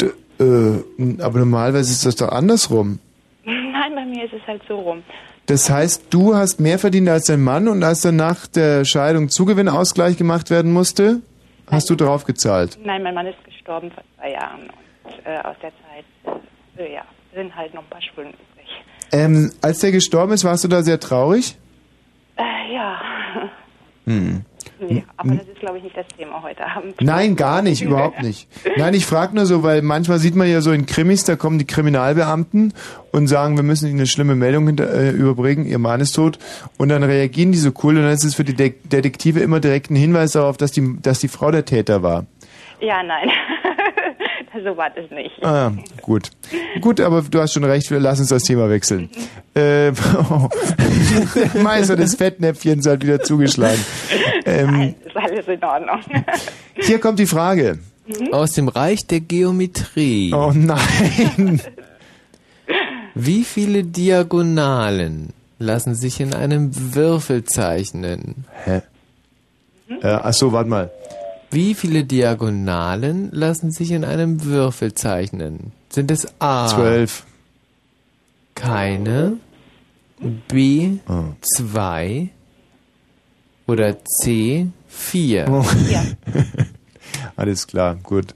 D äh, aber normalerweise ist das doch andersrum. Nein, bei mir ist es halt so rum. Das heißt, du hast mehr verdient als dein Mann und als dann nach der Scheidung Zugewinnausgleich gemacht werden musste, hast du draufgezahlt. Nein, mein Mann ist gestorben vor zwei Jahren und äh, aus der Zeit, äh, ja, sind halt noch ein paar Schulden übrig. Ähm, als der gestorben ist, warst du da sehr traurig? Äh, ja, Hm. Nee, aber das ist, glaube ich, nicht das Thema heute Abend. Nein, gar nicht, überhaupt nicht. Nein, ich frage nur so, weil manchmal sieht man ja so in Krimis, da kommen die Kriminalbeamten und sagen, wir müssen Ihnen eine schlimme Meldung hinter, äh, überbringen, Ihr Mann ist tot. Und dann reagieren die so cool und dann ist es für die De Detektive immer direkt ein Hinweis darauf, dass die, dass die Frau der Täter war. Ja, nein. so war das nicht. Ah, gut. Gut, aber du hast schon recht, wir lassen uns das Thema wechseln. Äh, oh. Der Meister des Fettnäpfchens hat wieder zugeschlagen. Ähm, Ist alles in Ordnung. hier kommt die Frage. Aus dem Reich der Geometrie. Oh nein. Wie viele Diagonalen lassen sich in einem Würfel zeichnen? Hä? Äh, ach so, warte mal. Wie viele Diagonalen lassen sich in einem Würfel zeichnen? Sind es A? Zwölf. Keine. B. Oh. Zwei. Oder C. Vier. Oh. Alles klar, gut.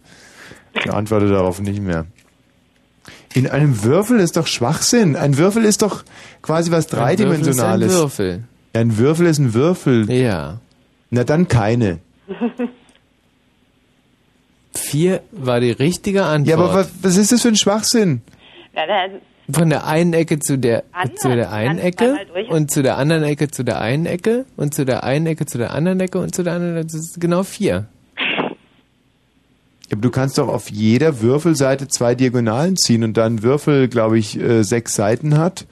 Ich antworte darauf nicht mehr. In einem Würfel ist doch Schwachsinn. Ein Würfel ist doch quasi was dreidimensionales. Ein Würfel. Ja, ein Würfel ist ein Würfel. Ja. Na dann keine. Vier war die richtige Antwort. Ja, aber was, was ist das für ein Schwachsinn? Na, dann, Von der einen Ecke zu der Anders. zu der einen Ganz Ecke einmal durch. und zu der anderen Ecke zu der einen Ecke und zu der einen Ecke zu der anderen Ecke und zu der anderen Ecke. Das ist genau vier. Aber du kannst doch auf jeder Würfelseite zwei Diagonalen ziehen und dann ein Würfel, glaube ich, äh, sechs Seiten hat.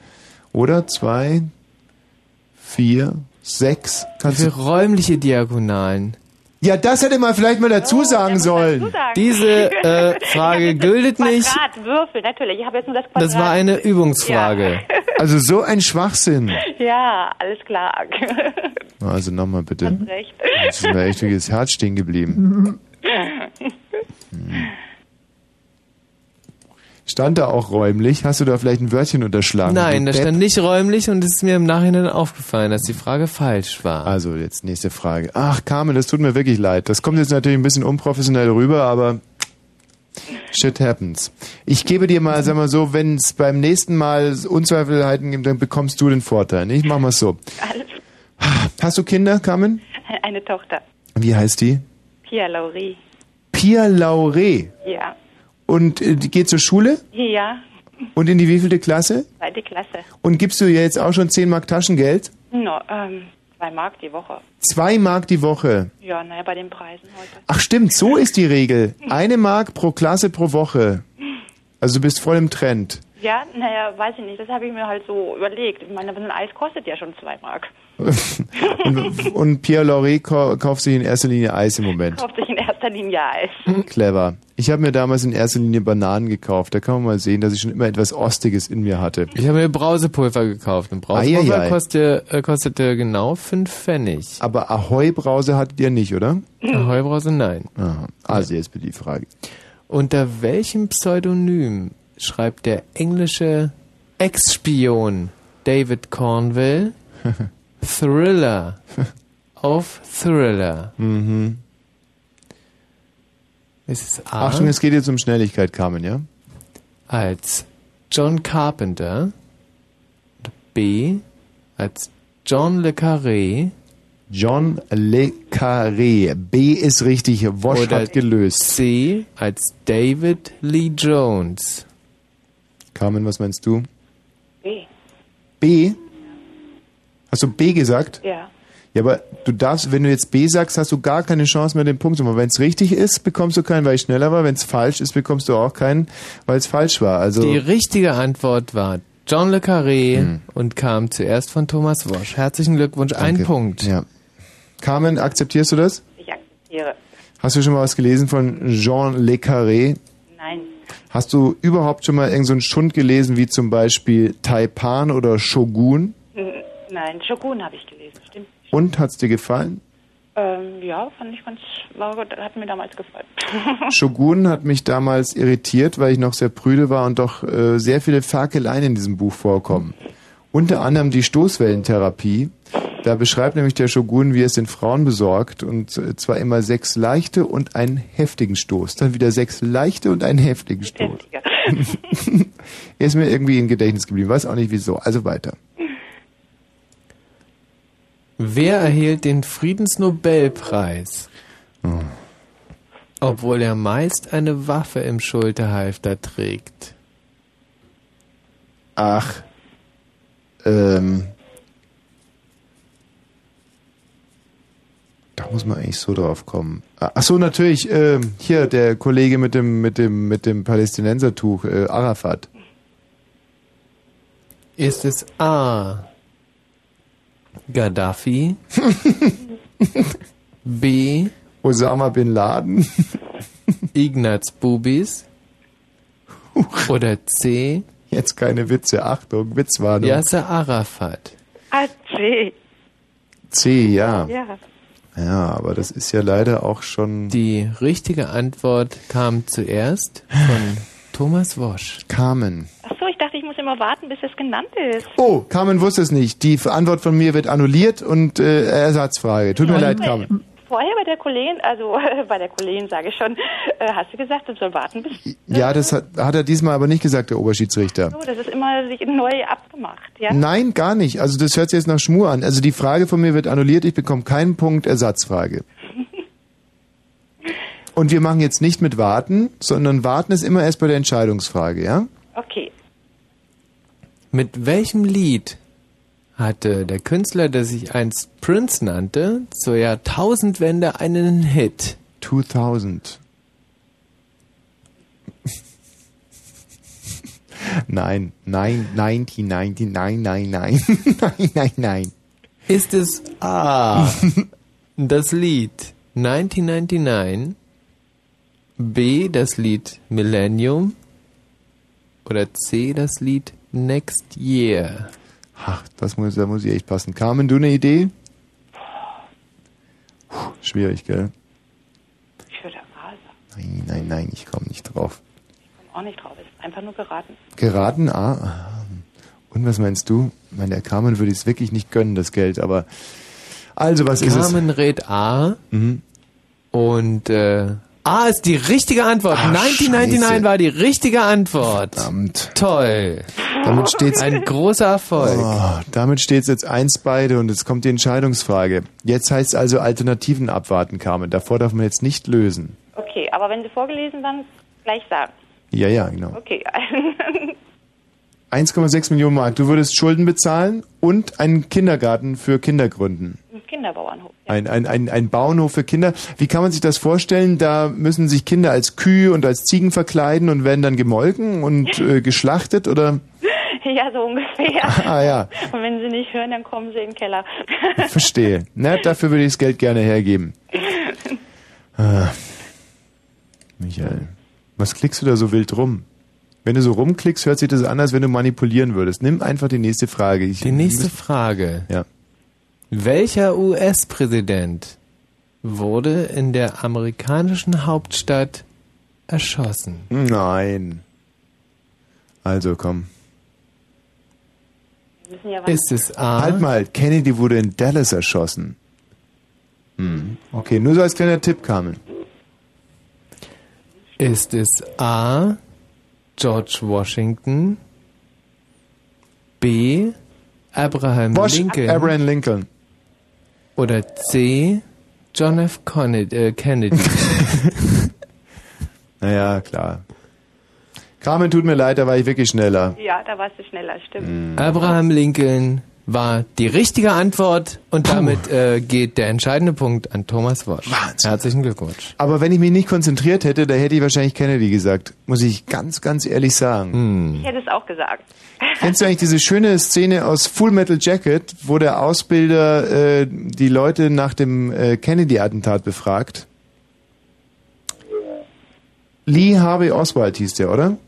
Oder? Zwei, vier, sechs. Kannst Für du räumliche Diagonalen. Ja, das hätte man vielleicht mal dazu sagen sollen. zusagen. Diese äh, Frage gültet nicht. Quadrat, Würfel, natürlich. Ich habe jetzt nur das Quadrat. Das war eine Übungsfrage. Also so ein Schwachsinn. Ja, alles klar. Also nochmal bitte. Hast recht. Jetzt ist mir echt wirklich das Herz stehen geblieben. Stand da auch räumlich? Hast du da vielleicht ein Wörtchen unterschlagen? Nein, da Depp? stand nicht räumlich und es ist mir im Nachhinein aufgefallen, dass die Frage falsch war. Also jetzt nächste Frage. Ach, Carmen, das tut mir wirklich leid. Das kommt jetzt natürlich ein bisschen unprofessionell rüber, aber shit happens. Ich gebe dir mal, sag mal so, wenn es beim nächsten Mal Unzweifelheiten gibt, dann bekommst du den Vorteil. Ich mach mal so. Alles. Hast du Kinder, Carmen? Eine Tochter. Wie heißt die? Pia Laurie. Pia Laure. Ja. Und äh, geht zur Schule? Ja. Und in die wievielte Klasse? Zweite Klasse. Und gibst du ihr jetzt auch schon 10 Mark Taschengeld? No, ähm, zwei Mark die Woche. Zwei Mark die Woche. Ja, naja, bei den Preisen heute. Ach stimmt, so ist die Regel. Eine Mark pro Klasse pro Woche. Also du bist voll im Trend. Ja, naja, weiß ich nicht. Das habe ich mir halt so überlegt. Ich meine, so ein Eis kostet ja schon zwei Mark. Und, und Pierre Lauré kau- kauft sich in erster Linie Eis im Moment. Kauft sich in erster Linie Eis. Clever. Ich habe mir damals in erster Linie Bananen gekauft. Da kann man mal sehen, dass ich schon immer etwas Ostiges in mir hatte. Ich habe mir Brausepulver gekauft und Brausepulver Eieiei. kostete, äh, kostete genau fünf Pfennig. Aber Ahoi-Brause hattet ihr nicht, oder? Ahoi-Brause nein. Aha. Also jetzt bitte die Frage. Unter welchem Pseudonym schreibt der englische Ex-Spion David Cornwell Thriller auf Thriller? Mhm. Es ist A Achtung, es geht jetzt um Schnelligkeit, Carmen, ja? als John Carpenter, B als John Le Carré, John Le Carré. B ist richtig. Wosch Oder hat gelöst. C als David Lee Jones. Carmen, was meinst du? B. B? Hast du B gesagt? Ja. Ja, aber du darfst, wenn du jetzt B sagst, hast du gar keine Chance mehr, den Punkt zu machen. Wenn es richtig ist, bekommst du keinen, weil ich schneller war. Wenn es falsch ist, bekommst du auch keinen, weil es falsch war. Also Die richtige Antwort war John Le Carré und kam zuerst von Thomas Wosch. Herzlichen Glückwunsch, ein Danke. Punkt. Ja. Carmen, akzeptierst du das? Ich akzeptiere. Hast du schon mal was gelesen von Jean Le Carré? Nein. Hast du überhaupt schon mal irgendeinen so einen Schund gelesen, wie zum Beispiel Taipan oder Shogun? N- Nein, Shogun habe ich gelesen, stimmt. Und hat's dir gefallen? Ähm, ja, fand ich ganz, war, hat mir damals gefallen. Shogun hat mich damals irritiert, weil ich noch sehr prüde war und doch äh, sehr viele Ferkeleien in diesem Buch vorkommen. Unter anderem die Stoßwellentherapie. Da beschreibt nämlich der Shogun, wie er es den Frauen besorgt und äh, zwar immer sechs leichte und einen heftigen Stoß. Dann wieder sechs leichte und einen heftigen Stoß. er ist mir irgendwie im Gedächtnis geblieben, weiß auch nicht wieso. Also weiter. Wer erhielt den Friedensnobelpreis? Oh. Obwohl er meist eine Waffe im Schulterhalfter trägt. Ach, ähm, da muss man eigentlich so drauf kommen. Ah, Ach so, natürlich, äh, hier der Kollege mit dem mit dem mit dem Palästinensertuch, äh, Arafat. Ist es A. Gaddafi? B. Osama bin Laden? Ignaz Bubis? Oder C. Jetzt keine Witze, Achtung, Witzwarnung. Yasser Arafat? Ah, C. C, ja. Ja. Ja, aber das ist ja leider auch schon. Die richtige Antwort kam zuerst von Thomas Wosch. Carmen. Ach so, ich dachte, muss immer warten, bis es genannt ist. Oh, Carmen wusste es nicht. Die Antwort von mir wird annulliert und äh, Ersatzfrage. Tut mir leid, Carmen. Vorher bei der Kollegin, also bei der Kollegin sage ich schon, äh, hast du gesagt, du soll warten bis. Ja, das hat, hat er diesmal aber nicht gesagt, der Oberschiedsrichter. So, das ist immer sich neu abgemacht, ja? Nein, gar nicht. Also das hört sich jetzt nach Schmur an. Also die Frage von mir wird annulliert. Ich bekomme keinen Punkt Ersatzfrage. Und wir machen jetzt nicht mit Warten, sondern Warten ist immer erst bei der Entscheidungsfrage, ja? Okay. Mit welchem Lied hatte der Künstler, der sich einst Prince nannte, zur Jahrtausendwende einen Hit? 2000. Nein, nein, 1990, nein, nein, nein, nein, nein, nein. Ist es A. das Lied 1999, B. das Lied Millennium oder C. das Lied Next Year? Ach, das muss, da muss ich echt passen. Carmen, du eine Idee? Puh, schwierig, gell? Ich würde A sagen. Nein, nein, nein, ich komme nicht drauf. Ich komme auch nicht drauf. Es ist einfach nur geraten. Geraten, ah. Und was meinst du? Ich meine, der Carmen würde es wirklich nicht gönnen, das Geld, aber. Also, was ist es? Carmen rät A Mhm. und äh, A ist die richtige Antwort. Ah, 1999 Scheiße. war die richtige Antwort. Verdammt. Toll. Damit steht's. Ein großer Erfolg. Oh, damit steht es jetzt eins beide und jetzt kommt die Entscheidungsfrage. Jetzt heißt es also Alternativen abwarten, Carmen. Davor darf man jetzt nicht lösen. Okay, aber wenn Sie vorgelesen, dann gleich sagen. Ja, ja, genau. Okay. 1,6 Millionen Mark. Du würdest Schulden bezahlen und einen Kindergarten für Kinder gründen. Kinderbauernhof. Ein, ein, ein, ein Bauernhof für Kinder. Wie kann man sich das vorstellen? Da müssen sich Kinder als Kühe und als Ziegen verkleiden und werden dann gemolken und äh, geschlachtet oder? ja, so ungefähr. Ah, ja. Und wenn Sie nicht hören, dann kommen Sie in den Keller. Verstehe. Na, dafür würde ich das Geld gerne hergeben. Ah. Michael, was klickst du da so wild rum? Wenn du so rumklickst, hört sich das an, als wenn du manipulieren würdest. Nimm einfach die nächste Frage. Ich, Die nächste Frage. Ja. Welcher US-Präsident wurde in der amerikanischen Hauptstadt erschossen? Nein. Also komm. Ja, Ist es A? Halt mal, Kennedy wurde in Dallas erschossen. Hm. Okay, nur so als kleiner Tipp, Carmen. Ist es A. George Washington? B. Abraham Wash Lincoln? Abraham Lincoln. Oder C. John F. Äh, Kennedy? Naja, klar. Carmen, tut mir leid, da war ich wirklich schneller. Ja, da warst du schneller, stimmt. Abraham Lincoln war die richtige Antwort und damit äh, geht der entscheidende Punkt an Thomas Wosch. Herzlichen Glückwunsch. Aber wenn ich mich nicht konzentriert hätte, da hätte ich wahrscheinlich Kennedy gesagt. Muss ich ganz, ganz ehrlich sagen. Ich hätte es auch gesagt. Kennst du eigentlich diese schöne Szene aus Full Metal Jacket, wo der Ausbilder äh, die Leute nach dem äh, Kennedy-Attentat befragt? Lee Harvey Oswald hieß der, oder?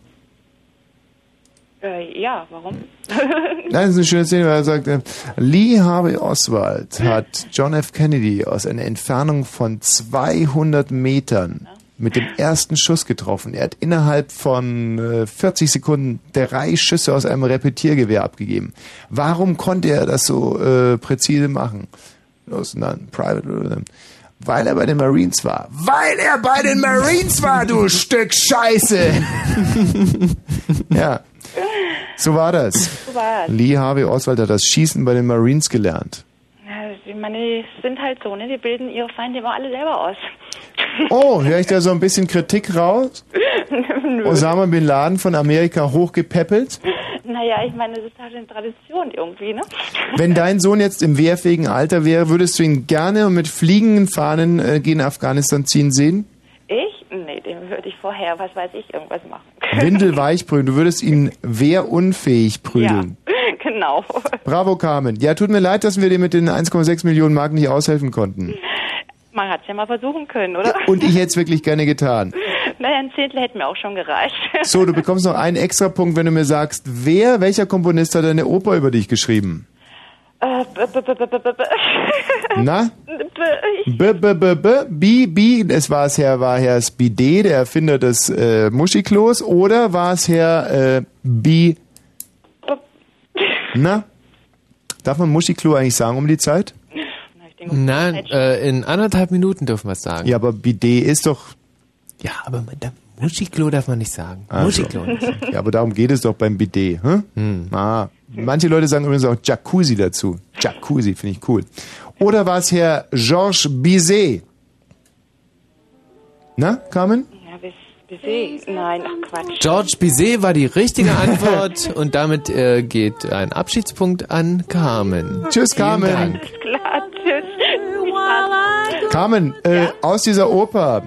Äh, ja, warum? Nein, das ist eine schöne Szene, weil er sagt, äh, Lee Harvey Oswald hat John F. Kennedy aus einer Entfernung von 200 Metern mit dem ersten Schuss getroffen. Er hat innerhalb von äh, 40 Sekunden drei Schüsse aus einem Repetiergewehr abgegeben. Warum konnte er das so äh, präzise machen? Los, dann Private. äh, Weil er bei den Marines war. Weil er bei den Marines war, du Stück Scheiße! ja. So war das. So war's. Lee Harvey Oswald hat das Schießen bei den Marines gelernt. Ja, ich meine, die sind halt so, ne? Die bilden ihre Feinde immer alle selber aus. Oh, höre ich da so ein bisschen Kritik raus? Osama Bin Laden von Amerika hochgepäppelt? Naja, ich meine, das ist halt eine Tradition irgendwie, ne? Wenn dein Sohn jetzt im wehrfähigen Alter wäre, würdest du ihn gerne mit fliegenden Fahnen äh, gegen Afghanistan ziehen sehen? Ich? Nee, dem würde ich vorher, was weiß ich, irgendwas machen. Windelweich prügeln. Du würdest ihn wehrunfähig prügeln. Ja, genau. Bravo, Carmen. Ja, tut mir leid, dass wir dir mit den 1,6 Millionen Mark nicht aushelfen konnten. Man hat es ja mal versuchen können, oder? Und ich hätte es wirklich gerne getan. Naja, ein Zehntel hätte mir auch schon gereicht. So, du bekommst noch einen extra Punkt, wenn du mir sagst, wer, welcher Komponist hat eine Oper über dich geschrieben? B- b- b- b- b- b- Na? b- B, b, b, b, bi, es war es Herr, war Herr Spide, der Erfinder des äh, Muschiklos, oder war es Herr äh, Bi? Na? Darf man Muschiklo eigentlich sagen um die Zeit? Nein, äh, in anderthalb Minuten dürfen wir es sagen. Ja, aber Bidet ist doch. Ja, aber da, Muschiklo darf man nicht sagen. Also. Muschiklo nicht. Ja, aber darum geht es doch beim Bidet. Hm? Ah, manche Leute sagen übrigens auch Jacuzzi dazu. Jacuzzi finde ich cool. Oder war es Herr Georges Bizet? Na, Carmen? Ja, eh. Nein, ach Quatsch. George Bizet war die richtige Antwort und damit äh, geht ein Abschiedspunkt an Carmen. Tschüss, Carmen. Dank. Klar, tschüss. Carmen, äh, aus dieser Oper,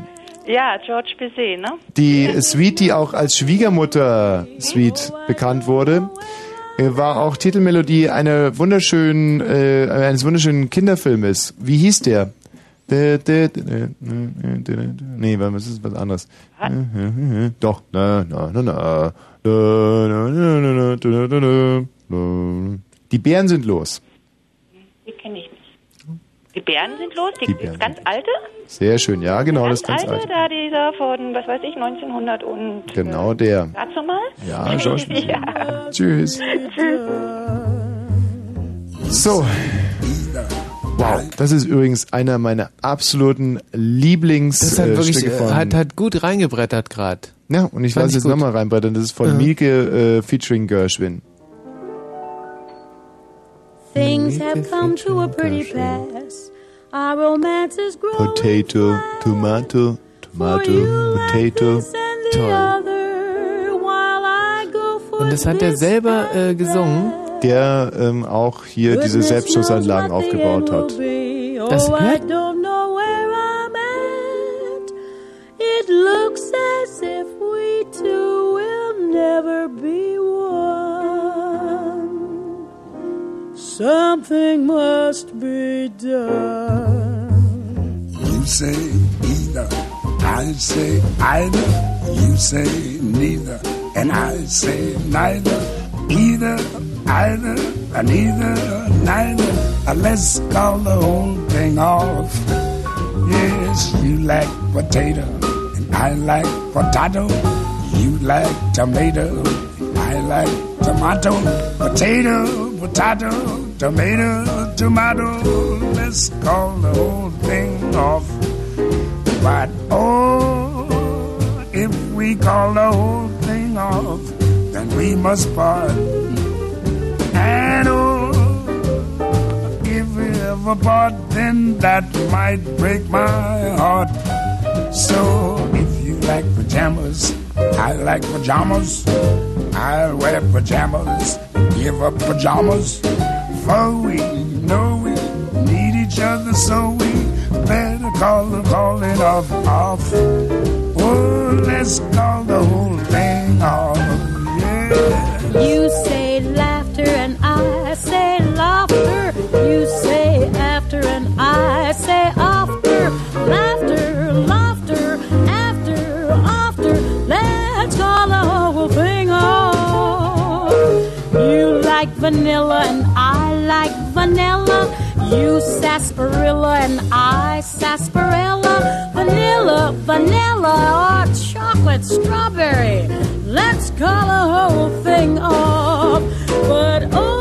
Ja, George Bizet, ne? die Suite, die auch als Schwiegermutter-Suite bekannt wurde, war auch Titelmelodie einer wunderschönen, äh, eines wunderschönen Kinderfilmes. Wie hieß der? Nee, warte mal, das ist was anderes. Doch. Na, na, na, na, na, na. Die Bären sind los. Die kenne ich nicht. Die Bären sind los, die, Die Bären ganz alte? Sehr schön, ja, genau, das ist ganz alte, alt. da dieser von, was weiß ich, 1900 und... Genau der. Dazu mal? Ja, Bizet. ja. Tschüss. Tschüss. So. Wow, das ist übrigens einer meiner absoluten Lieblings Das hat äh, wirklich äh, von. hat, hat gut reingebrettert gerade. ja, und ich Fand lasse ich jetzt gut. nochmal reinbrettern. Das ist von Ja. Mielke äh, featuring Gershwin. Things have come to a pretty pass. Our romance is growing Potato, Tomato, Tomato, Potato. Toll. other while I go for Und das hat er selber äh, gesungen. Der ähm, auch hier diese Selbstschussanlagen aufgebaut hat. Das oh, I hört don't know where I'm at. It looks as if we two will never be one. Something must be done. You say either, I say either. You say neither, and I say neither. Either, either, and neither, neither. Uh, Let's call the whole thing off. Yes, you like potato, and I like potato. You like tomato, I like tomato. Potato, potato, tomato, tomato. Let's call the whole thing off. But oh, if we call the whole thing off, then we must part. And oh, if we ever part, then that might break my heart. So if you like pajamas, I like pajamas. I'll wear pajamas, give up pajamas. For we know we need each other, so we better call the calling off off. Oh, let's call the whole thing off. Yeah. You say like vanilla and I like vanilla. You sarsaparilla and I sarsaparilla. Vanilla, vanilla, or chocolate strawberry. Let's call the whole thing off. But oh,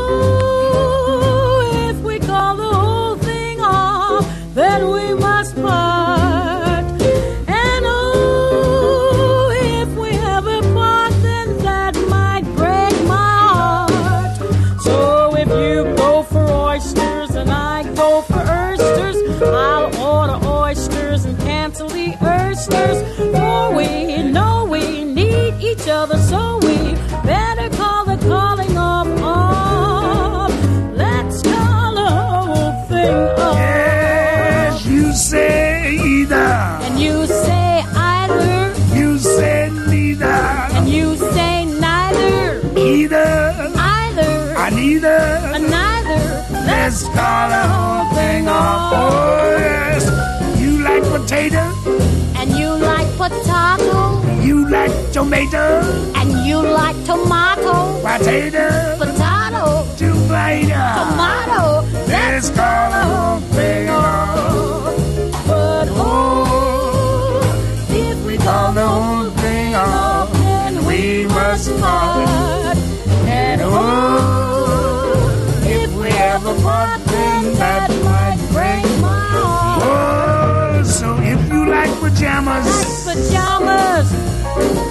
call the whole thing off. Oh, yes. You like potato? And you like potato. You like tomato? And you like tomato. Potato? Potato. Tomato. Tomato. Let's call the whole thing off. But oh, If we call the whole thing off, then we must part.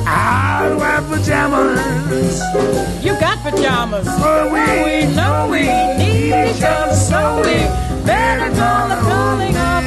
I'll wear pajamas. You got pajamas. Oh, For we know we need each other, so we better call the calling of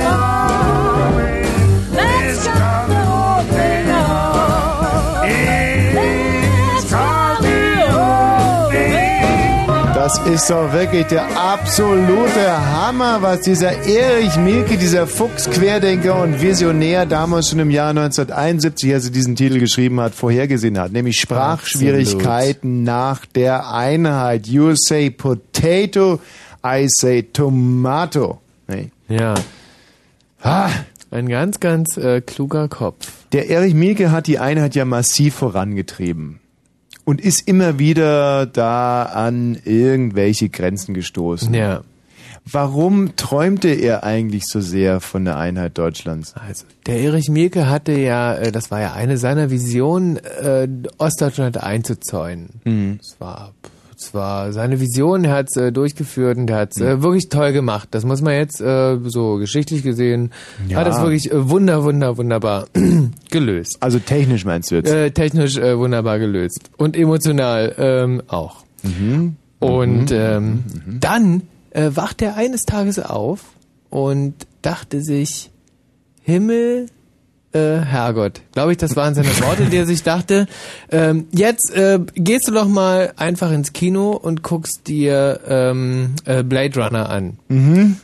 Das ist doch wirklich der absolute Hammer, was dieser Erich Mielke, dieser Fuchs-Querdenker und Visionär damals schon im Jahr 1971, als er diesen Titel geschrieben hat, vorhergesehen hat. Nämlich Sprachschwierigkeiten nach der Einheit. You say potato, I say tomato. Nee. Ja. Ah. Ein ganz, ganz äh, kluger Kopf. Der Erich Mielke hat die Einheit ja massiv vorangetrieben und ist immer wieder da an irgendwelche Grenzen gestoßen. Ja. Warum träumte er eigentlich so sehr von der Einheit Deutschlands? Also, der Erich Mielke hatte ja, äh, das war ja eine seiner Visionen, äh, Ostdeutschland einzuzäunen. Mhm. Das war, war seine Vision, er hat es äh, durchgeführt und er hat es Mhm. äh, wirklich toll gemacht. Das muss man jetzt äh, so geschichtlich gesehen, Ja. hat es wirklich äh, wunder, wunder, wunderbar gelöst. Also technisch meinst du jetzt? Äh, technisch äh, wunderbar gelöst. Und emotional ähm, auch. Mhm. Und ähm, dann äh, wacht er eines Tages auf und dachte sich, Himmel, äh, Herrgott, glaube ich, das waren seine Worte, die er sich dachte, ähm, jetzt äh, gehst du doch mal einfach ins Kino und guckst dir ähm, äh, Blade Runner an. Mhm.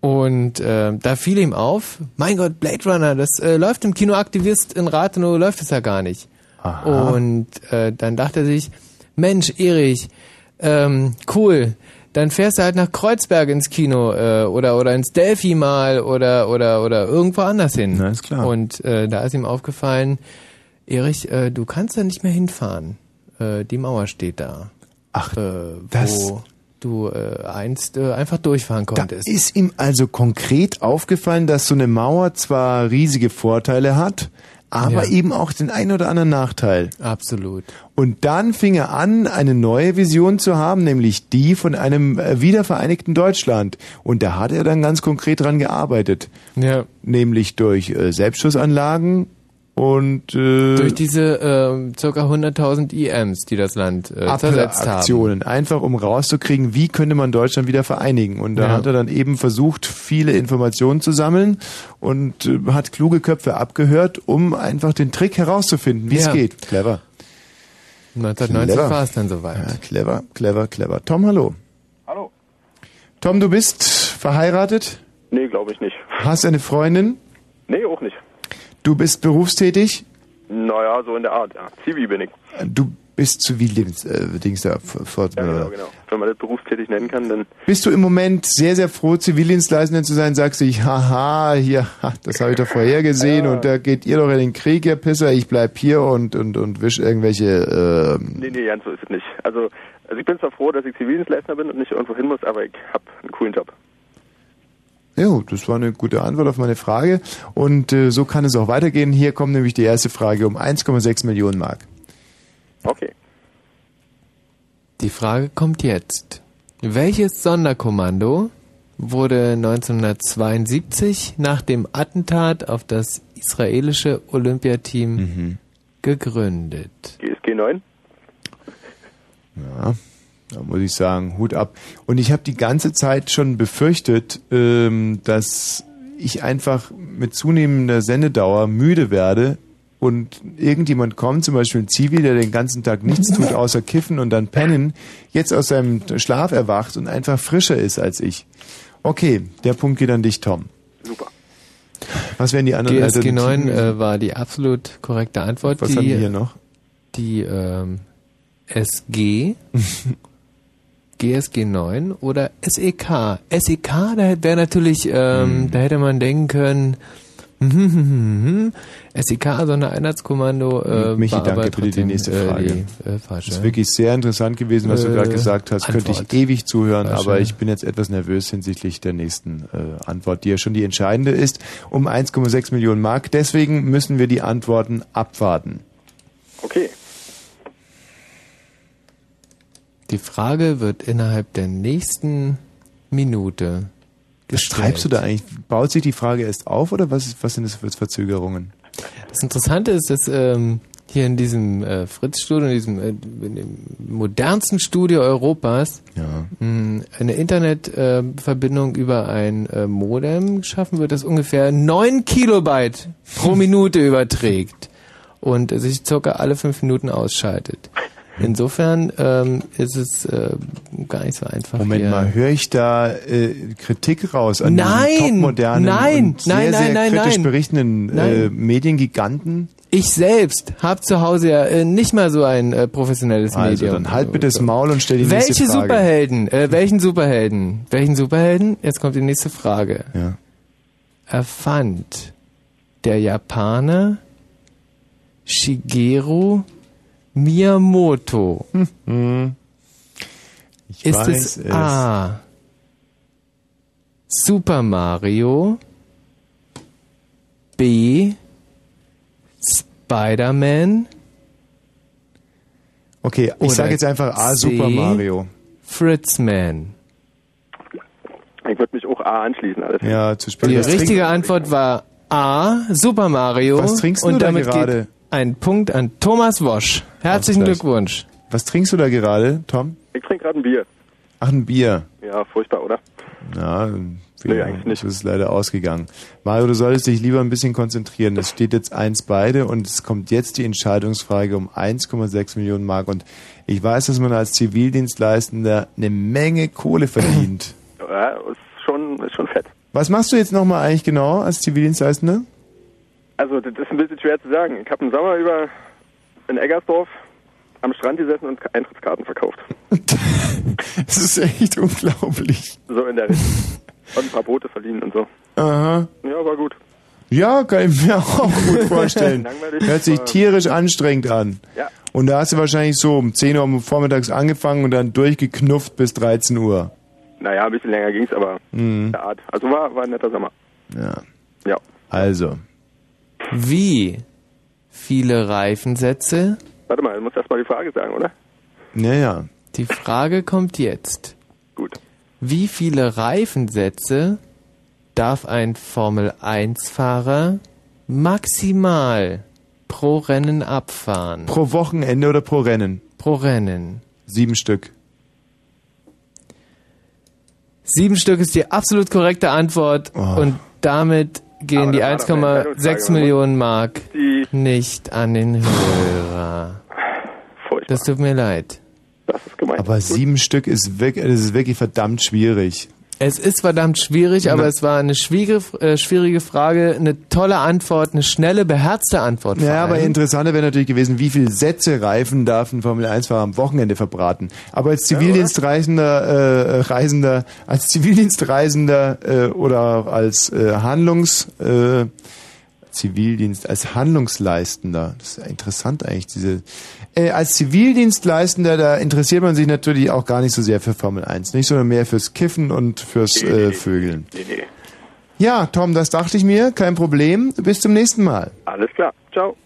Und äh, da fiel ihm auf, mein Gott, Blade Runner, das äh, läuft im Kino Aktivist in Rathenow, läuft es ja gar nicht. Aha. Und äh, dann dachte er sich, Mensch, Erich, ähm, cool, dann fährst du halt nach Kreuzberg ins Kino äh, oder oder ins Delphi mal oder oder oder irgendwo anders hin. Na, ist klar. Und äh, da ist ihm aufgefallen, Erich, äh, du kannst da nicht mehr hinfahren. Äh, die Mauer steht da. Ach, äh, das- wo du äh, einst äh, einfach durchfahren Da konntest. ist ihm also konkret aufgefallen, dass so eine Mauer zwar riesige Vorteile hat, aber Ja. eben auch den einen oder anderen Nachteil. Absolut. Und dann fing er an, eine neue Vision zu haben, nämlich die von einem äh, wiedervereinigten Deutschland. Und da hat er dann ganz konkret dran gearbeitet. Ja. Nämlich durch äh, Selbstschussanlagen und äh, Durch diese äh, circa 100.000 IMs, die das Land äh, zersetzt haben. Aktionen, einfach um rauszukriegen, wie könnte man Deutschland wieder vereinigen. Und da Ja. hat er dann eben versucht, viele Informationen zu sammeln und äh, hat kluge Köpfe abgehört, um einfach den Trick herauszufinden, wie es Ja. geht. Clever. 1990 Clever. war es dann soweit. Ja, clever, clever, clever. Tom, hallo. Hallo. Tom, du bist verheiratet, Nee, glaube ich nicht. hast eine Freundin, Nee, auch nicht. Du bist berufstätig, Naja, so in der Art, ja. Zivi bin ich. du bist Zivildings, äh, fort, Ja, genau, genau. Wenn man das berufstätig nennen kann, dann Bist du im Moment sehr, sehr froh, Zivildienstleistender zu sein? Sagst du, ich, haha, hier, das habe ich doch vorhergesehen und da geht ihr doch in den Krieg, ihr Pisser, ich bleib hier und, und, und wisch irgendwelche, ähm, Nee, nee, ganz so ist es nicht. Also, also ich bin zwar froh, dass ich Zivildienstleister bin und nicht irgendwo hin muss, aber ich habe einen coolen Job. Ja, das war eine gute Antwort auf meine Frage und äh, so kann es auch weitergehen. Hier kommt nämlich die erste Frage um 1,6 Millionen Mark. Okay. Die Frage kommt jetzt. Welches Sonderkommando wurde 1972 nach dem Attentat auf das israelische Olympiateam Mhm. gegründet? GSG 9? Ja, da muss ich sagen, Hut ab. Und ich habe die ganze Zeit schon befürchtet, ähm, dass ich einfach mit zunehmender Sendedauer müde werde und irgendjemand kommt, zum Beispiel ein Zivi, der den ganzen Tag nichts tut, außer kiffen und dann pennen, jetzt aus seinem Schlaf erwacht und einfach frischer ist als ich. Okay, der Punkt geht an dich, Tom. Super. Was wären die anderen GSG 9 Alternativen? äh, war die absolut korrekte Antwort. Was die, haben wir hier noch? Die ähm, SG GSG 9 oder SEK? SEK, da wäre natürlich, ähm, da hätte man denken können, SEK, Sondereinheitskommando, äh, Michi, war aber danke für die nächste äh, Frage. die, äh, falsche. Das ist wirklich sehr interessant gewesen, was du Äh, gerade gesagt hast. Könnte Antwort. ich ewig zuhören, Falsche. aber ich bin jetzt etwas nervös hinsichtlich der nächsten äh, Antwort, die ja schon die entscheidende ist, um 1,6 Millionen Mark. Deswegen müssen wir die Antworten abwarten. Okay. Die Frage wird innerhalb der nächsten Minute Was treibst du da eigentlich? Baut sich die Frage erst auf oder was, ist, was sind das für Verzögerungen? Das Interessante ist, dass ähm, hier in diesem äh, Fritz-Studio, in diesem äh, in dem modernsten Studio Europas, mh, eine Internetverbindung äh, über ein äh, Modem geschaffen wird, das ungefähr 9 Kilobyte pro Minute überträgt und sich circa alle fünf Minuten ausschaltet. Insofern ähm, ist es äh, gar nicht so einfach. Moment hier. mal, höre ich da äh, Kritik raus an Nein, topmodernen nein, und sehr, nein, nein, sehr nein, kritisch nein. berichtenden Äh. Mediengiganten? Ich selbst habe zu Hause ja äh, nicht mal so ein äh, professionelles Also, Medium. dann halt bitte das Maul und stell die Welche nächste Frage. Superhelden? Äh, welchen Superhelden? Welchen Superhelden? Jetzt kommt die nächste Frage. Ja. Erfand der Japaner Shigeru Miyamoto. Hm. Ich Ist weiß es es. A. Super Mario? B. Spider-Man? Okay, ich sage jetzt einfach A, C. Super Mario. Fritzman. Ich würde mich auch A anschließen. Alles. Ja, zu spät. Die Was richtige Antwort war A. Super Mario. Was trinkst du Und da damit gerade? geht ein Punkt an Thomas Wosch. Herzlichen. Glückwunsch. Was trinkst du da gerade, Tom? Ich trinke gerade ein Bier. Ach, ein Bier. Ja, furchtbar, oder? Ja, Nee, eigentlich nicht. Das ist leider ausgegangen. Mario, du solltest dich lieber ein bisschen konzentrieren. Es steht jetzt eins beide und es kommt jetzt die Entscheidungsfrage um 1,6 Millionen Mark. Und ich weiß, dass man als Zivildienstleistender eine Menge Kohle verdient. Ja, ist schon, ist schon fett. Was machst du jetzt nochmal eigentlich genau als Zivildienstleistender? Also, das ist ein bisschen schwer zu sagen. Ich habe im Sommer über in Eggersdorf am Strand gesessen und Eintrittskarten verkauft. Das ist echt unglaublich. So in der Richtung. Und ein paar Boote verliehen und so. Aha. Ja, war gut. Ja, kann ich mir auch gut vorstellen. Hört sich tierisch anstrengend an. Ja. Und da hast du wahrscheinlich so um 10 Uhr vormittags angefangen und dann durchgeknufft bis 13 Uhr. Naja, ein bisschen länger ging's, aber Mhm. der Art. Also war, war ein netter Sommer. Ja. Ja. Also. Wie viele Reifensätze? Warte mal, du musst erst mal die Frage sagen, oder? Naja. Die Frage kommt jetzt. Gut. Wie viele Reifensätze darf ein Formel-1-Fahrer maximal pro Rennen abfahren? Pro Wochenende oder pro Rennen? Pro Rennen. Sieben Stück. Sieben Stück ist die absolut korrekte Antwort Oh. und damit gehen die das war doch eine 1,6 Entscheidungsfrage, Millionen Mark nicht an den Hörer. Das tut mir leid. Das ist gemeint. Aber sieben Stück ist wirklich, das ist wirklich verdammt schwierig. Es ist verdammt schwierig, aber Na- es war eine schwierige, äh, schwierige Frage, eine tolle Antwort, eine schnelle, beherzte Antwort. Ja, aber interessanter wäre natürlich gewesen, wie viel Sätze Reifen darf ein Formel-1-Fahrer am Wochenende verbraten. Aber als Zivildienstreisender, äh, Reisender, als Zivildienstreisender äh, oder als äh, Handlungs, äh, Zivildienst, als Handlungsleistender, das ist ja interessant eigentlich, diese, äh, als Zivildienstleistender, da interessiert man sich natürlich auch gar nicht so sehr für Formel 1, nicht, sondern mehr fürs Kiffen und fürs äh, Vögeln. Nee, nee. Ja, Tom, das dachte ich mir, kein Problem. Bis zum nächsten Mal. Alles klar. Ciao.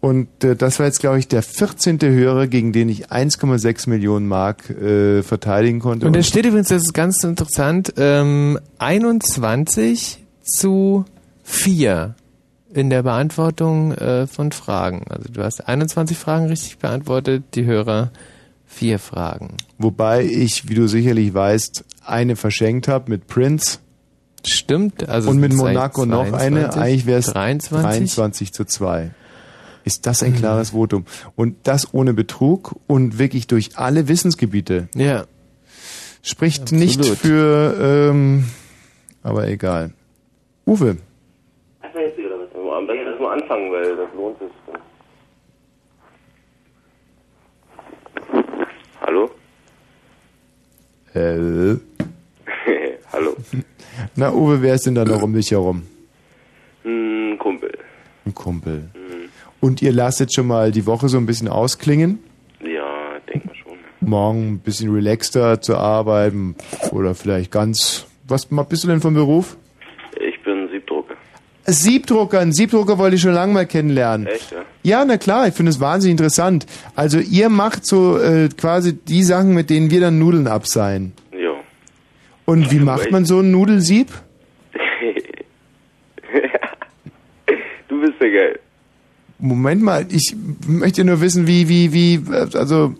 Und äh, das war jetzt, glaube ich, der 14. Hörer, gegen den ich 1,6 Millionen Mark äh, verteidigen konnte. Und da steht übrigens, das ist ganz interessant, ähm, 21 zu 4 in der Beantwortung äh, von Fragen. Also du hast 21 Fragen richtig beantwortet, die Hörer vier Fragen. Wobei ich, wie du sicherlich weißt, eine verschenkt habe mit Prince. Stimmt. Also und mit Monaco noch eine. 22, Eigentlich wäre es 23? 23 zu 2. Ist das ein Mhm. klares Votum? Und das ohne Betrug und wirklich durch alle Wissensgebiete. Ja. Spricht Absolut. nicht für, ähm, aber egal. Uwe, Ach, jetzt wieder was. Am besten erst mal anfangen, weil das lohnt sich. Hallo? Äh. Hallo. Na, Uwe, wer ist denn da noch um dich herum? Ein Kumpel. Ein Kumpel. Und ihr lasst jetzt schon mal die Woche so ein bisschen ausklingen? Ja, denk mal schon. Morgen ein bisschen relaxter zu arbeiten oder vielleicht ganz. Was bist du denn vom Beruf? Siebdrucker. Einen Siebdrucker wollte ich schon lange mal kennenlernen. Echt, ja? Ja, na klar, ich finde es wahnsinnig interessant. Also ihr macht so äh, quasi die Sachen, mit denen wir dann Nudeln abseihen. Jo. Und wie macht man so ein Nudelsieb? du bist ja geil. Moment mal, ich möchte nur wissen, wie, wie, wie, äh, also,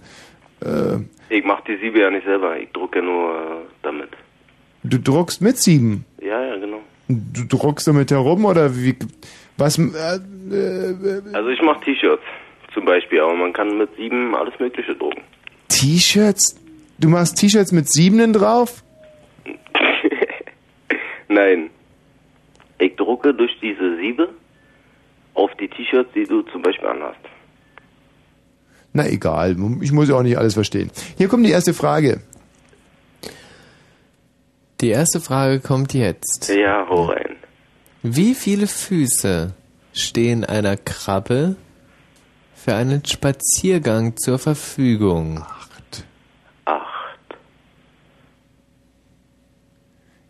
äh, Ich mach die Siebe ja nicht selber. Ich drucke nur äh, damit. du druckst mit Sieben. Ja, ja, genau. Du druckst damit herum oder wie, was, äh, äh, Also ich mach T-Shirts zum Beispiel, aber man kann mit Sieben alles Mögliche drucken. T-Shirts? Du machst T-Shirts mit Siebenen drauf? Nein. Ich drucke durch diese Siebe auf die T-Shirts, die du zum Beispiel anhast. Na egal, ich muss ja auch nicht alles verstehen. Hier kommt die erste Frage. Die erste Frage kommt jetzt. Ja, hau rein. Wie viele Füße stehen einer Krabbe für einen Spaziergang zur Verfügung? Acht. Acht.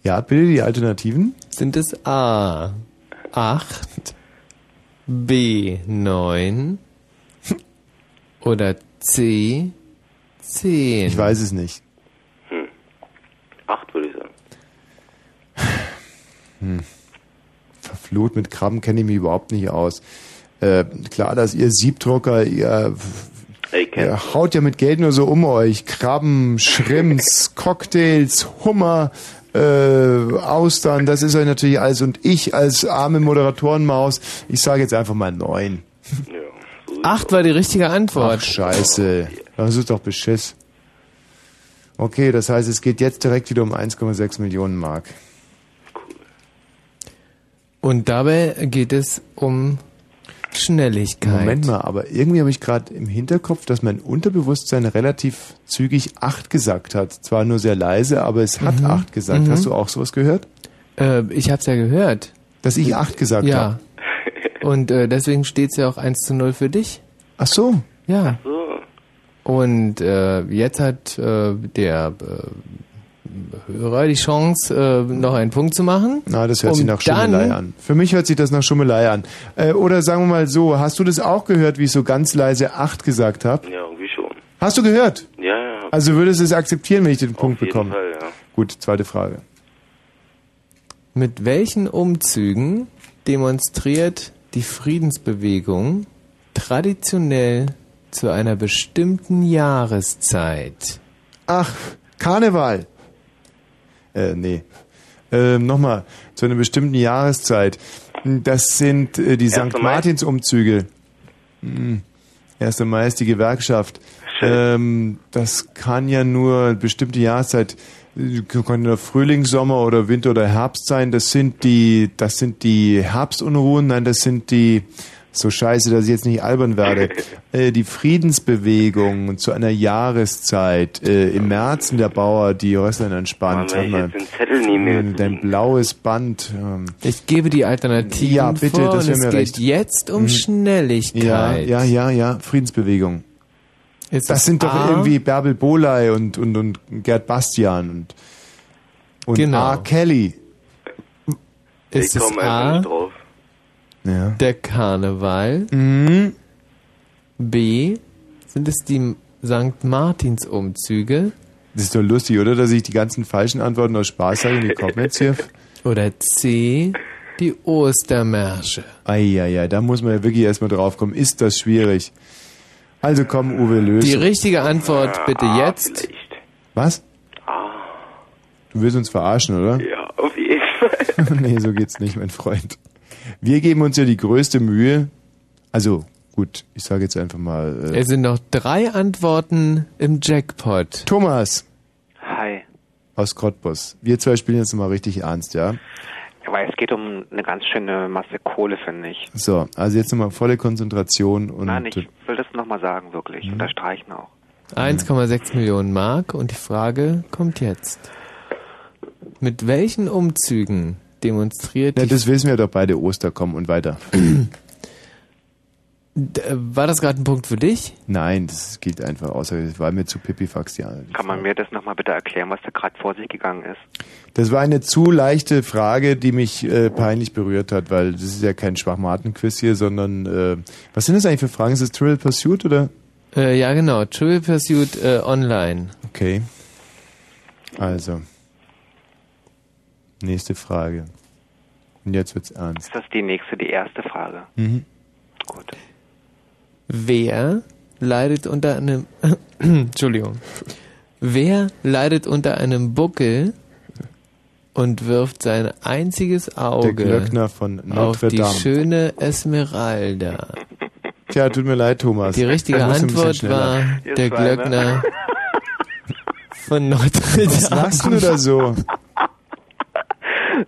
Ja, bitte die Alternativen. Sind es A 8, B 9 oder C 10? Ich weiß es nicht. Hm. Acht würde ich sagen. Hm. Verflucht mit Krabben kenne ich mich überhaupt nicht aus. Äh, klar, dass ihr Siebdrucker, ihr, ihr haut ja mit Geld nur so um euch. Krabben, Shrimps, Cocktails, Hummer, äh, Austern, das ist euch natürlich alles. Und ich als arme Moderatorenmaus, ich sage jetzt einfach mal neun. 8 war die richtige Antwort. Ach, scheiße. Das ist doch Beschiss. Okay, das heißt, es geht jetzt direkt wieder um 1,6 Millionen Mark. Und dabei geht es um Schnelligkeit. Moment mal, aber irgendwie habe ich gerade im Hinterkopf, dass mein Unterbewusstsein relativ zügig 8 gesagt hat. Zwar nur sehr leise, aber es hat Mhm. 8 gesagt. Mhm. Hast du auch sowas gehört? Äh, ich hab's ja gehört. Dass ich 8 gesagt ja. habe? Und äh, deswegen steht's ja auch 1 zu 0 für dich. Ach so. Ja. So. Und äh, jetzt hat äh, der äh, Hörer die Chance, äh, noch einen Punkt zu machen. Na, das hört Um sich nach Schummelei an. Für mich hört sich das nach Schummelei an. Äh, oder sagen wir mal so, hast du das auch gehört, wie ich so ganz leise 8 gesagt habe? Ja, irgendwie schon. Hast du gehört? Ja, ja. Also würdest du es akzeptieren, wenn ich den Punkt jeden bekomme? Fall, ja. Gut, zweite Frage. Mit welchen Umzügen demonstriert die Friedensbewegung traditionell zu einer bestimmten Jahreszeit? Ach, Karneval. Äh, nee. Ähm, Nochmal, zu einer bestimmten Jahreszeit. Das sind äh, die 1. St. Martins-Umzüge. Hm. 1. Mai ist die Gewerkschaft. Ähm, das kann ja nur eine bestimmte Jahreszeit, äh, kann nur Frühling, Sommer oder Winter oder Herbst sein. Das sind die, das sind die Herbstunruhen. Nein, das sind die, so scheiße, dass ich jetzt nicht albern werde. äh, die Friedensbewegung zu einer Jahreszeit. Äh, Im März der Bauer, die Rösslern entspannt. Mann, jetzt den Zettel Hm, Dein blaues Band. Ähm. Ich gebe die Alternativen Ja, bitte, vor das und wäre es mir geht recht. jetzt um Mhm. Ja, Schnelligkeit. ja, ja, ja, Friedensbewegung. Ist das sind doch A? irgendwie Bärbel Boley und, und, und Gerd Bastian und, und Genau. R. Kelly. Ist ich es komme einfach A, nicht drauf. Ja. der Karneval? Mhm. B, sind es die St. Martins Umzüge? Das ist doch lustig, oder? Dass ich die ganzen falschen Antworten aus Spaß sage und die kommen jetzt hier. Oder C, die Ostermärsche? Eieiei, da muss man ja wirklich erstmal drauf kommen. Ist das schwierig? Also komm, Uwe, löse. Die richtige Antwort bitte jetzt. Was? Du willst uns verarschen, oder? Ja, auf jeden Fall. nee, so geht's nicht, mein Freund. Wir geben uns ja die größte Mühe. Also, gut, ich sage jetzt einfach mal. Äh, Es sind noch drei Antworten im Jackpot. Thomas Hi. aus Cottbus. Wir zwei spielen jetzt mal richtig ernst, ja? Aber es geht um eine ganz schöne Masse Kohle, finde ich. So, also jetzt nochmal volle Konzentration und. Nein, ich will das nochmal sagen, wirklich. Unterstreichen auch. 1,6 Millionen Mark und die Frage kommt jetzt. Mit welchen Umzügen demonstriert Ja, das wissen wir doch beide Oster kommen und weiter. Äh, War das gerade ein Punkt für dich? Nein, das geht einfach außer es war mir zu pipifax ja. Kann man mir das nochmal bitte erklären, was da gerade vor sich gegangen ist? Das war eine zu leichte Frage, die mich äh, peinlich berührt hat, weil das ist ja kein Schwachmaten-Quiz hier, sondern äh, was sind das eigentlich für Fragen? Ist das Trivial Pursuit oder? Äh, ja, genau. Trivial Pursuit äh, online. Okay. Also. Nächste Frage. Und jetzt wird's ernst. Ist das die nächste, die erste Frage? Mhm. Wer leidet unter einem Entschuldigung. Wer leidet unter einem Buckel und wirft sein einziges Auge Der Glöckner von auf die schöne Esmeralda? Tja, tut mir leid, Thomas. Die richtige Antwort war Ihr der ne? Glöckner von Notre Dame. Was lachst du da so?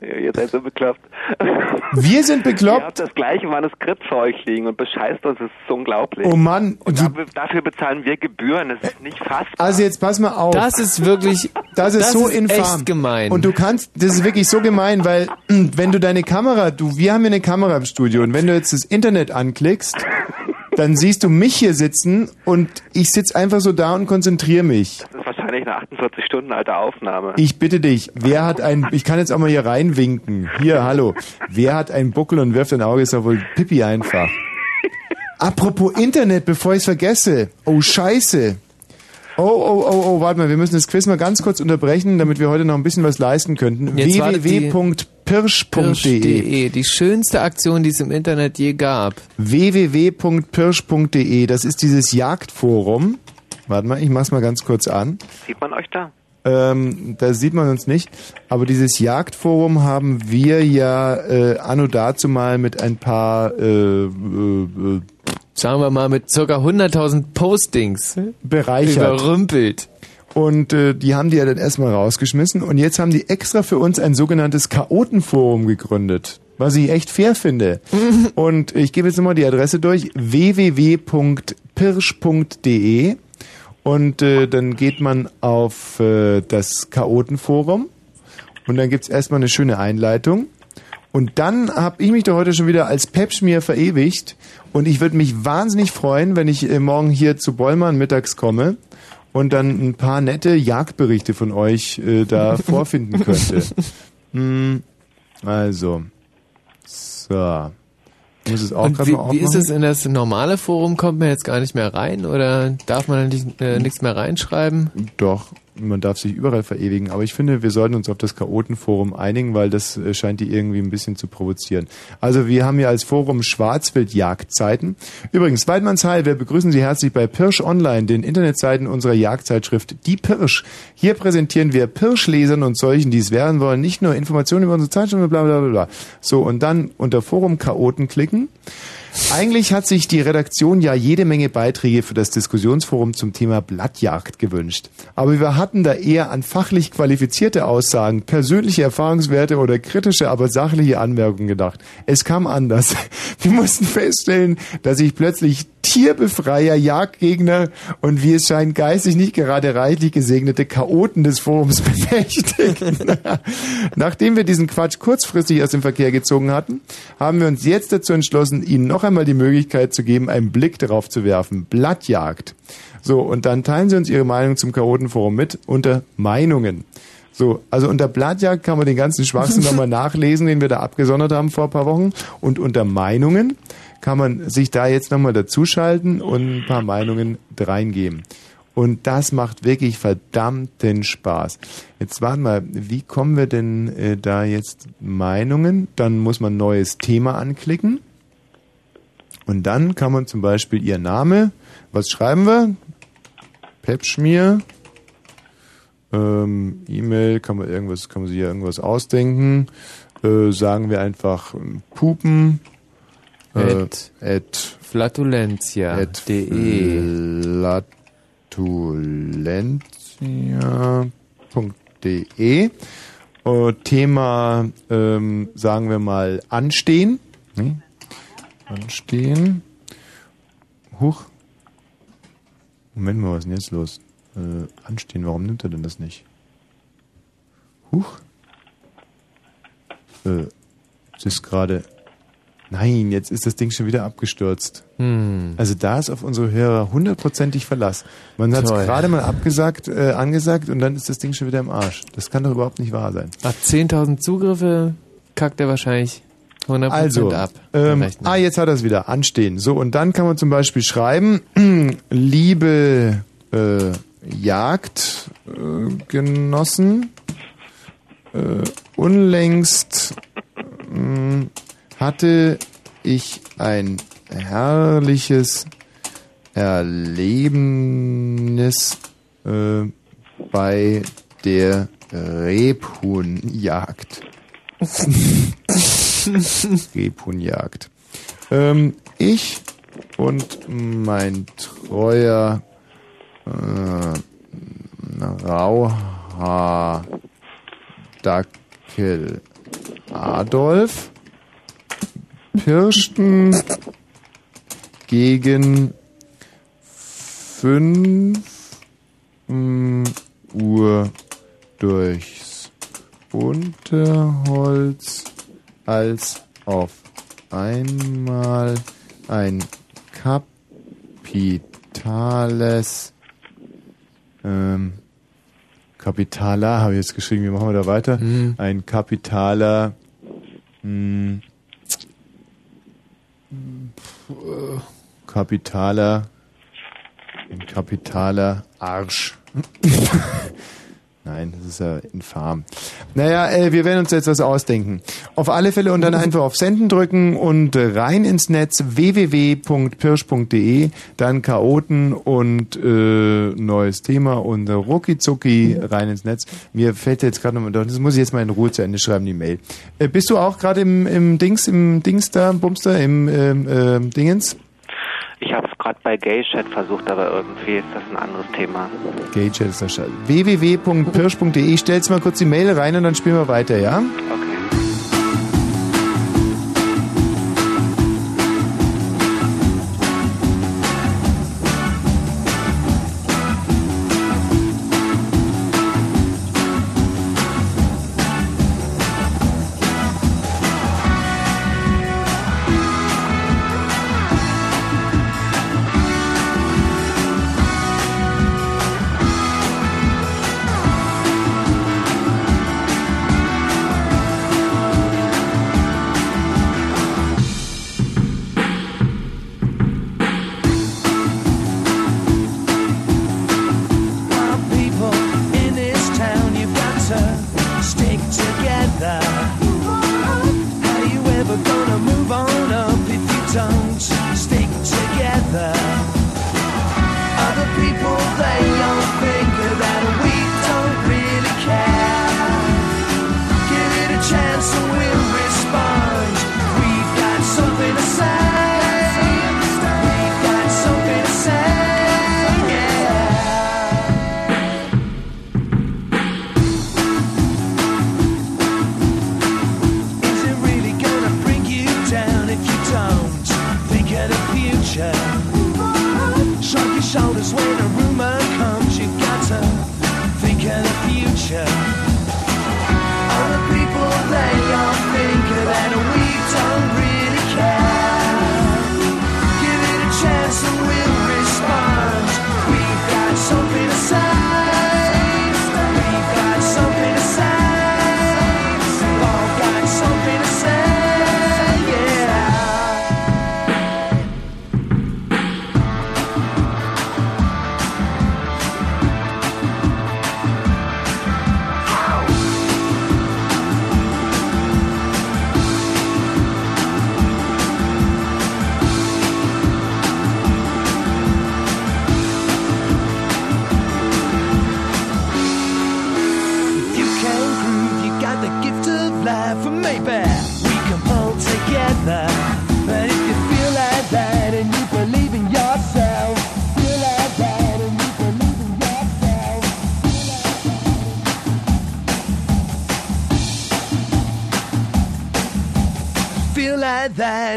Ihr seid so bekloppt. Wir sind bekloppt? Ihr habt das gleiche Manuskript vor euch liegen und bescheißt uns, das ist unglaublich. Oh Mann, Und du- dafür, dafür bezahlen wir Gebühren, das ist nicht fassbar. Also jetzt pass mal auf. Das ist wirklich, Das ist das so ist infam. echt gemein. Und du kannst, das ist wirklich so gemein, weil mm, wenn du deine Kamera, du, wir haben hier eine Kamera im Studio und wenn du jetzt das Internet anklickst, dann siehst du mich hier sitzen und ich sitz einfach so da und konzentriere mich. Das ist wahrscheinlich eine 48 Stunden alte Aufnahme. Ich bitte dich, wer hat ein, ich kann jetzt auch mal hier reinwinken. Hier, hallo. Wer hat einen Buckel und wirft ein Auge, ist doch wohl Pipi einfach. Apropos Internet, bevor ich es vergesse. Oh, scheiße. Oh, oh, oh, oh, warte mal, wir müssen das Quiz mal ganz kurz unterbrechen, damit wir heute noch ein bisschen was leisten könnten. Www.pirsch.de Pirsch.de, die schönste Aktion, die es im Internet je gab. www.pirsch.de, das ist dieses Jagdforum. Warte mal, ich mach's mal ganz kurz an. Sieht man euch da? Ähm, da sieht man uns nicht. Aber dieses Jagdforum haben wir ja äh, anno dazu mal mit ein paar, äh, äh, äh, sagen wir mal, mit circa 100.000 Postings bereichert. überrümpelt. Und äh, die haben die ja dann erstmal rausgeschmissen. Und jetzt haben die extra für uns ein sogenanntes Chaotenforum gegründet. Was ich echt fair finde. Und ich gebe jetzt nochmal die Adresse durch. www.pirsch.de und äh, dann geht man auf äh, das Chaotenforum und dann gibt's erstmal eine schöne Einleitung. Und dann habe ich mich da heute schon wieder als Pepschmier verewigt und ich würde mich wahnsinnig freuen, wenn ich äh, morgen hier zu Bollmann mittags komme und dann ein paar nette Jagdberichte von euch äh, da vorfinden könnte. Hm, also, so. Muss es auch gerade wie, mal wie ist es in das normale Forum? Kommt man jetzt gar nicht mehr rein oder darf man nicht, äh, nichts mehr reinschreiben? Doch, man darf sich überall verewigen, aber ich finde, wir sollten uns auf das Chaotenforum einigen, weil das äh, scheint die irgendwie ein bisschen zu provozieren. Also wir haben hier als Forum Schwarzwild-Jagdzeiten. Übrigens, Weidmanns Heil, wir begrüßen Sie herzlich bei Pirsch Online, den Internetseiten unserer Jagdzeitschrift Die Pirsch. Hier präsentieren wir Pirschlesern und solchen, die es werden wollen, nicht nur Informationen über unsere Zeitschrift, bla bla bla bla. So, und dann unter Forum Chaoten klicken. Eigentlich hat sich die Redaktion ja jede Menge Beiträge für das Diskussionsforum zum Thema Blattjagd gewünscht. Aber wir hatten da eher an fachlich qualifizierte Aussagen, persönliche Erfahrungswerte oder kritische, aber sachliche Anmerkungen gedacht. Es kam anders. Wir mussten feststellen, dass sich plötzlich Tierbefreier, Jagdgegner und wie es scheint geistig nicht gerade reichlich gesegnete Chaoten des Forums bemächtigen. Nachdem wir diesen Quatsch kurzfristig aus dem Verkehr gezogen hatten, haben wir uns jetzt dazu entschlossen, Ihnen noch einmal die Möglichkeit zu geben, einen Blick darauf zu werfen. Blattjagd. So, und dann teilen Sie uns Ihre Meinung zum Chaotenforum mit unter Meinungen. So, also unter Blattjagd kann man den ganzen Schwachsinn nochmal nachlesen, den wir da abgesondert haben vor ein paar Wochen. Und unter Meinungen kann man sich da jetzt nochmal dazuschalten und ein paar Meinungen reingeben. Und das macht wirklich verdammten Spaß. Jetzt warten wir, wie kommen wir denn äh, da jetzt Meinungen? Dann muss man neues Thema anklicken. Und dann kann man zum Beispiel Ihr Name, was schreiben wir? Pepschmier. Ähm, E-Mail, kann man irgendwas, kann man sich ja irgendwas ausdenken. Äh, sagen wir einfach ähm, Pupen. Äh, At at flatulentia.de flatulentia.de äh, Thema, ähm, sagen wir mal, Anstehen. Hm? Anstehen. Huch. Moment mal, was ist denn jetzt los? Äh, anstehen, warum nimmt er denn das nicht? Huch. Äh, es ist gerade. Nein, jetzt ist das Ding schon wieder abgestürzt. Hm. Also da ist auf unsere Hörer hundertprozentig Verlass. Man hat es gerade mal abgesagt, äh, angesagt und dann ist das Ding schon wieder im Arsch. Das kann doch überhaupt nicht wahr sein. Nach 10.000 Zugriffe kackt er wahrscheinlich 100% Also, ab. ähm, ah, jetzt hat er es wieder. Anstehen. So, und dann kann man zum Beispiel schreiben, liebe äh, Jagdgenossen, äh, äh, unlängst mh, hatte ich ein herrliches Erlebnis äh, bei der Rebhuhnjagd. Rebhuhnjagd. Ähm, ich und mein treuer äh, Rauhaardackel Adolf pirschten gegen 5 Uhr durchs Unterholz, als auf einmal ein kapitales ähm, Kapitaler, habe ich jetzt geschrieben, wie machen wir da weiter? Ein kapitaler mh, pf- kapitaler ein kapitaler Arsch. Nein, das ist ja infam. Naja, äh, wir werden uns jetzt was ausdenken. Auf alle Fälle und dann einfach auf Senden drücken und äh, rein ins Netz www.pirsch.de, dann Chaoten und äh, neues Thema und äh, rucki zucki rein ins Netz. Mir fällt jetzt gerade nochmal, das muss ich jetzt mal in Ruhe zu Ende schreiben, die Mail. Äh, bist du auch gerade im, im Dings, im Dings da, Bumster, im ähm, ähm, Dingens? Ich gerade bei Gaychat versucht, aber irgendwie ist das ein anderes Thema. Gage ist der Scheiß. www.pirsch.de. Stellst mal kurz die Mail rein und dann spielen wir weiter, ja? people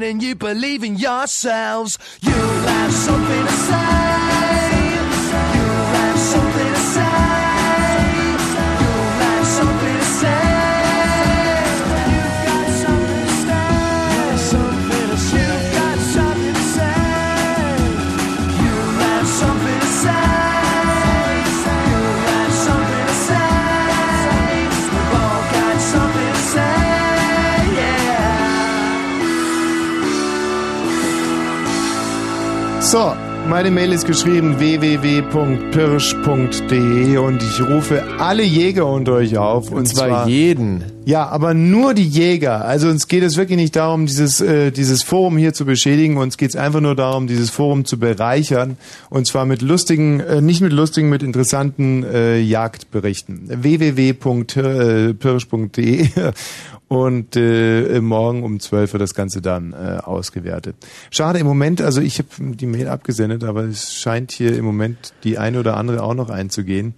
and you believe in yourselves, you'll have something meine Mail ist geschrieben www.pirsch.de und ich rufe alle Jäger unter euch auf. Und, zwar jeden. Ja, aber nur die Jäger. Also uns geht es wirklich nicht darum, dieses, äh, dieses Forum hier zu beschädigen. Uns geht es einfach nur darum, dieses Forum zu bereichern. Und zwar mit lustigen, äh, nicht mit lustigen, mit interessanten äh, Jagdberichten. www.pirsch.de und äh, morgen um 12 wird das Ganze dann äh, ausgewertet. Schade im Moment, also ich habe die Mail abgesendet, aber es scheint hier im Moment die eine oder andere auch noch einzugehen.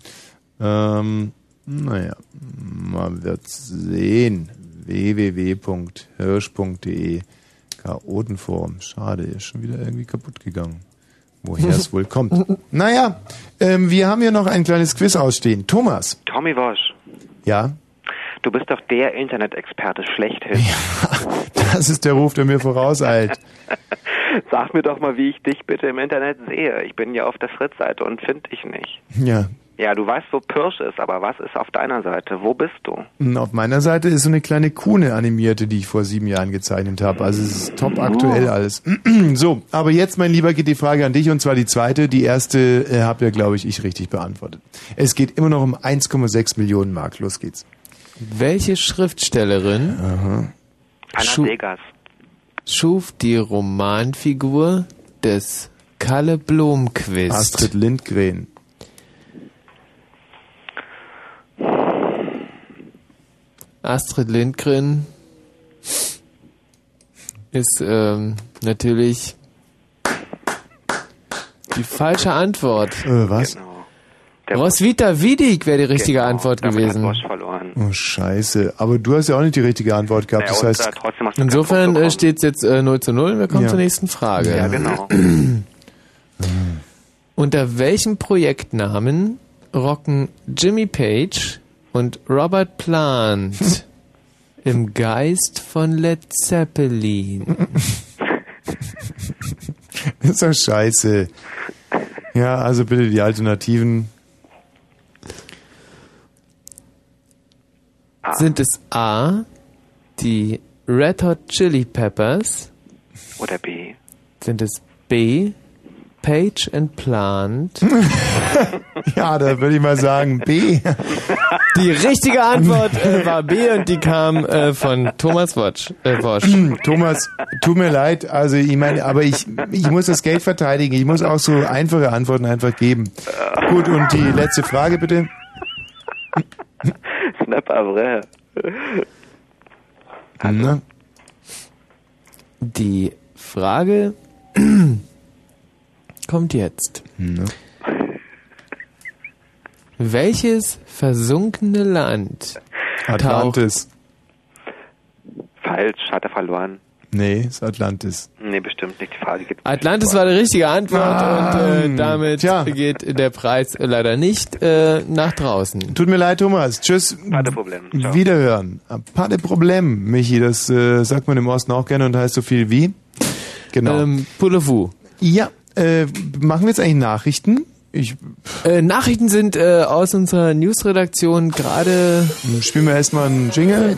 Ähm, naja, man wird sehen. www.hirsch.de Chaotenforum. Schade, ist schon wieder irgendwie kaputt gegangen. Woher es wohl kommt. Naja, ähm, wir haben hier noch ein kleines Quiz ausstehen. Thomas. Tommy Wosch, Ja, du bist doch der Internet-Experte schlechthin. das ist der Ruf, der mir vorauseilt. Sag mir doch mal, wie ich dich bitte im Internet sehe. Ich bin ja auf der Fritz-Seite und finde dich nicht. Ja, Ja, du weißt, wo Pirsch ist, aber was ist auf deiner Seite? Wo bist du? Und Auf meiner Seite ist so eine kleine Kuhne animierte, die ich vor sieben Jahren gezeichnet habe. Also es ist top aktuell alles. so, aber jetzt, mein Lieber, geht die Frage an dich und zwar die zweite. Die erste äh, habe ja, glaube ich, ich richtig beantwortet. Es geht immer noch um 1,6 Millionen Mark. Los geht's. Welche Schriftstellerin Anna Schu- Degas. schuf die Romanfigur des Kalle Blomqvist? Astrid Lindgren. Astrid Lindgren ist ähm, natürlich die falsche Antwort. Äh, was? Roswitha Widig wäre die richtige Antwort gewesen. verloren. Oh, scheiße. Aber du hast ja auch nicht die richtige Antwort gehabt. Das heißt, Insofern äh, steht es jetzt äh, 0 zu 0. Wir kommen Ja. zur nächsten Frage. Ja, genau. Unter welchem Projektnamen rocken Jimmy Page und Robert Plant im Geist von Led Zeppelin? ist doch scheiße. Ja, also bitte die Alternativen. Sind es A, die Red Hot Chili Peppers? Oder B. Sind es B, Page and Plant? Ja, da würde ich mal sagen B. Die richtige Antwort äh, war B und die kam äh, von Thomas Wotsch. Äh, Wosch. Thomas, tut mir leid, also ich meine, aber ich, ich muss das Geld verteidigen. Ich muss auch so einfache Antworten einfach geben. Gut, und die letzte Frage bitte. Snap vrai. Na? Die Frage kommt jetzt. Na? Welches versunkene Land Atlantis. Falsch, hat er verloren. Nee, ist Atlantis. Nee, bestimmt nicht. Die Frage geht Atlantis war die richtige Antwort Ah, und äh, damit geht der Preis leider nicht äh, nach draußen. Tut mir leid, Thomas. Tschüss. Kein Problem. Ciao. Wiederhören. Pas de Problem, Michi. Das äh, sagt man im Osten auch gerne und heißt so viel wie? Genau. Ähm, Pulevu. Ja, äh, machen wir jetzt eigentlich Nachrichten? Ich Äh, Nachrichten sind äh, aus unserer Newsredaktion gerade. spielen wir erstmal einen Jingle.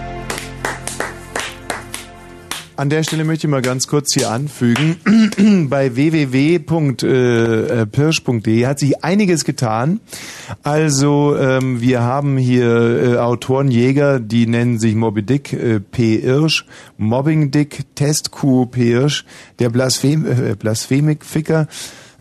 An der Stelle möchte ich mal ganz kurz hier anfügen. Bei www.pirsch.de hat sich einiges getan. Also ähm, wir haben hier äh, Autorenjäger, die nennen sich Moby Dick äh, P. Irsch, Mobbing Dick, Testkuh P. Irsch, der Blasphem äh, Blasphemikficker,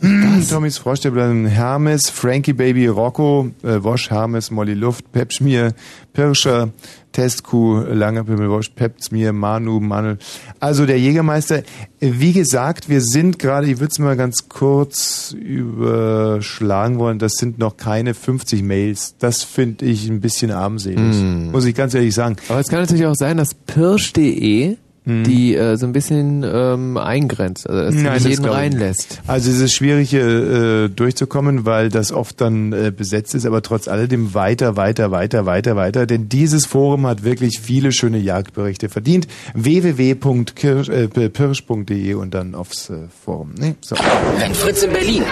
Tommys Froschstäblein, Hermes, Frankie Baby, Rocco, äh, Wosch, Hermes, Molly Luft, Pepschmier, Pirscher, Testkuh, Lange Pimmel, Wosch, Pepsmier, Manu, Manel. Also der Jägermeister. Wie gesagt, wir sind gerade, ich würde es mal ganz kurz überschlagen wollen, das sind noch keine 50 Mails. Das finde ich ein bisschen armselig. Hm. Muss ich ganz ehrlich sagen. Aber es kann natürlich auch sein, dass pirsch.de Mhm. die äh, so ein bisschen ähm, eingrenzt, also dass Nein, nicht das jeden nicht. reinlässt. Also es ist schwierig hier äh, durchzukommen, weil das oft dann äh, besetzt ist, aber trotz alledem weiter, weiter, weiter, weiter, weiter, denn dieses Forum hat wirklich viele schöne Jagdberichte verdient. www.pirsch.de und dann aufs äh, Forum. Nee, so. Wenn Fritz in Berlin,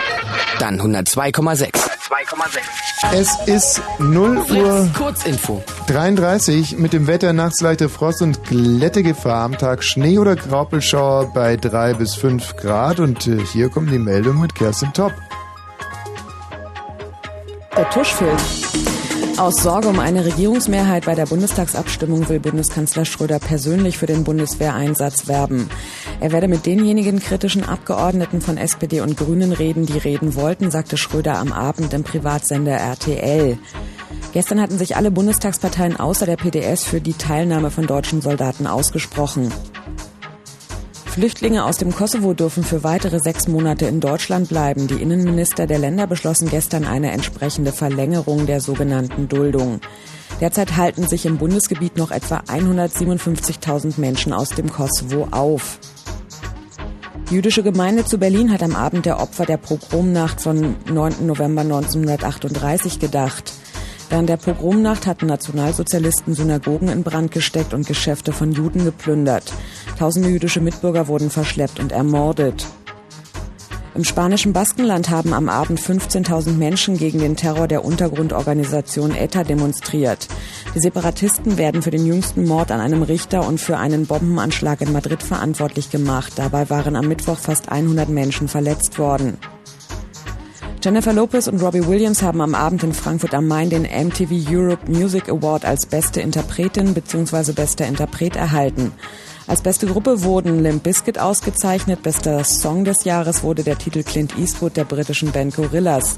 dann 102,6. 2,6. Es ist 0 Uhr Kurzinfo. 33 mit dem Wetter nachts leichte Frost und Glättegefahr am Tag Schnee oder Graupelschauer bei 3 bis 5 Grad und äh, hier kommt die Meldung mit Kerstin Top. Der Tusch fehlt. Aus Sorge um eine Regierungsmehrheit bei der Bundestagsabstimmung will Bundeskanzler Schröder persönlich für den Bundeswehreinsatz werben. Er werde mit denjenigen kritischen Abgeordneten von SPD und Grünen reden, die reden wollten, sagte Schröder am Abend im Privatsender RTL. Gestern hatten sich alle Bundestagsparteien außer der PDS für die Teilnahme von deutschen Soldaten ausgesprochen. Flüchtlinge aus dem Kosovo dürfen für weitere sechs Monate in Deutschland bleiben. Die Innenminister der Länder beschlossen gestern eine entsprechende Verlängerung der sogenannten Duldung. Derzeit halten sich im Bundesgebiet noch etwa 157.000 Menschen aus dem Kosovo auf. Die jüdische Gemeinde zu Berlin hat am Abend der Opfer der Pogromnacht von 9. November 1938 gedacht. Während der Pogromnacht hatten Nationalsozialisten Synagogen in Brand gesteckt und Geschäfte von Juden geplündert. Tausende jüdische Mitbürger wurden verschleppt und ermordet. Im spanischen Baskenland haben am Abend 15.000 Menschen gegen den Terror der Untergrundorganisation ETA demonstriert. Die Separatisten werden für den jüngsten Mord an einem Richter und für einen Bombenanschlag in Madrid verantwortlich gemacht. Dabei waren am Mittwoch fast 100 Menschen verletzt worden. Jennifer Lopez und Robbie Williams haben am Abend in Frankfurt am Main den MTV Europe Music Award als beste Interpretin bzw. bester Interpret erhalten. Als beste Gruppe wurden Limp Bizkit ausgezeichnet. Bester Song des Jahres wurde der Titel Clint Eastwood der britischen Band Gorillaz.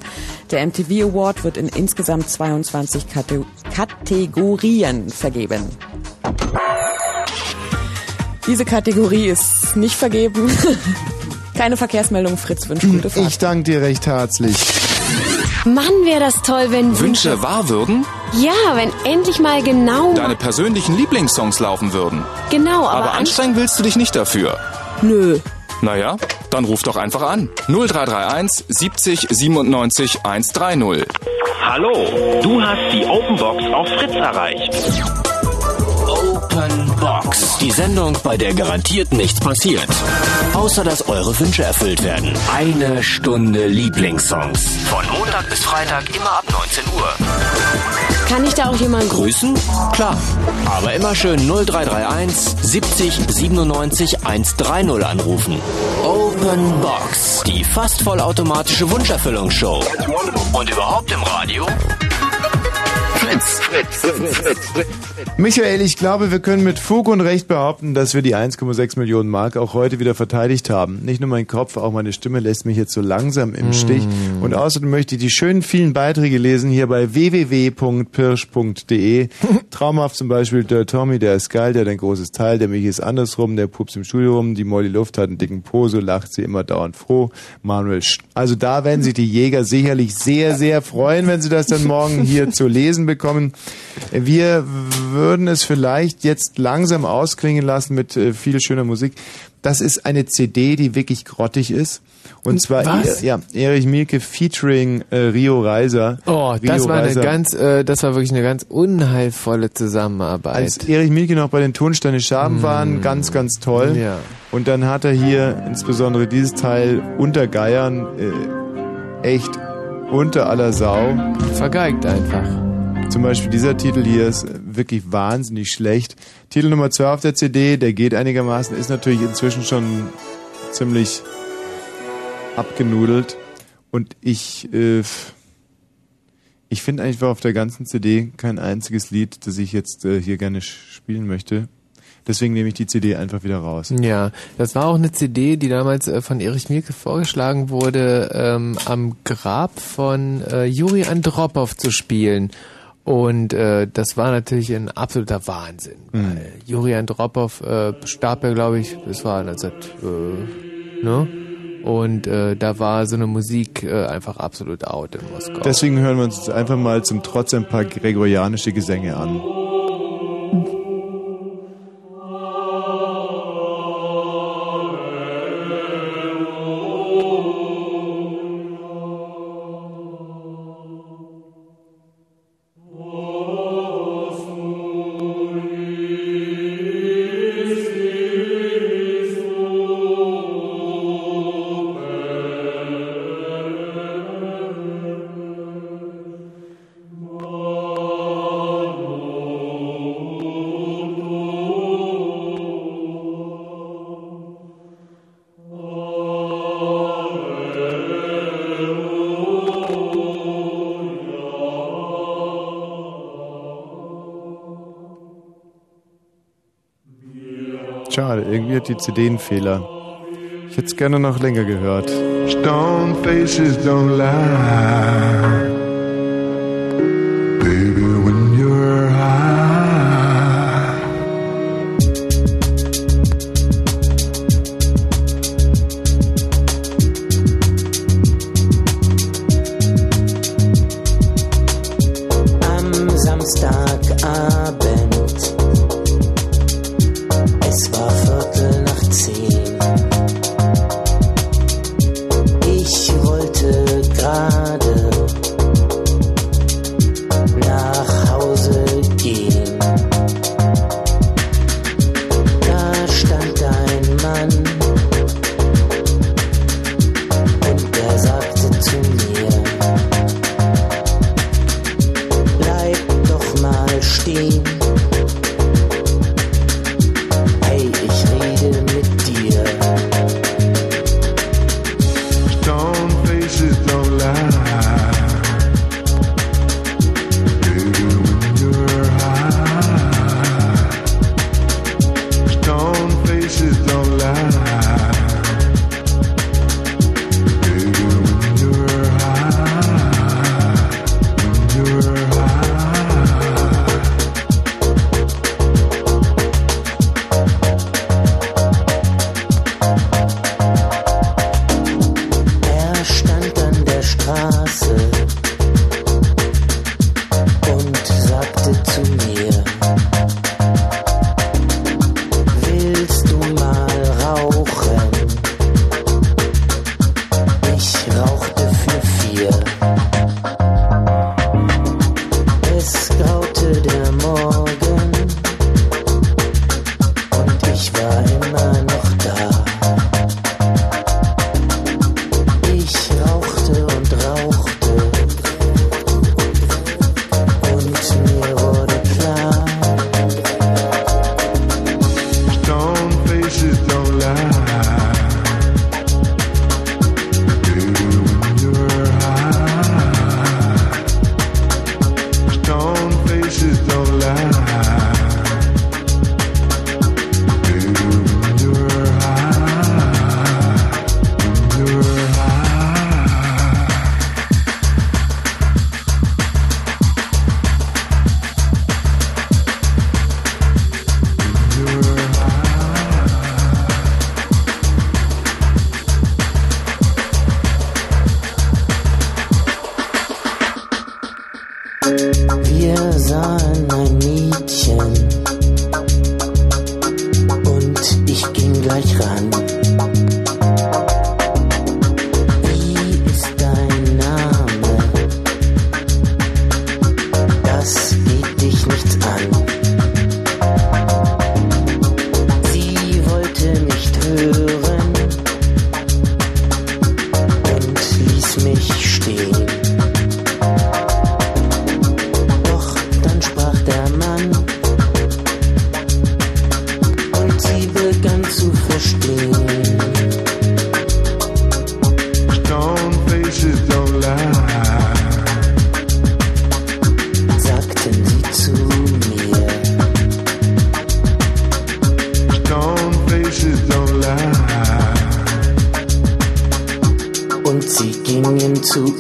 Der MTV Award wird in insgesamt 22 Kate Kategorien vergeben. Diese Kategorie ist nicht vergeben. Keine Verkehrsmeldung, Fritz wünscht gute Fahrt. Ich danke dir recht herzlich. Mann, wäre das toll, wenn Wünsche wahr würden? Ja, wenn endlich mal genau. Deine persönlichen Lieblingssongs laufen würden. Genau, aber, Aber anstrengen willst du dich nicht dafür. Nö. Naja, dann ruf doch einfach an. 0331 70 97 130. Hallo, du hast die Openbox auf Fritz erreicht. Open Box. Die Sendung, bei der garantiert nichts passiert. Außer dass eure Wünsche erfüllt werden. Eine Stunde Lieblingssongs. Von Montag bis Freitag immer ab 19 Uhr. Kann ich da auch jemanden Grüßen? Klar. Aber immer schön 0331 70 97 130 anrufen. Open Box. Die fast vollautomatische Wunscherfüllungsshow. Und überhaupt im Radio? Fritz, Fritz, Fritz, Fritz, Fritz. Michael, ich glaube, wir können mit Fug und Recht behaupten, dass wir die 1,6 Millionen Mark auch heute wieder verteidigt haben. Nicht nur mein Kopf, auch meine Stimme lässt mich jetzt so langsam im Stich. Und außerdem möchte ich die schönen vielen Beiträge lesen hier bei www.pirsch.de. Traumhaft zum Beispiel der Tommy, der ist geil, der hat ein großes Teil, der Michi ist andersrum, der Pups im Studio rum, die Molly Luft hat einen dicken Po, so lacht sie immer dauernd froh. Manuel, Sch- also da werden sich die Jäger sicherlich sehr, sehr freuen, wenn sie das dann morgen hier zu lesen bekommen. Wir würden es vielleicht jetzt langsam ausklingen lassen mit äh, viel schöner Musik. Das ist eine CD, die wirklich grottig ist. Und zwar Was? äh, ja, Erich Mielke featuring äh, Rio Reiser. Oh, Rio das war eine Reiser. ganz, äh, das war wirklich eine ganz unheilvolle Zusammenarbeit. Als Erich Mielke noch bei den Tonsteine Schaben waren, ganz, ganz toll. Ja. Und dann hat er hier insbesondere dieses Teil unter Geiern äh, echt unter aller Sau. Vergeigt einfach. Zum Beispiel dieser Titel hier ist wirklich wahnsinnig schlecht. Titel Nummer 2 auf der CD, der geht einigermaßen, ist natürlich inzwischen schon ziemlich abgenudelt. Und ich, äh, ich finde eigentlich auf der ganzen CD kein einziges Lied, das ich jetzt äh, hier gerne spielen möchte. Deswegen nehme ich die CD einfach wieder raus. Ja, das war auch eine CD, die damals äh, von Erich Mielke vorgeschlagen wurde, ähm, am Grab von äh, Juri Andropov zu spielen. Und äh, das war natürlich ein absoluter Wahnsinn. Mhm. Weil Juri Andropov äh, starb ja, glaube ich, das war 19, äh, ne? Und äh, da war so eine Musik äh, einfach absolut out in Moskau. Deswegen hören wir uns jetzt einfach mal zum Trotz ein paar gregorianische Gesänge an. irgendwie hat die CD einen Fehler. Ich hätte es gerne noch länger gehört. Stone faces don't lie.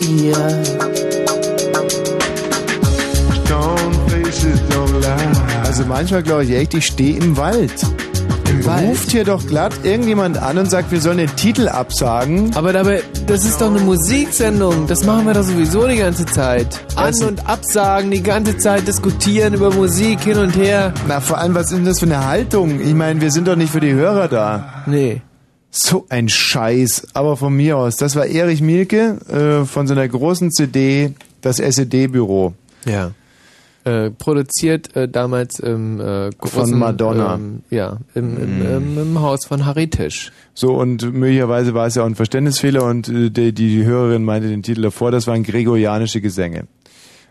Ihr. Also manchmal glaube ich echt, ich stehe im Wald. Ruft hier doch glatt irgendjemand an und sagt, wir sollen den Titel absagen. Aber dabei, das ist doch eine Musiksendung. Das machen wir doch sowieso die ganze Zeit. An- Was? und absagen, die ganze Zeit diskutieren über Musik hin und her. Na, vor allem, was ist denn das für eine Haltung? Ich meine, wir sind doch nicht für die Hörer da. Nee. So ein Scheiß. Aber von mir aus. Das war Erich Mielke äh, von seiner großen CD, das SED-Büro. Ja. Äh, produziert äh, damals im äh, großen, Madonna. Ähm, ja, im, im, im, im Haus von Harry Tisch. So, und möglicherweise war es ja auch ein Verständnisfehler und äh, die, die Hörerin meinte den Titel davor, das waren gregorianische Gesänge.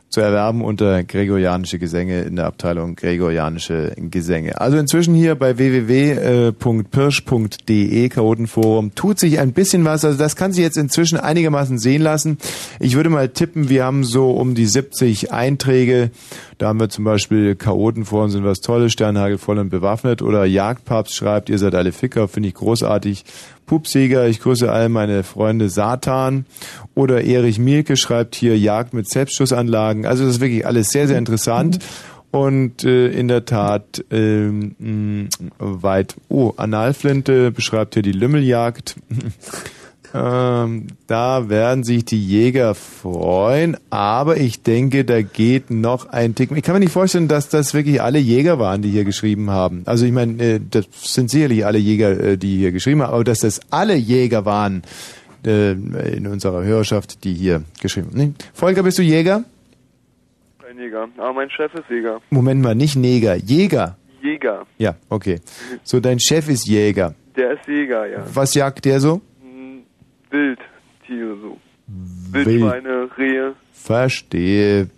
Zu erwerben unter gregorianische Gesänge in der Abteilung gregorianische Gesänge. Also inzwischen hier bei www.pirsch.de Chaotenforum tut sich ein bisschen was. Also das kann sich jetzt inzwischen einigermaßen sehen lassen. Ich würde mal tippen, wir haben so um die 70 Einträge. Da haben wir zum Beispiel Chaotenforum sind was Tolles, Sternhagel voll und bewaffnet oder Jagdpapst schreibt, ihr seid alle Ficker, finde ich großartig. Pupsjäger, ich grüße all meine Freunde Satan. Oder Erich Mielke schreibt hier Jagd mit Selbstschussanlagen. Also das ist wirklich alles sehr, sehr interessant. Und äh, in der Tat ähm, mh, weit. Oh, Analflinte beschreibt hier die Lümmeljagd. ähm, da werden sich die Jäger freuen, aber ich denke, da geht noch ein Tick. Ich kann mir nicht vorstellen, dass das wirklich alle Jäger waren, die hier geschrieben haben. Also ich meine, äh, das sind sicherlich alle Jäger, äh, die hier geschrieben haben, aber dass das alle Jäger waren äh, in unserer Hörerschaft, die hier geschrieben haben. Volker, bist du Jäger? Kein Jäger. Aber mein Chef ist Jäger. Moment mal, nicht Neger, Jäger. Jäger. Ja, okay. So, dein Chef ist Jäger. Der ist Jäger, ja. Was jagt der so? Wildtiere so. Wildschweine, Rehe. Verstehe,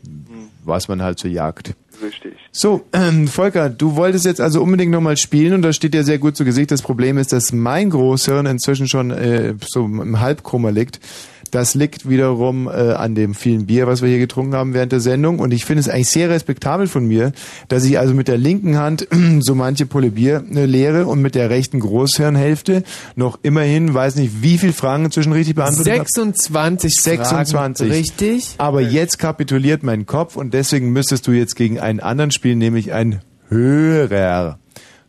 was man halt so jagt. Richtig. So, ähm, Volker, du wolltest jetzt also unbedingt nochmal spielen und das steht dir sehr gut zu Gesicht. Das Problem ist, dass mein Großhirn inzwischen schon äh, so im Halbkoma liegt. Das liegt wiederum äh, an dem vielen Bier, was wir hier getrunken haben während der Sendung. Und ich finde es eigentlich sehr respektabel von mir, dass ich also mit der linken Hand so manche Pulle Bier äh, leere und mit der rechten Großhirnhälfte noch immerhin, weiß nicht, wie viel Fragen inzwischen richtig beantwortet habe. 26 26. Fragen, richtig? Aber jetzt kapituliert mein Kopf und deswegen müsstest du jetzt gegen einen anderen spielen, nämlich ein Hörer.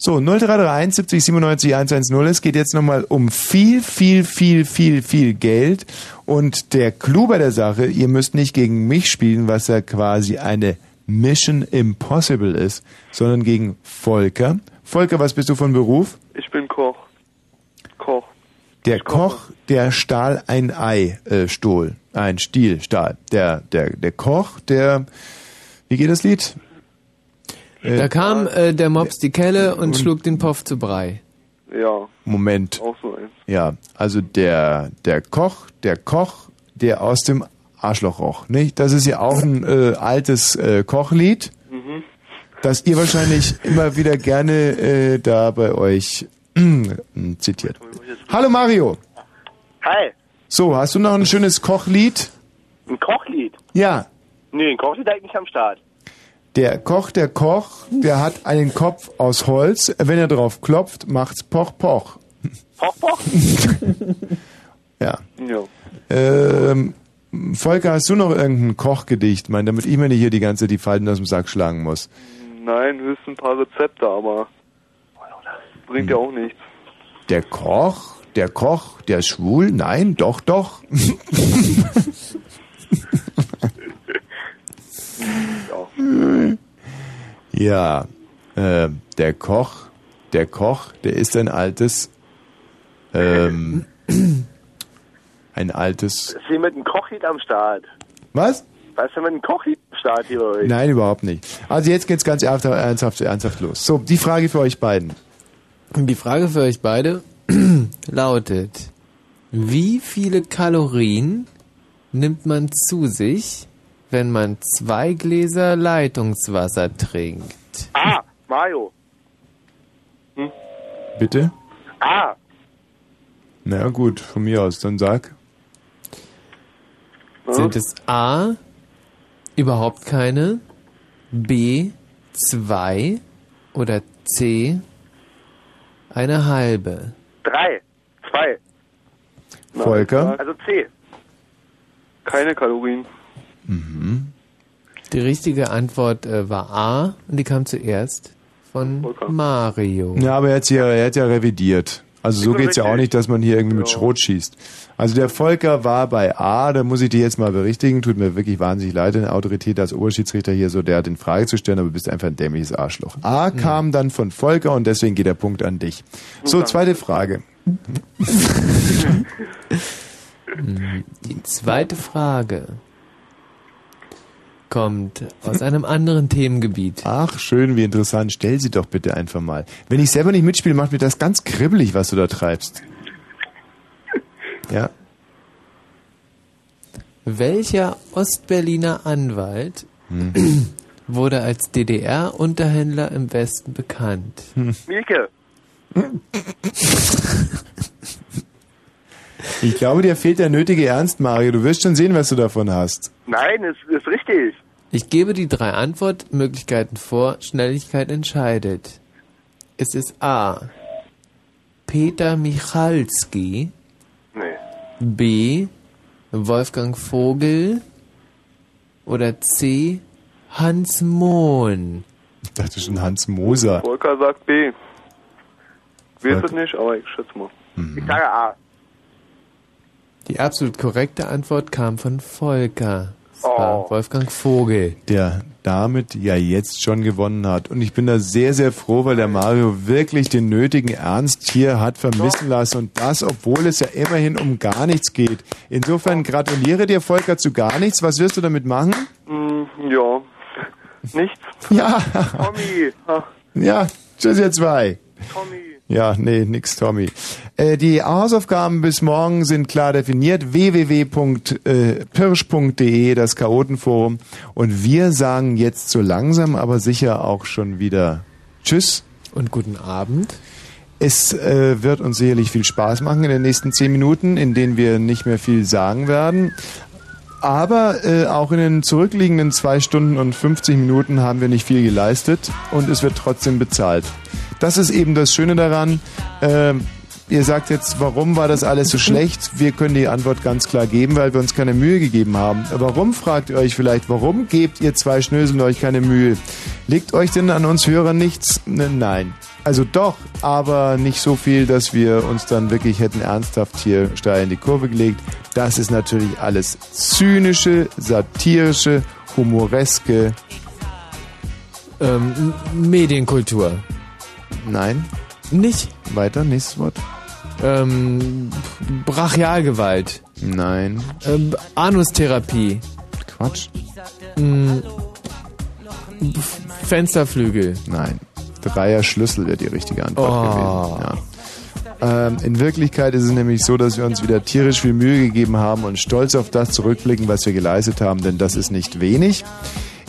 So, 0331 70 97 110. Es geht jetzt nochmal um viel, viel, viel, viel, viel Geld. Und der Clou bei der Sache, ihr müsst nicht gegen mich spielen, was ja quasi eine Mission Impossible ist, sondern gegen Volker. Volker, was bist du von Beruf? Ich bin Koch. Koch. Der Koch, der stahl ein Ei, äh, Stohl, ein Stiel, Stahl. Der, der, der Koch, der, wie geht das Lied? Äh, Da kam äh, der Mops die Kelle und schlug den Poff zu Brei. Ja. Moment. Auch so eins. Ja, also der, der Koch, der Koch, der aus dem Arschloch roch, nicht? Das ist ja auch ein äh, altes äh, Kochlied, Mhm. das ihr wahrscheinlich immer wieder gerne äh, da bei euch äh, zitiert. Hallo Mario. Hi. So, hast du noch ein schönes Kochlied? Ein Kochlied? Ja. Nee, ein Kochlied eigentlich nicht am Start. Der Koch, der Koch, der hat einen Kopf aus Holz. Wenn er drauf klopft, macht's poch poch. Poch, poch? Ja. Ja. Ähm, Volker, hast du noch irgendein Kochgedicht, mein, damit ich mir nicht hier die ganze die Falten aus dem Sack schlagen muss? Nein, höchstens ein paar Rezepte, aber bringt ja auch nichts. Der Koch, der Koch, der ist schwul? Nein, doch, doch. ja, äh, der Koch, der Koch, der ist ein altes, ähm, ein altes, Ist hier mit einem Kochlied am Start? was? Was ist denn mit einem Kochlied am Start hier bei euch? Nein, überhaupt nicht. Also jetzt geht's ganz ernsthaft, ernsthaft, ernsthaft los. So, die Frage für euch beiden. Die Frage für euch beide lautet, wie viele Kalorien nimmt man zu sich, wenn man zwei Gläser Leitungswasser trinkt? Ah, Mario. Bitte? Ah, Na gut, von mir aus, dann sag. Sind es A, überhaupt keine, B, zwei oder C, eine halbe? drei, zwei. Volker? Also C. Keine Kalorien. Mhm. Die richtige Antwort äh, war A und die kam zuerst von Mario. Ja, aber er hat ja, er hat ja revidiert. Also so nur geht's ja auch nicht, dass man hier irgendwie mit Schrot schießt. Also der Volker war bei A, da muss ich dich jetzt mal berichtigen, tut mir wirklich wahnsinnig leid, eine Autorität als Oberschiedsrichter hier so derart in Frage zu stellen, aber du bist einfach ein dämliches Arschloch. A kam dann von Volker und deswegen geht der Punkt an dich. So, zweite Frage. Die zweite Frage kommt aus einem anderen Themengebiet. Ach, schön, wie interessant. Stell sie doch bitte einfach mal. Wenn ich selber nicht mitspiele, macht mir das ganz kribbelig, was du da treibst. Ja. Welcher Ostberliner Anwalt Hm. wurde als DDR-Unterhändler im Westen bekannt? Mieke. Ich glaube, dir fehlt der nötige Ernst, Mario. Du wirst schon sehen, was du davon hast. Nein, ist, ist richtig. Ich gebe die drei Antwortmöglichkeiten vor. Schnelligkeit entscheidet. Es ist A. Peter Michalski. Nee. B. Wolfgang Vogel. Oder C. Hans Mohn. Ich dachte schon Hans Moser. Volker sagt B. Weiß Volker. es nicht, aber ich schätze mal. Mhm. Ich sage A. Die absolut korrekte Antwort kam von Volker. Es Oh. war Wolfgang Vogel. Der damit ja jetzt schon gewonnen hat. Und ich bin da sehr, sehr froh, weil der Mario wirklich den nötigen Ernst hier hat vermissen lassen. Und das, obwohl es ja immerhin um gar nichts geht. Insofern gratuliere dir, Volker, zu gar nichts. Was wirst du damit machen? Hm, ja. Nichts. Ja. Tommy. Ja, tschüss ihr zwei. Tommy. Ja, nee, nix, Tommy. Äh, die Hausaufgaben bis morgen sind klar definiert. www.pirsch.de, das Chaotenforum. Und wir sagen jetzt so langsam, aber sicher auch schon wieder Tschüss. Und guten Abend. Es äh, wird uns sicherlich viel Spaß machen in den nächsten zehn Minuten, in denen wir nicht mehr viel sagen werden. Aber äh, auch in den zurückliegenden zwei Stunden und 50 Minuten haben wir nicht viel geleistet und es wird trotzdem bezahlt. Das ist eben das Schöne daran. Ähm, ihr sagt jetzt, warum war das alles so schlecht? Wir können die Antwort ganz klar geben, weil wir uns keine Mühe gegeben haben. Warum, fragt ihr euch vielleicht, warum gebt ihr zwei Schnöseln euch keine Mühe? Liegt euch denn an uns Hörern nichts? Ne, Nein. Also doch, aber nicht so viel, dass wir uns dann wirklich hätten ernsthaft hier steil in die Kurve gelegt. Das ist natürlich alles zynische, satirische, humoreske ähm, Medienkultur. Nein. Nicht? Weiter, nächstes Wort. Ähm, Brachialgewalt. Nein. Ähm, Anustherapie. Quatsch. Ähm, Fensterflügel. Nein. Dreier Schlüssel wäre die richtige Antwort Oh. gewesen. Ja. Ähm, in Wirklichkeit ist es nämlich so, dass wir uns wieder tierisch viel Mühe gegeben haben und stolz auf das zurückblicken, was wir geleistet haben, denn das ist nicht wenig.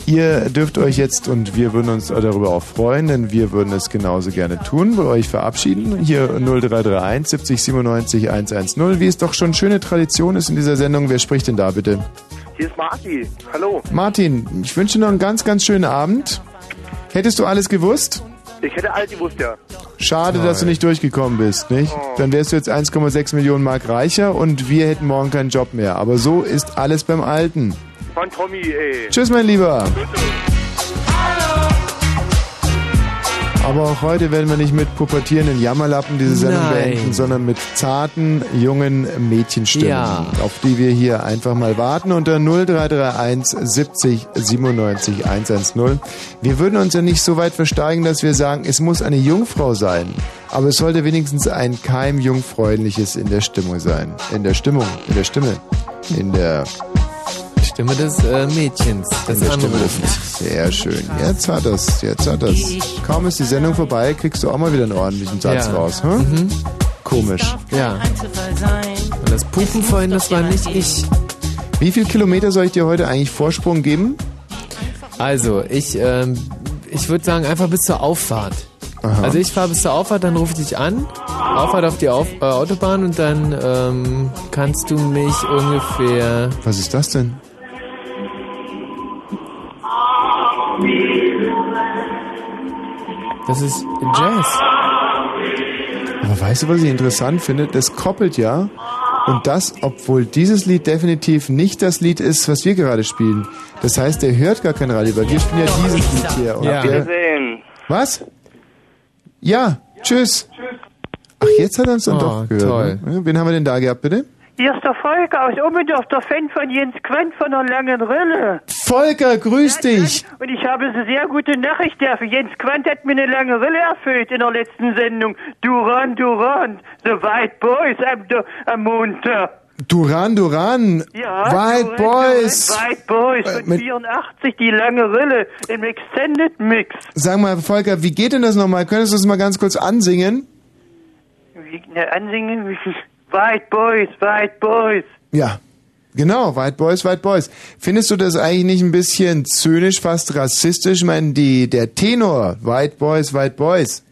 Ihr dürft euch jetzt und wir würden uns darüber auch freuen, denn wir würden es genauso gerne tun, bei euch verabschieden. Hier 0331 70 97 110, wie es doch schon schöne Tradition ist in dieser Sendung. Wer spricht denn da bitte? Hier ist Marti. Hallo. Martin, ich wünsche dir noch einen ganz, ganz schönen Abend. Hättest du alles gewusst? Ich hätte alt gewusst, ja. Schade, dass du nicht durchgekommen bist, nicht? Dann wärst du jetzt 1,6 Millionen Mark reicher und wir hätten morgen keinen Job mehr. Aber so ist alles beim Alten. Von Tommy, ey. Tschüss, mein Lieber. Aber auch heute werden wir nicht mit pubertierenden Jammerlappen diese Sendung Nein. beenden, sondern mit zarten, jungen Mädchenstimmen, Ja. auf die wir hier einfach mal warten unter 0331 70 97 110. Wir würden uns ja nicht so weit versteigen, dass wir sagen, es muss eine Jungfrau sein. Aber es sollte wenigstens ein Keim Jungfräuliches in der Stimmung sein. In der Stimmung, in der Stimme, in der Stimme des äh, Mädchens, das in der Stimme anruft. des- Sehr schön. Jetzt hat das, jetzt hat das. Kaum ist die Sendung vorbei, kriegst du auch mal wieder einen ordentlichen Satz Ja. raus. Hm? Mhm. Komisch. Ja. Und das Pupen vorhin, das war nicht ich. Wie viel Kilometer soll ich dir heute eigentlich Vorsprung geben? Also, ich, ähm, ich würde sagen, einfach bis zur Auffahrt. Aha. Also ich fahre bis zur Auffahrt, dann rufe ich dich an, Auffahrt auf die Auf äh, Autobahn und dann ähm, kannst du mich ungefähr... Was ist das denn? Das ist Jazz. Aber weißt du, was ich interessant finde? Das koppelt ja Und das, obwohl dieses Lied definitiv nicht das Lied ist, was wir gerade spielen. Das heißt, der hört gar kein Radio, weil wir spielen ja dieses Lied hier. Und Ja. der, was? Ja, tschüss. Ach, jetzt hat er uns dann Oh, doch gehört. toll. Ne? Wen haben wir denn da gehabt, bitte? Hier ist der Volker aus Ummendorf, der Fan von Jens Quent von der langen Rille. Volker, grüß dich. Und ich habe eine sehr gute Nachricht dafür. Jens Quent hat mir eine lange Rille erfüllt in der letzten Sendung. Duran Duran, The White Boys am, am Montag. Duran Duran. Ja, White Duran Boys. Duran, White Boys Äh, von mit- 84, die lange Rille im Extended Mix. Sag mal, Volker, wie geht denn das nochmal? Könntest du das mal ganz kurz ansingen? Wie, ne, ansingen? White Boys, White Boys. Ja. Genau, White Boys, White Boys. Findest du das eigentlich nicht ein bisschen zynisch, fast rassistisch? Ich meine, die, der Tenor, White Boys, White Boys.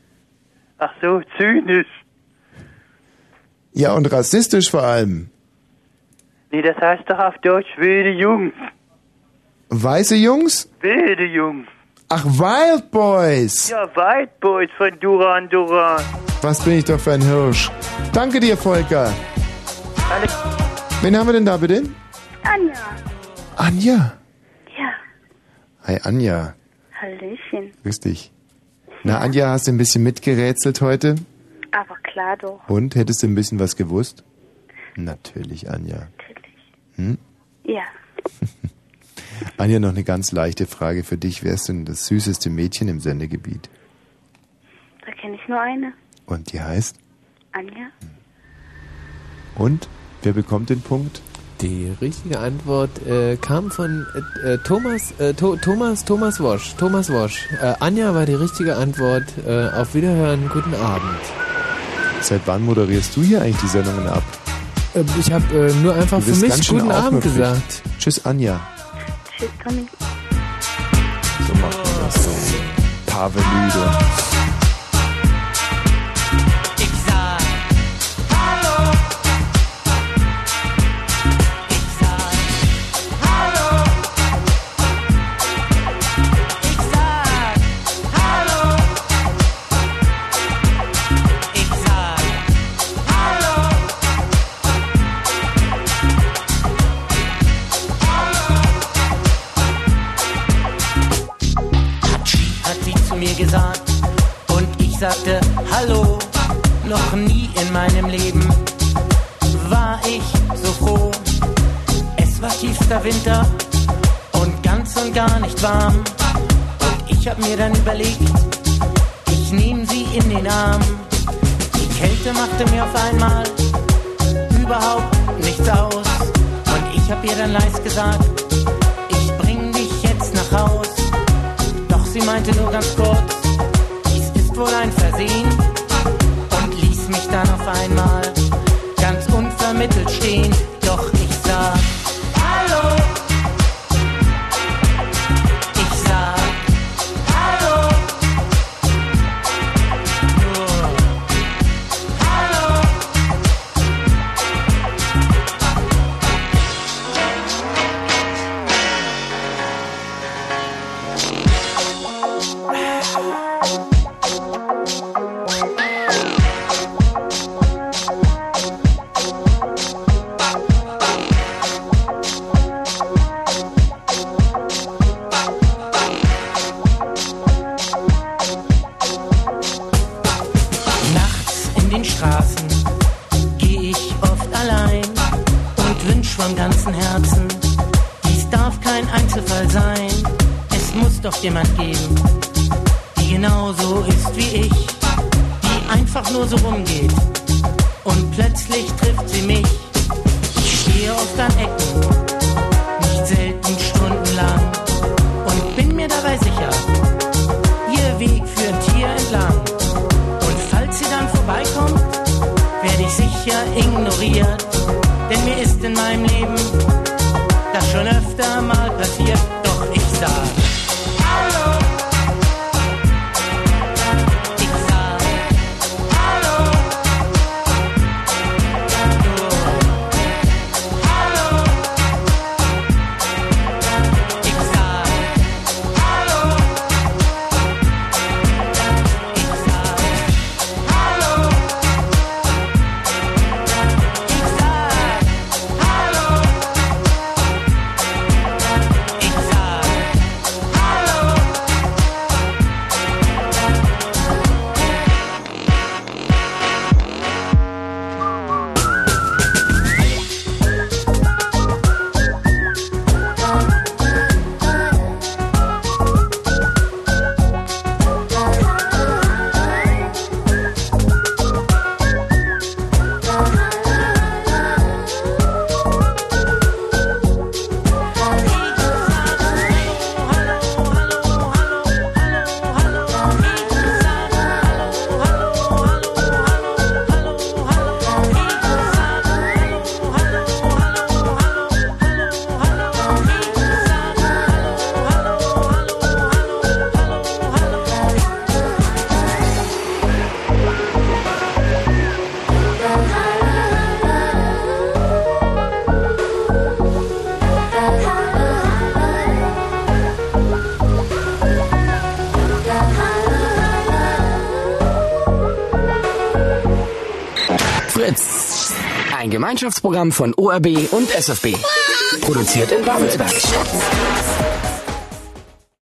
Ach so, zynisch. Ja, und rassistisch vor allem. Nee, das heißt doch auf Deutsch wilde Jungs. Weiße Jungs? Wilde Jungs. Ach, Wild Boys. Ja, White Boys von Duran Duran. Was bin ich doch für ein Hirsch. Danke dir, Volker. Wen haben wir denn da bitte? Anja. Anja. Ja, Hi, Anja. Hallöchen. Grüß dich. Na, Anja, hast du ein bisschen mitgerätselt heute? Aber klar doch. Und, hättest du ein bisschen was gewusst? Natürlich, Anja. Hm? Ja. Anja, noch eine ganz leichte Frage für dich. Wer ist denn das süßeste Mädchen im Sendegebiet? Da kenne ich nur eine. Und die heißt? Anja. Und? Wer bekommt den Punkt? Die richtige Antwort äh, kam von äh, äh, Thomas, äh, to Thomas, Thomas Wosch. Thomas Wosch. Äh, Anja war die richtige Antwort. Äh, auf Wiederhören, guten Abend. Seit wann moderierst du hier eigentlich die Sendungen ab? Äh, ich habe äh, nur einfach für mich guten Abend gesagt. Tschüss, Anja. Tschüss, Tommy. So macht man das so. Pavelüde. Sagte Hallo. Noch nie in meinem Leben war ich so froh. Es war tiefster Winter und ganz und gar nicht warm. Und ich hab mir dann überlegt, ich nehm sie in den Arm. Die Kälte machte mir auf einmal überhaupt nichts aus. Und ich hab ihr dann leis gesagt, ich bring dich jetzt nach Haus. Doch sie meinte nur ganz kurz, ist wohl ein Versehen und ließ mich dann auf einmal ganz unvermittelt stehen. Doch ich sag Gemeinschaftsprogramm von ORB und SFB. Produziert in Babelsberg.